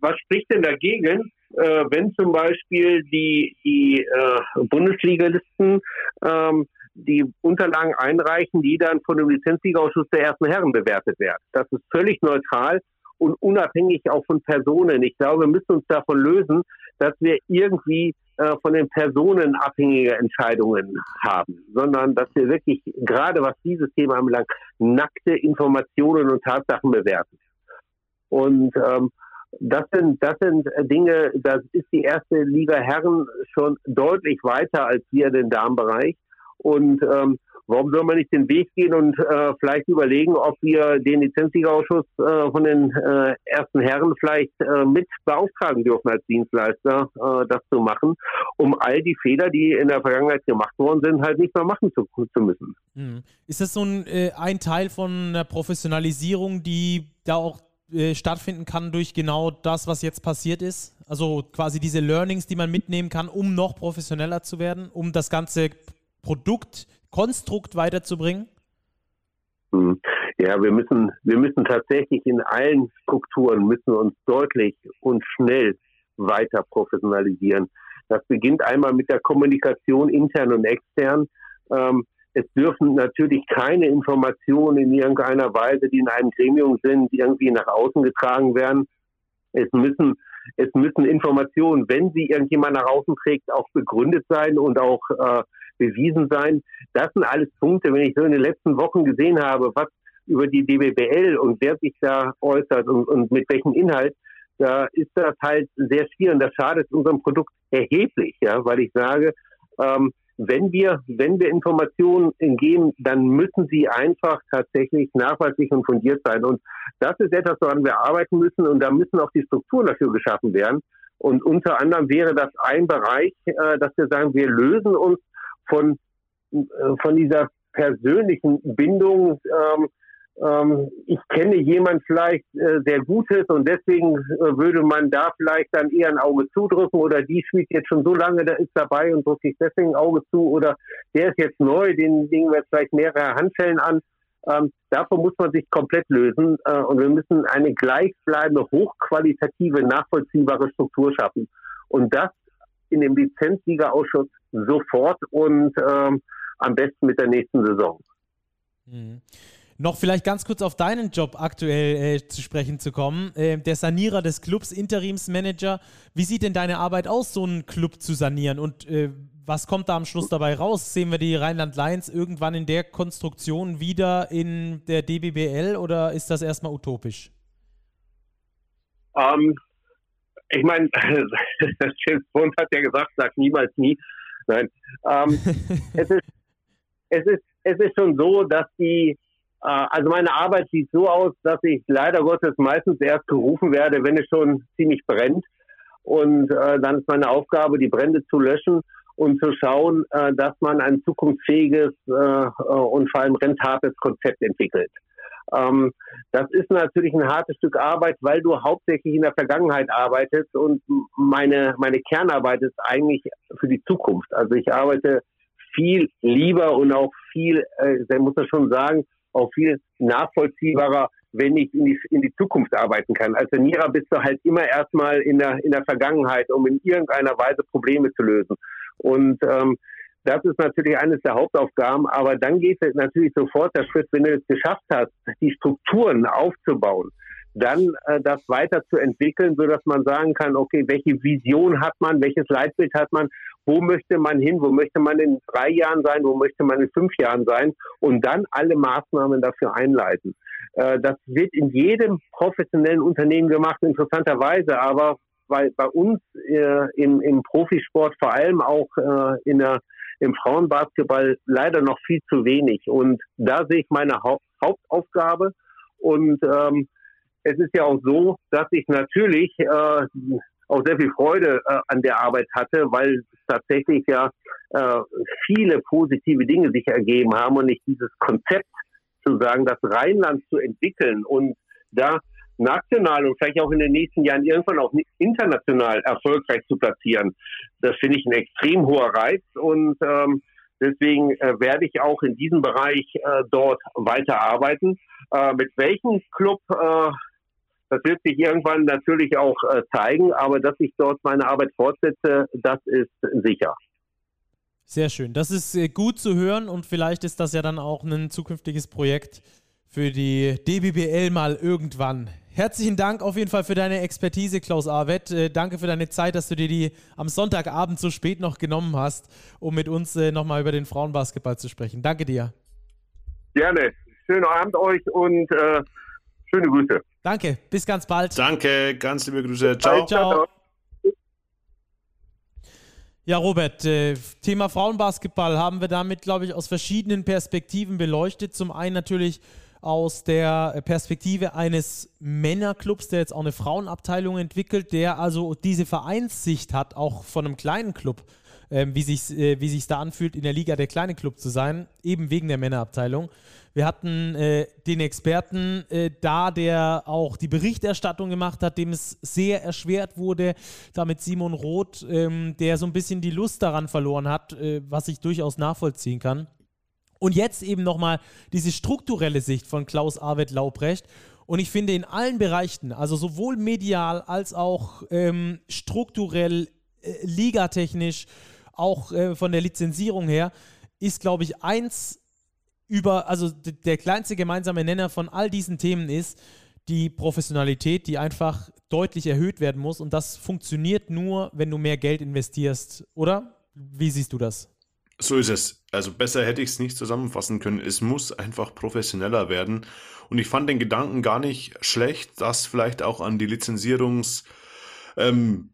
Speaker 5: was spricht denn dagegen, äh, wenn zum Beispiel die, die äh, Bundesligalisten ähm, die Unterlagen einreichen, die dann von dem Lizenzligaausschuss der ersten Herren bewertet werden. Das ist völlig neutral und unabhängig auch von Personen. Ich glaube, wir müssen uns davon lösen, dass wir irgendwie äh, von den Personen abhängige Entscheidungen haben, sondern dass wir wirklich, gerade was dieses Thema anbelangt, nackte Informationen und Tatsachen bewerten. Und ähm, das sind, das sind Dinge, da ist die erste Liga Herren schon deutlich weiter als wir den Damenbereich. Und ähm, warum soll man nicht den Weg gehen und äh, vielleicht überlegen, ob wir den Lizenzliga-Ausschuss äh, von den äh, ersten Herren vielleicht äh, mit beauftragen dürfen als Dienstleister, äh, das zu machen, um all die Fehler, die in der Vergangenheit gemacht worden sind, halt nicht mehr machen zu, zu müssen.
Speaker 1: Hm. Ist das so ein, äh, ein Teil von der Professionalisierung, die da auch äh, stattfinden kann durch genau das, was jetzt passiert ist? Also quasi diese Learnings, die man mitnehmen kann, um noch professioneller zu werden, um das ganze Produkt, Konstrukt weiterzubringen?
Speaker 5: Hm. Ja, wir müssen, wir müssen tatsächlich in allen Strukturen müssen uns deutlich und schnell weiter professionalisieren. Das beginnt einmal mit der Kommunikation intern und extern. Ähm, es dürfen natürlich keine Informationen in irgendeiner Weise, die in einem Gremium sind, irgendwie nach außen getragen werden. Es müssen, es müssen Informationen, wenn sie irgendjemand nach außen trägt, auch begründet sein und auch äh, bewiesen sein. Das sind alles Punkte, wenn ich so in den letzten Wochen gesehen habe, was über die DBBL und wer sich da äußert und, und mit welchem Inhalt, da ist das halt sehr schwierig und das schadet unserem Produkt erheblich, ja, weil ich sage, ähm, wenn wir, wenn wir Informationen geben, dann müssen sie einfach tatsächlich nachweislich und fundiert sein. Und das ist etwas, woran wir arbeiten müssen. Und da müssen auch die Strukturen dafür geschaffen werden. Und unter anderem wäre das ein Bereich, äh, dass wir sagen, wir lösen uns von, äh, von dieser persönlichen Bindung ähm, ich kenne jemand vielleicht, äh, der gut ist und deswegen äh, würde man da vielleicht dann eher ein Auge zudrücken oder die spielt jetzt schon so lange, der ist dabei und drücke ich deswegen ein Auge zu oder der ist jetzt neu, den legen wir jetzt vielleicht mehrere Handschellen an. Ähm, davon muss man sich komplett lösen äh, und wir müssen eine gleichbleibende, hochqualitative, nachvollziehbare Struktur schaffen. Und das in dem Lizenzsiegerausschuss sofort und ähm, am besten mit der nächsten Saison.
Speaker 1: Mhm. Noch vielleicht ganz kurz auf deinen Job aktuell äh, zu sprechen zu kommen. Äh, der Sanierer des Clubs, Interimsmanager. Wie sieht denn deine Arbeit aus, so einen Club zu sanieren? Und äh, was kommt da am Schluss dabei raus? Sehen wir die Rheinland Lions irgendwann in der Konstruktion wieder in der DBBL oder ist das erstmal utopisch?
Speaker 5: Ähm, ich meine, James Bond hat ja gesagt, sag niemals nie. Nein. Ähm, es, ist, es, ist, es ist schon so, dass die, also meine Arbeit sieht so aus, dass ich leider Gottes meistens erst gerufen werde, wenn es schon ziemlich brennt. Und äh, dann ist meine Aufgabe, die Brände zu löschen und zu schauen, äh, dass man ein zukunftsfähiges äh, äh und vor allem rentables Konzept entwickelt. Ähm, das ist natürlich ein hartes Stück Arbeit, weil du hauptsächlich in der Vergangenheit arbeitest und meine, meine Kernarbeit ist eigentlich für die Zukunft. Also ich arbeite viel lieber und auch viel, äh, muss man schon sagen, auch viel nachvollziehbarer, wenn ich in die, in die Zukunft arbeiten kann. Als Sanierer bist du halt immer erstmal in der, in der Vergangenheit, um in irgendeiner Weise Probleme zu lösen. Und ähm, das ist natürlich eines der Hauptaufgaben, aber dann geht es natürlich sofort der Schritt, wenn du es geschafft hast, die Strukturen aufzubauen, dann äh, das weiterzuentwickeln, so dass man sagen kann, okay, welche Vision hat man, welches Leitbild hat man, wo möchte man hin, wo möchte man in drei Jahren sein, wo möchte man in fünf Jahren sein und dann alle Maßnahmen dafür einleiten. Äh, das wird in jedem professionellen Unternehmen gemacht, interessanterweise, aber weil bei uns äh, im, im Profisport vor allem auch äh, in der im Frauenbasketball leider noch viel zu wenig. Und da sehe ich meine Haupt Hauptaufgabe. Und ähm, es ist ja auch so, dass ich natürlich äh, auch sehr viel Freude äh, an der Arbeit hatte, weil tatsächlich ja äh, viele positive Dinge sich ergeben haben und ich dieses Konzept zu sagen, das Rheinland zu entwickeln und da national und vielleicht auch in den nächsten Jahren irgendwann auch international erfolgreich zu platzieren. Das finde ich ein extrem hoher Reiz und ähm, deswegen äh, werde ich auch in diesem Bereich äh, dort weiterarbeiten. Äh, mit welchem Club, äh, das wird sich irgendwann natürlich auch äh, zeigen, aber dass ich dort meine Arbeit fortsetze, das ist sicher.
Speaker 1: Sehr schön. Das ist äh, gut zu hören und vielleicht ist das ja dann auch ein zukünftiges Projekt für die DBBL mal irgendwann. Herzlichen Dank auf jeden Fall für deine Expertise, Klaus Arwett. Äh, danke für deine Zeit, dass du dir die am Sonntagabend so spät noch genommen hast, um mit uns äh, nochmal über den Frauenbasketball zu sprechen. Danke dir.
Speaker 5: Gerne. Schönen Abend euch und äh, schöne Grüße.
Speaker 1: Danke. Bis ganz bald.
Speaker 2: Danke. Ganz liebe Grüße. Ciao.
Speaker 1: Ciao. Ja, Robert, äh, Thema Frauenbasketball haben wir damit, glaube ich, aus verschiedenen Perspektiven beleuchtet. Zum einen natürlich aus der Perspektive eines Männerclubs, der jetzt auch eine Frauenabteilung entwickelt, der also diese Vereinssicht hat, auch von einem kleinen Club, ähm, wie sich äh, wie sich's da anfühlt, in der Liga der kleine Club zu sein, eben wegen der Männerabteilung. Wir hatten äh, den Experten äh, da, der auch die Berichterstattung gemacht hat, dem es sehr erschwert wurde, damit Simon Roth, ähm, der so ein bisschen die Lust daran verloren hat, äh, was ich durchaus nachvollziehen kann. Und jetzt eben nochmal diese strukturelle Sicht von Klaus Arvid Laubrecht. Und ich finde in allen Bereichen, also sowohl medial als auch ähm, strukturell, äh, ligatechnisch, auch äh, von der Lizenzierung her, ist, glaube ich, eins über, also der kleinste gemeinsame Nenner von all diesen Themen ist die Professionalität, die einfach deutlich erhöht werden muss. Und das funktioniert nur, wenn du mehr Geld investierst, oder? Wie siehst du das?
Speaker 2: So ist es. Also besser hätte ich es nicht zusammenfassen können. Es muss einfach professioneller werden. Und ich fand den Gedanken gar nicht schlecht, das vielleicht auch an die Lizenzierungsbehördenverfahren ähm,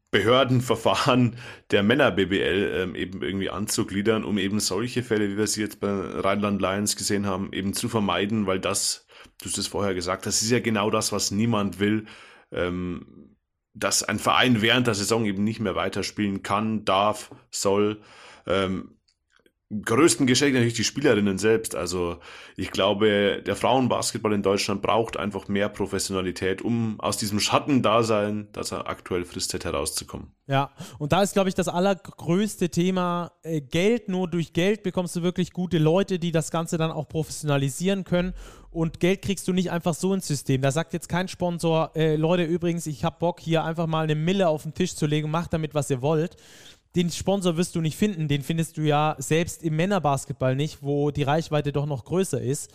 Speaker 2: der Männer-BBL ähm, eben irgendwie anzugliedern, um eben solche Fälle, wie wir sie jetzt bei Rheinland Lions gesehen haben, eben zu vermeiden, weil das, du hast es vorher gesagt, das ist ja genau das, was niemand will. Ähm, dass ein Verein während der Saison eben nicht mehr weiterspielen kann, darf, soll. Ähm, größten Geschenk natürlich die Spielerinnen selbst. Also ich glaube, der Frauenbasketball in Deutschland braucht einfach mehr Professionalität, um aus diesem Schattendasein, das er aktuell fristet, herauszukommen.
Speaker 1: Ja, und da ist, glaube ich, das allergrößte Thema äh, Geld. Nur durch Geld bekommst du wirklich gute Leute, die das Ganze dann auch professionalisieren können. Und Geld kriegst du nicht einfach so ins System. Da sagt jetzt kein Sponsor, äh, Leute, übrigens, ich habe Bock, hier einfach mal eine Mille auf den Tisch zu legen, macht damit, was ihr wollt den Sponsor wirst du nicht finden. Den findest du ja selbst im Männerbasketball nicht, wo die Reichweite doch noch größer ist.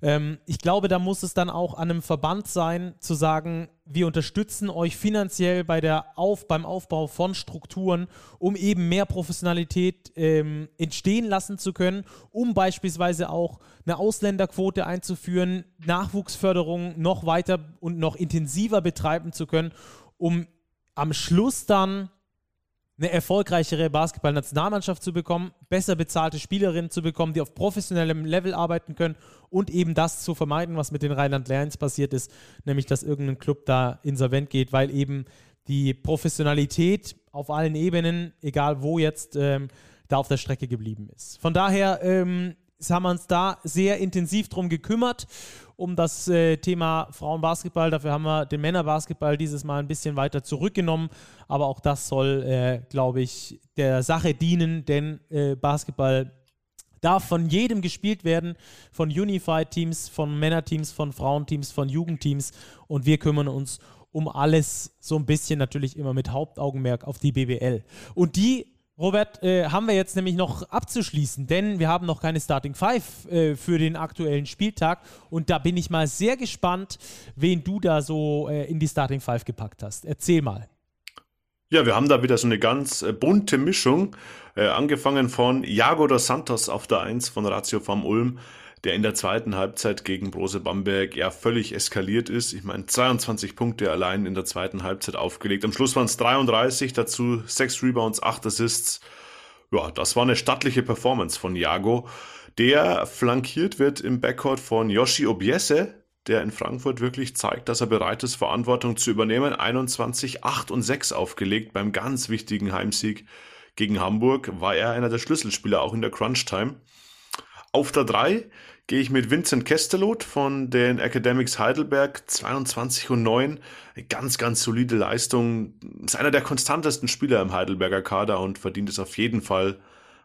Speaker 1: Ähm, ich glaube, da muss es dann auch an einem Verband sein, zu sagen, wir unterstützen euch finanziell bei der Auf, beim Aufbau von Strukturen, um eben mehr Professionalität ähm, entstehen lassen zu können, um beispielsweise auch eine Ausländerquote einzuführen, Nachwuchsförderung noch weiter und noch intensiver betreiben zu können, um am Schluss dann eine erfolgreichere Basketball-Nationalmannschaft zu bekommen, besser bezahlte Spielerinnen zu bekommen, die auf professionellem Level arbeiten können und eben das zu vermeiden, was mit den Rheinland Lions passiert ist, nämlich dass irgendein Club da insolvent geht, weil eben die Professionalität auf allen Ebenen, egal wo jetzt, ähm, da auf der Strecke geblieben ist. Von daher ähm, haben wir uns da sehr intensiv drum gekümmert, um das äh, Thema Frauenbasketball. Dafür haben wir den Männerbasketball dieses Mal ein bisschen weiter zurückgenommen. Aber auch das soll, äh, glaube ich, der Sache dienen, denn äh, Basketball darf von jedem gespielt werden, von Unified-Teams, von Männerteams, von Frauenteams, von Jugendteams. Und wir kümmern uns um alles so ein bisschen natürlich immer mit Hauptaugenmerk auf die BBL. Und die Robert, äh, haben wir jetzt nämlich noch abzuschließen, denn wir haben noch keine Starting Five äh, für den aktuellen Spieltag und da bin ich mal sehr gespannt, wen du da so äh, in die Starting Five gepackt hast. Erzähl mal.
Speaker 2: Ja, wir haben da wieder so eine ganz äh, bunte Mischung, äh, angefangen von Jago dos Santos auf der 1 von Ratio vom Ulm, der in der zweiten Halbzeit gegen Brose Bamberg ja völlig eskaliert ist. Ich meine, 22 Punkte allein in der zweiten Halbzeit aufgelegt. Am Schluss waren es 33, dazu 6 Rebounds, 8 Assists. Ja, das war eine stattliche Performance von Jago, der flankiert wird im Backcourt von Yoshi Obiese, der in Frankfurt wirklich zeigt, dass er bereit ist, Verantwortung zu übernehmen. 21, 8 und 6 aufgelegt beim ganz wichtigen Heimsieg gegen Hamburg, war er einer der Schlüsselspieler auch in der Crunch-Time. Auf der 3 gehe ich mit Vincent Kestelot von den Academics Heidelberg 22 und 9. Eine ganz, ganz solide Leistung. Ist einer der konstantesten Spieler im Heidelberger Kader und verdient es auf jeden Fall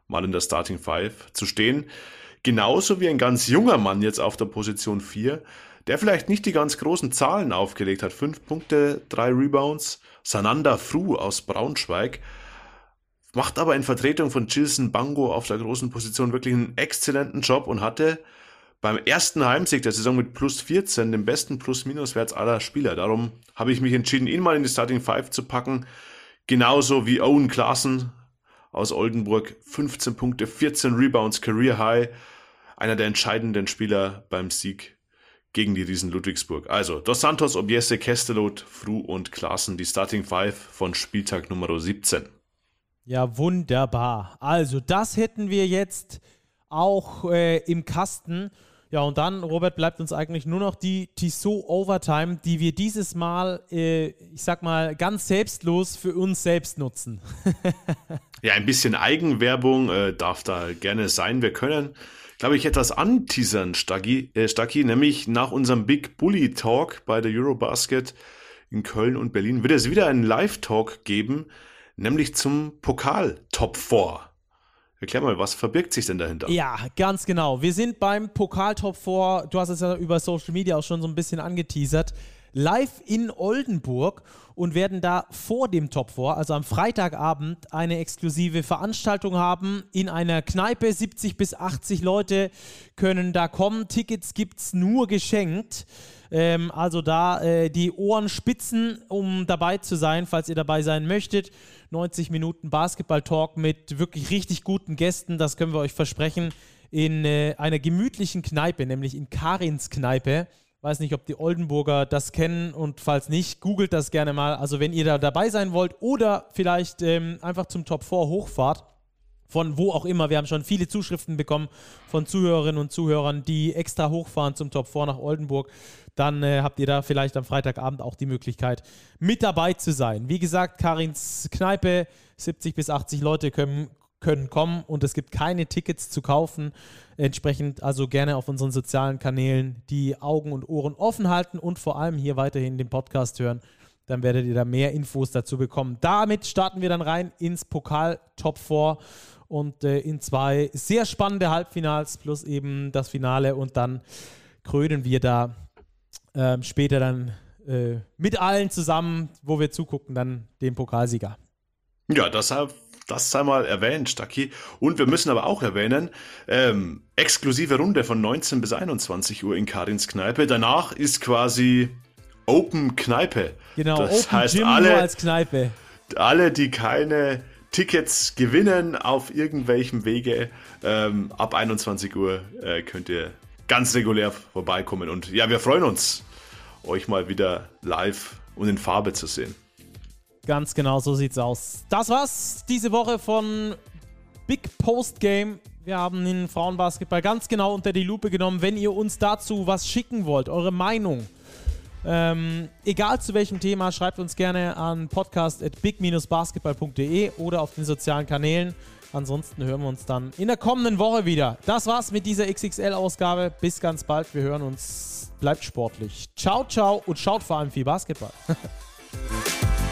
Speaker 2: mal in der Starting Five zu stehen. Genauso wie ein ganz junger Mann jetzt auf der Position 4, der vielleicht nicht die ganz großen Zahlen aufgelegt hat. Fünf Punkte, drei Rebounds. Sananda Fru aus Braunschweig macht aber in Vertretung von Gilson Bango auf der großen Position wirklich einen exzellenten Job und hatte beim ersten Heimsieg der Saison mit plus 14 den besten Plus-Minus-Wert aller Spieler. Darum habe ich mich entschieden, ihn mal in die Starting Five zu packen. Genauso wie Owen Klaassen aus Oldenburg. 15 Punkte, 14 Rebounds, Career High. Einer der entscheidenden Spieler beim Sieg gegen die Riesen Ludwigsburg. Also Dos Santos, Obiese, Kestelot, Fru und Klaassen, die Starting Five von Spieltag Nummer 17.
Speaker 1: Ja, wunderbar. Also, das hätten wir jetzt auch äh, im Kasten. Ja, und dann, Robert, bleibt uns eigentlich nur noch die Tissot Overtime, die wir dieses Mal, äh, ich sag mal, ganz selbstlos für uns selbst nutzen.
Speaker 2: ja, ein bisschen Eigenwerbung äh, darf da gerne sein. Wir können, glaube ich, etwas anteasern, Stacki, äh, nämlich nach unserem Big Bully Talk bei der Eurobasket in Köln und Berlin wird es wieder einen Live-Talk geben nämlich zum Pokal Top 4. Erklär mal, was verbirgt sich denn dahinter?
Speaker 1: Ja, ganz genau. Wir sind beim Pokal Top 4, du hast es ja über Social Media auch schon so ein bisschen angeteasert, live in Oldenburg und werden da vor dem Top 4, also am Freitagabend, eine exklusive Veranstaltung haben in einer Kneipe. 70 bis 80 Leute können da kommen. Tickets gibt es nur geschenkt. Ähm, also da äh, die Ohren spitzen, um dabei zu sein, falls ihr dabei sein möchtet. 90 Minuten Basketball-Talk mit wirklich richtig guten Gästen, das können wir euch versprechen, in äh, einer gemütlichen Kneipe, nämlich in Karins Kneipe. Weiß nicht, ob die Oldenburger das kennen und falls nicht, googelt das gerne mal. Also wenn ihr da dabei sein wollt oder vielleicht ähm, einfach zum Top 4 hochfahrt, von wo auch immer. Wir haben schon viele Zuschriften bekommen von Zuhörerinnen und Zuhörern, die extra hochfahren zum Top 4 nach Oldenburg. Dann äh, habt ihr da vielleicht am Freitagabend auch die Möglichkeit, mit dabei zu sein. Wie gesagt, Karins Kneipe, 70 bis 80 Leute können können kommen und es gibt keine Tickets zu kaufen. Entsprechend also gerne auf unseren sozialen Kanälen die Augen und Ohren offen halten und vor allem hier weiterhin den Podcast hören. Dann werdet ihr da mehr Infos dazu bekommen. Damit starten wir dann rein ins Pokal Top 4 und äh, in zwei sehr spannende Halbfinals plus eben das Finale und dann krönen wir da äh, später dann äh, mit allen zusammen, wo wir zugucken, dann den Pokalsieger.
Speaker 2: Ja, deshalb das sei mal erwähnt, Stacki. Und wir müssen aber auch erwähnen, ähm, exklusive Runde von 19 bis 21 Uhr in Karins Kneipe. Danach ist quasi Open Kneipe.
Speaker 1: Genau,
Speaker 2: das
Speaker 1: Open
Speaker 2: heißt,
Speaker 1: Gym
Speaker 2: alle,
Speaker 1: als Kneipe.
Speaker 2: alle, die keine Tickets gewinnen auf irgendwelchem Wege, ähm, ab 21 Uhr äh, könnt ihr ganz regulär vorbeikommen. Und ja, wir freuen uns, euch mal wieder live und in Farbe zu sehen.
Speaker 1: Ganz genau, so sieht's aus. Das war's diese Woche von Big Post Game. Wir haben den Frauenbasketball ganz genau unter die Lupe genommen. Wenn ihr uns dazu was schicken wollt, eure Meinung, ähm, egal zu welchem Thema, schreibt uns gerne an podcast.big-basketball.de oder auf den sozialen Kanälen. Ansonsten hören wir uns dann in der kommenden Woche wieder. Das war's mit dieser XXL-Ausgabe. Bis ganz bald. Wir hören uns. Bleibt sportlich. Ciao, ciao und schaut vor allem viel Basketball.